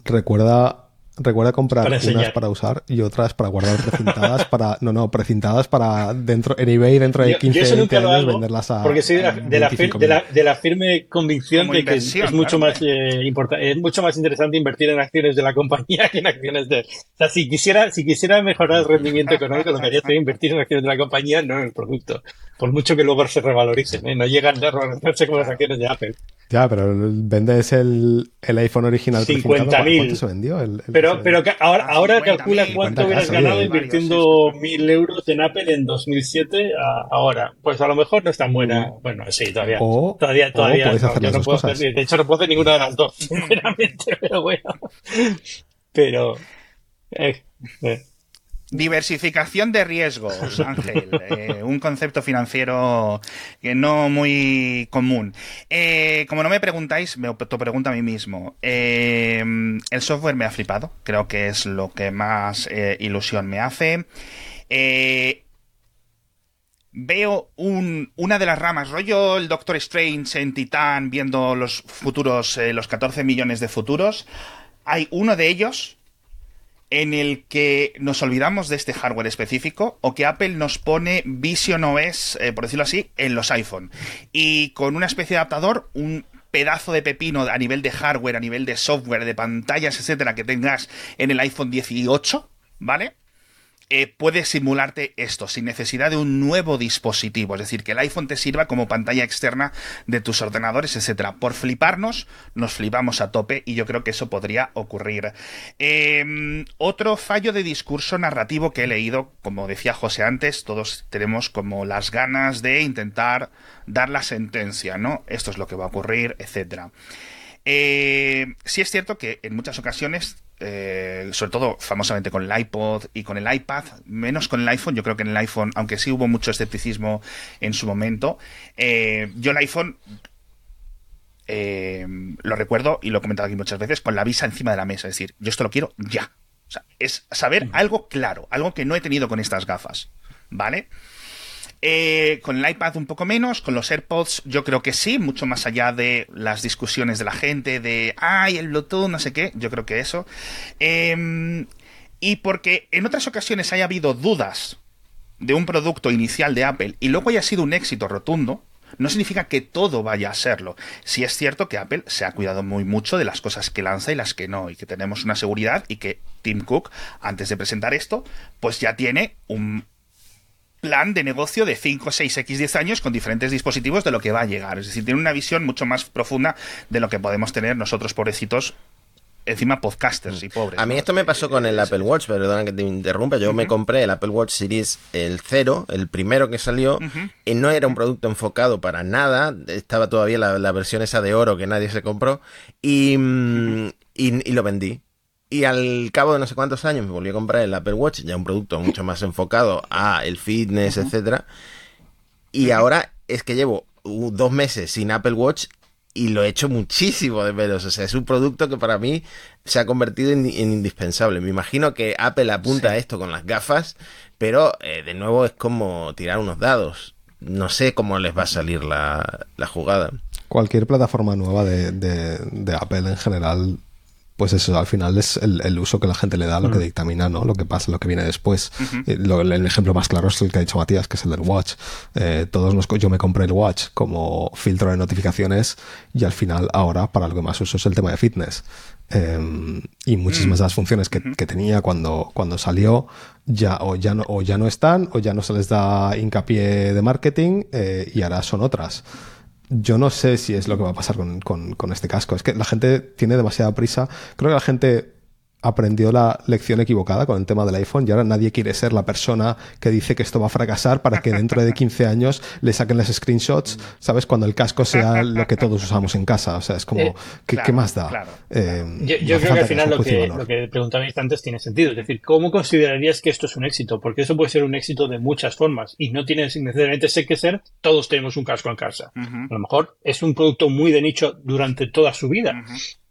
Recuerda Recuerda comprar para unas para usar y otras para guardar precintadas para no no precintadas para dentro en eBay dentro de 15 yo, yo 20 años venderlas a porque soy de la, de la, fir, de la, de la firme convicción de que es, mucho claro. más eh, es mucho más interesante invertir en acciones de la compañía que en acciones de o sea si quisiera si quisiera mejorar el rendimiento económico lo que haría sería invertir en acciones de la compañía no en el producto por mucho que luego se revaloricen ¿eh? no llegan a revalorarse como las acciones de Apple ya pero vendes el, el iPhone original 50.000 ¿cuánto se vendió el, el pero pero ahora, ahora calcula cuánto hubieras ganado invirtiendo mil euros en Apple en 2007 a ahora. Pues a lo mejor no es tan buena. Bueno, sí, todavía. O, todavía, todavía. O no, no puedo hacer, de hecho, no puedo hacer ninguna de las dos, sinceramente, pero bueno. Pero. Eh, eh. Diversificación de riesgos, Ángel. Eh, un concepto financiero que no muy común. Eh, como no me preguntáis, me pregunto a mí mismo. Eh, el software me ha flipado. Creo que es lo que más eh, ilusión me hace. Eh, veo un, una de las ramas, rollo el Doctor Strange en Titán, viendo los futuros, eh, los 14 millones de futuros. Hay uno de ellos en el que nos olvidamos de este hardware específico o que Apple nos pone Vision OS, eh, por decirlo así, en los iPhone. Y con una especie de adaptador, un pedazo de pepino a nivel de hardware, a nivel de software, de pantallas, etcétera, que tengas en el iPhone 18, ¿vale? Eh, puede simularte esto sin necesidad de un nuevo dispositivo, es decir, que el iPhone te sirva como pantalla externa de tus ordenadores, etcétera. Por fliparnos, nos flipamos a tope y yo creo que eso podría ocurrir. Eh, otro fallo de discurso narrativo que he leído, como decía José antes, todos tenemos como las ganas de intentar dar la sentencia, ¿no? Esto es lo que va a ocurrir, etcétera. Eh, sí es cierto que en muchas ocasiones eh, sobre todo famosamente con el iPod y con el iPad, menos con el iPhone. Yo creo que en el iPhone, aunque sí hubo mucho escepticismo en su momento, eh, yo el iPhone eh, lo recuerdo y lo he comentado aquí muchas veces con la visa encima de la mesa. Es decir, yo esto lo quiero ya. O sea, es saber algo claro, algo que no he tenido con estas gafas. ¿Vale? Eh, con el iPad un poco menos, con los AirPods yo creo que sí, mucho más allá de las discusiones de la gente de, ay, el Bluetooth, no sé qué, yo creo que eso. Eh, y porque en otras ocasiones haya habido dudas de un producto inicial de Apple y luego haya sido un éxito rotundo, no significa que todo vaya a serlo. Sí es cierto que Apple se ha cuidado muy mucho de las cosas que lanza y las que no, y que tenemos una seguridad y que Tim Cook, antes de presentar esto, pues ya tiene un, plan de negocio de 5, 6, X, 10 años con diferentes dispositivos de lo que va a llegar. Es decir, tiene una visión mucho más profunda de lo que podemos tener nosotros, pobrecitos, encima podcasters y pobres. A mí esto me pasó con el Apple Watch, perdona que te interrumpa. Yo me compré el Apple Watch Series el 0, el primero que salió, y no era un producto enfocado para nada. Estaba todavía la, versión esa de oro que nadie se compró, y, mm, y, lo vendí. Y al cabo de no sé cuántos años me volví a comprar el Apple Watch, ya un producto mucho más enfocado a el fitness, etcétera. Y ahora es que llevo dos meses sin Apple Watch y lo he hecho muchísimo de menos. O sea, es un producto que para mí se ha convertido en, indispensable. Me imagino que Apple apunta a esto con las gafas, pero eh, de nuevo es como tirar unos dados. No sé cómo les va a salir la, jugada. Cualquier plataforma nueva de, de Apple en general pues eso al final es el, uso que la gente le da lo que mm. dictamina, ¿no? Lo que pasa, lo que viene después. Eh, el ejemplo más claro es el que ha dicho Matías, que es el del Watch. Eh, todos nos, yo me compré el Watch como filtro de notificaciones y al final ahora para lo que más uso es el tema de fitness. Em, y muchísimas de las funciones que, tenía cuando, cuando salió ya o, ya no, o ya no están o ya no se les da hincapié de marketing eh, y ahora son otras yo no sé si es lo que va a pasar con, con, este casco. Es que la gente tiene demasiada prisa. Creo que la gente aprendió la lección equivocada con el tema del iPhone y ahora nadie quiere ser la persona que dice que esto va a fracasar para que dentro de 15 años le saquen las screenshots, ¿sabes? Cuando el casco sea lo que todos usamos en casa. O sea, es como, eh, ¿qué, más da? Eh, yo, creo que al final lo que, lo que preguntabais antes tiene sentido. Es decir, ¿cómo considerarías que esto es un éxito? Porque eso puede ser un éxito de muchas formas y no tiene necesariamente que ser todos tenemos un casco en casa. A lo mejor es un producto muy de nicho durante toda su vida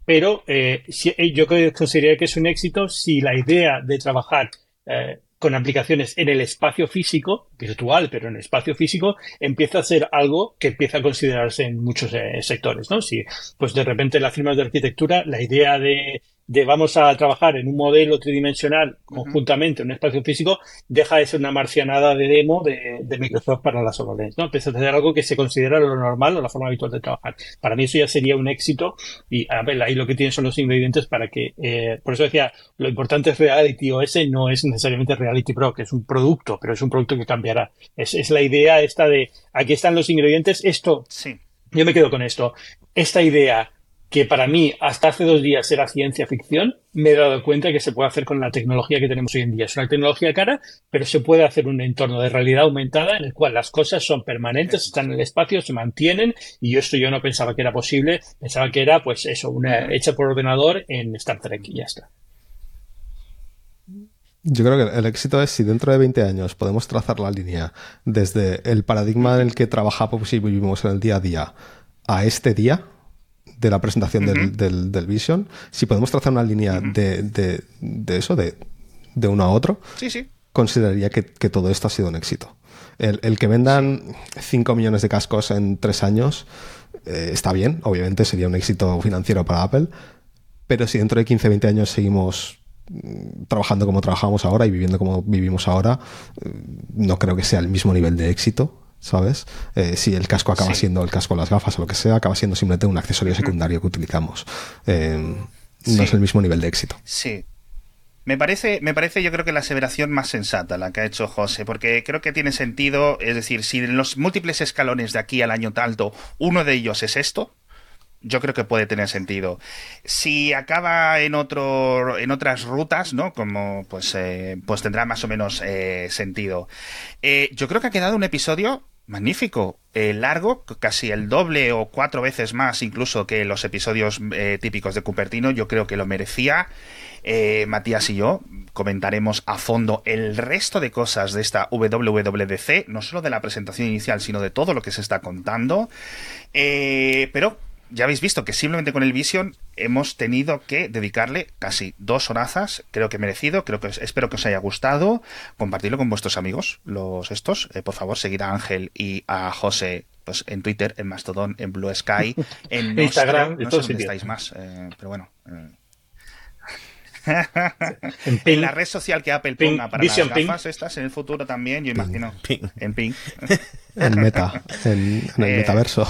pero eh, eh, yo consideraría que es un éxito si la idea de trabajar eh, con aplicaciones en el espacio físico, virtual, pero en el espacio físico, empieza a ser algo que empieza a considerarse en muchos sectores, ¿no? Si, pues de repente las firmas de arquitectura, la idea de de vamos a trabajar en un modelo tridimensional conjuntamente en un espacio físico, deja de ser una marcianada de demo de, Microsoft para las HoloLens, ¿no? Empieza a ser algo que se considera lo normal o la forma habitual de trabajar. Para mí eso ya sería un éxito y a ver, ahí lo que tienen son los ingredientes para que, eh, por eso decía, lo importante es Reality OS, no es necesariamente Reality Pro, que es un producto, pero es un producto que cambiará. Es, es la idea esta de, aquí están los ingredientes, esto, sí. yo me quedo con esto. Esta idea que para mí hasta hace dos días era ciencia ficción, me he dado cuenta que se puede hacer con la tecnología que tenemos hoy en día. Es una tecnología cara, pero se puede hacer un entorno de realidad aumentada en el cual las cosas son permanentes, están en el espacio, se mantienen, y esto yo no pensaba que era posible, pensaba que era pues eso, una hecha por ordenador en Star Trek y ya está. Yo creo que el éxito es si dentro de 20 años podemos trazar la línea desde el paradigma en el que trabajamos y vivimos en el día a día a este día, de la presentación del, del, Vision, si podemos trazar una línea de, de, eso, de, de uno a otro, sí, sí. consideraría que, todo esto ha sido un éxito. El, que vendan 5 millones de cascos en 3 años eh, está bien, obviamente sería un éxito financiero para Apple, pero si dentro de 15, 20 años seguimos mm, trabajando como trabajamos ahora y viviendo como vivimos ahora, mm, no creo que sea el mismo nivel de éxito ¿sabes? Eh, si el casco acaba siendo el casco, las gafas o lo que sea, acaba siendo simplemente un accesorio secundario que utilizamos. Eh, no es el mismo nivel de éxito. Sí. Me parece, me parece, yo creo que la aseveración más sensata la que ha hecho José, porque creo que tiene sentido, es decir, si en los múltiples escalones de aquí al año talto uno de ellos es esto, yo creo que puede tener sentido. Si acaba en otro, en otras rutas, ¿no? Como pues, eh, pues tendrá más o menos sentido. yo creo que ha quedado un episodio magnífico, eh, largo, casi el doble o cuatro veces más incluso que los episodios eh, típicos de Cupertino, yo creo que lo merecía. Eh, Matías y yo comentaremos a fondo el resto de cosas de esta WWDC, no solo de la presentación inicial, sino de todo lo que se está contando. pero ya habéis visto que simplemente con el Vision hemos tenido que dedicarle casi dos horazas, creo que merecido, creo que espero que os haya gustado, compartirlo con vuestros amigos, los estos, eh, por favor, seguir a Ángel y a José pues en Twitter, en Mastodon, en Blue Sky, en Instagram, no sé dónde estáis más, eh, pero bueno. Eh. en, la red social que Apple ponga para las gafas estas en el futuro también, yo imagino. En Ping. en Meta, en, el metaverso.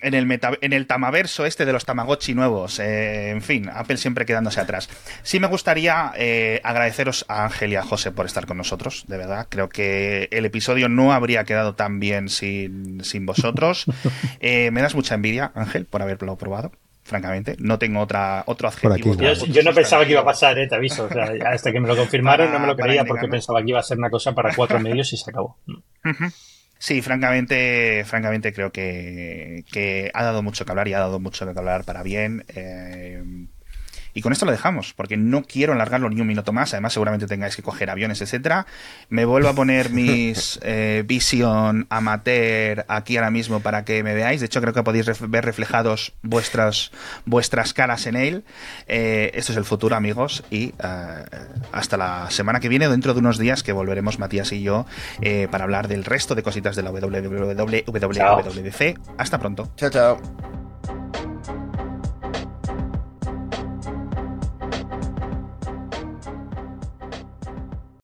En el, en el tamaverso este de los Tamagotchi nuevos. Eh, en fin, Apple siempre quedándose atrás. Sí me gustaría eh, agradeceros a Ángel y a José por estar con nosotros, de verdad. Creo que el episodio no habría quedado tan bien sin, sin vosotros. Eh, me das mucha envidia, Ángel, por haberlo probado francamente. No tengo otra, otro adjetivo. Yo, no pensaba que iba a pasar, te aviso. O sea, hasta que me lo confirmaron no me lo creía porque pensaba que iba a ser una cosa para cuatro medios y se acabó. Sí, francamente, francamente creo que, que, ha dado mucho que hablar y ha dado mucho que hablar para bien. Eh, y con esto lo dejamos, porque no quiero alargarlo ni un minuto más. Además, seguramente tengáis que coger aviones, etcétera. Me vuelvo a poner mis eh, Vision Amateur aquí ahora mismo para que me veáis. De hecho, creo que podéis ver reflejados vuestras, vuestras caras en él. Eh, esto es el futuro, amigos. Y eh, hasta la semana que viene, dentro de unos días, que volveremos Matías y yo para hablar del resto de cositas de la WWDC. Hasta pronto. Chao, chao.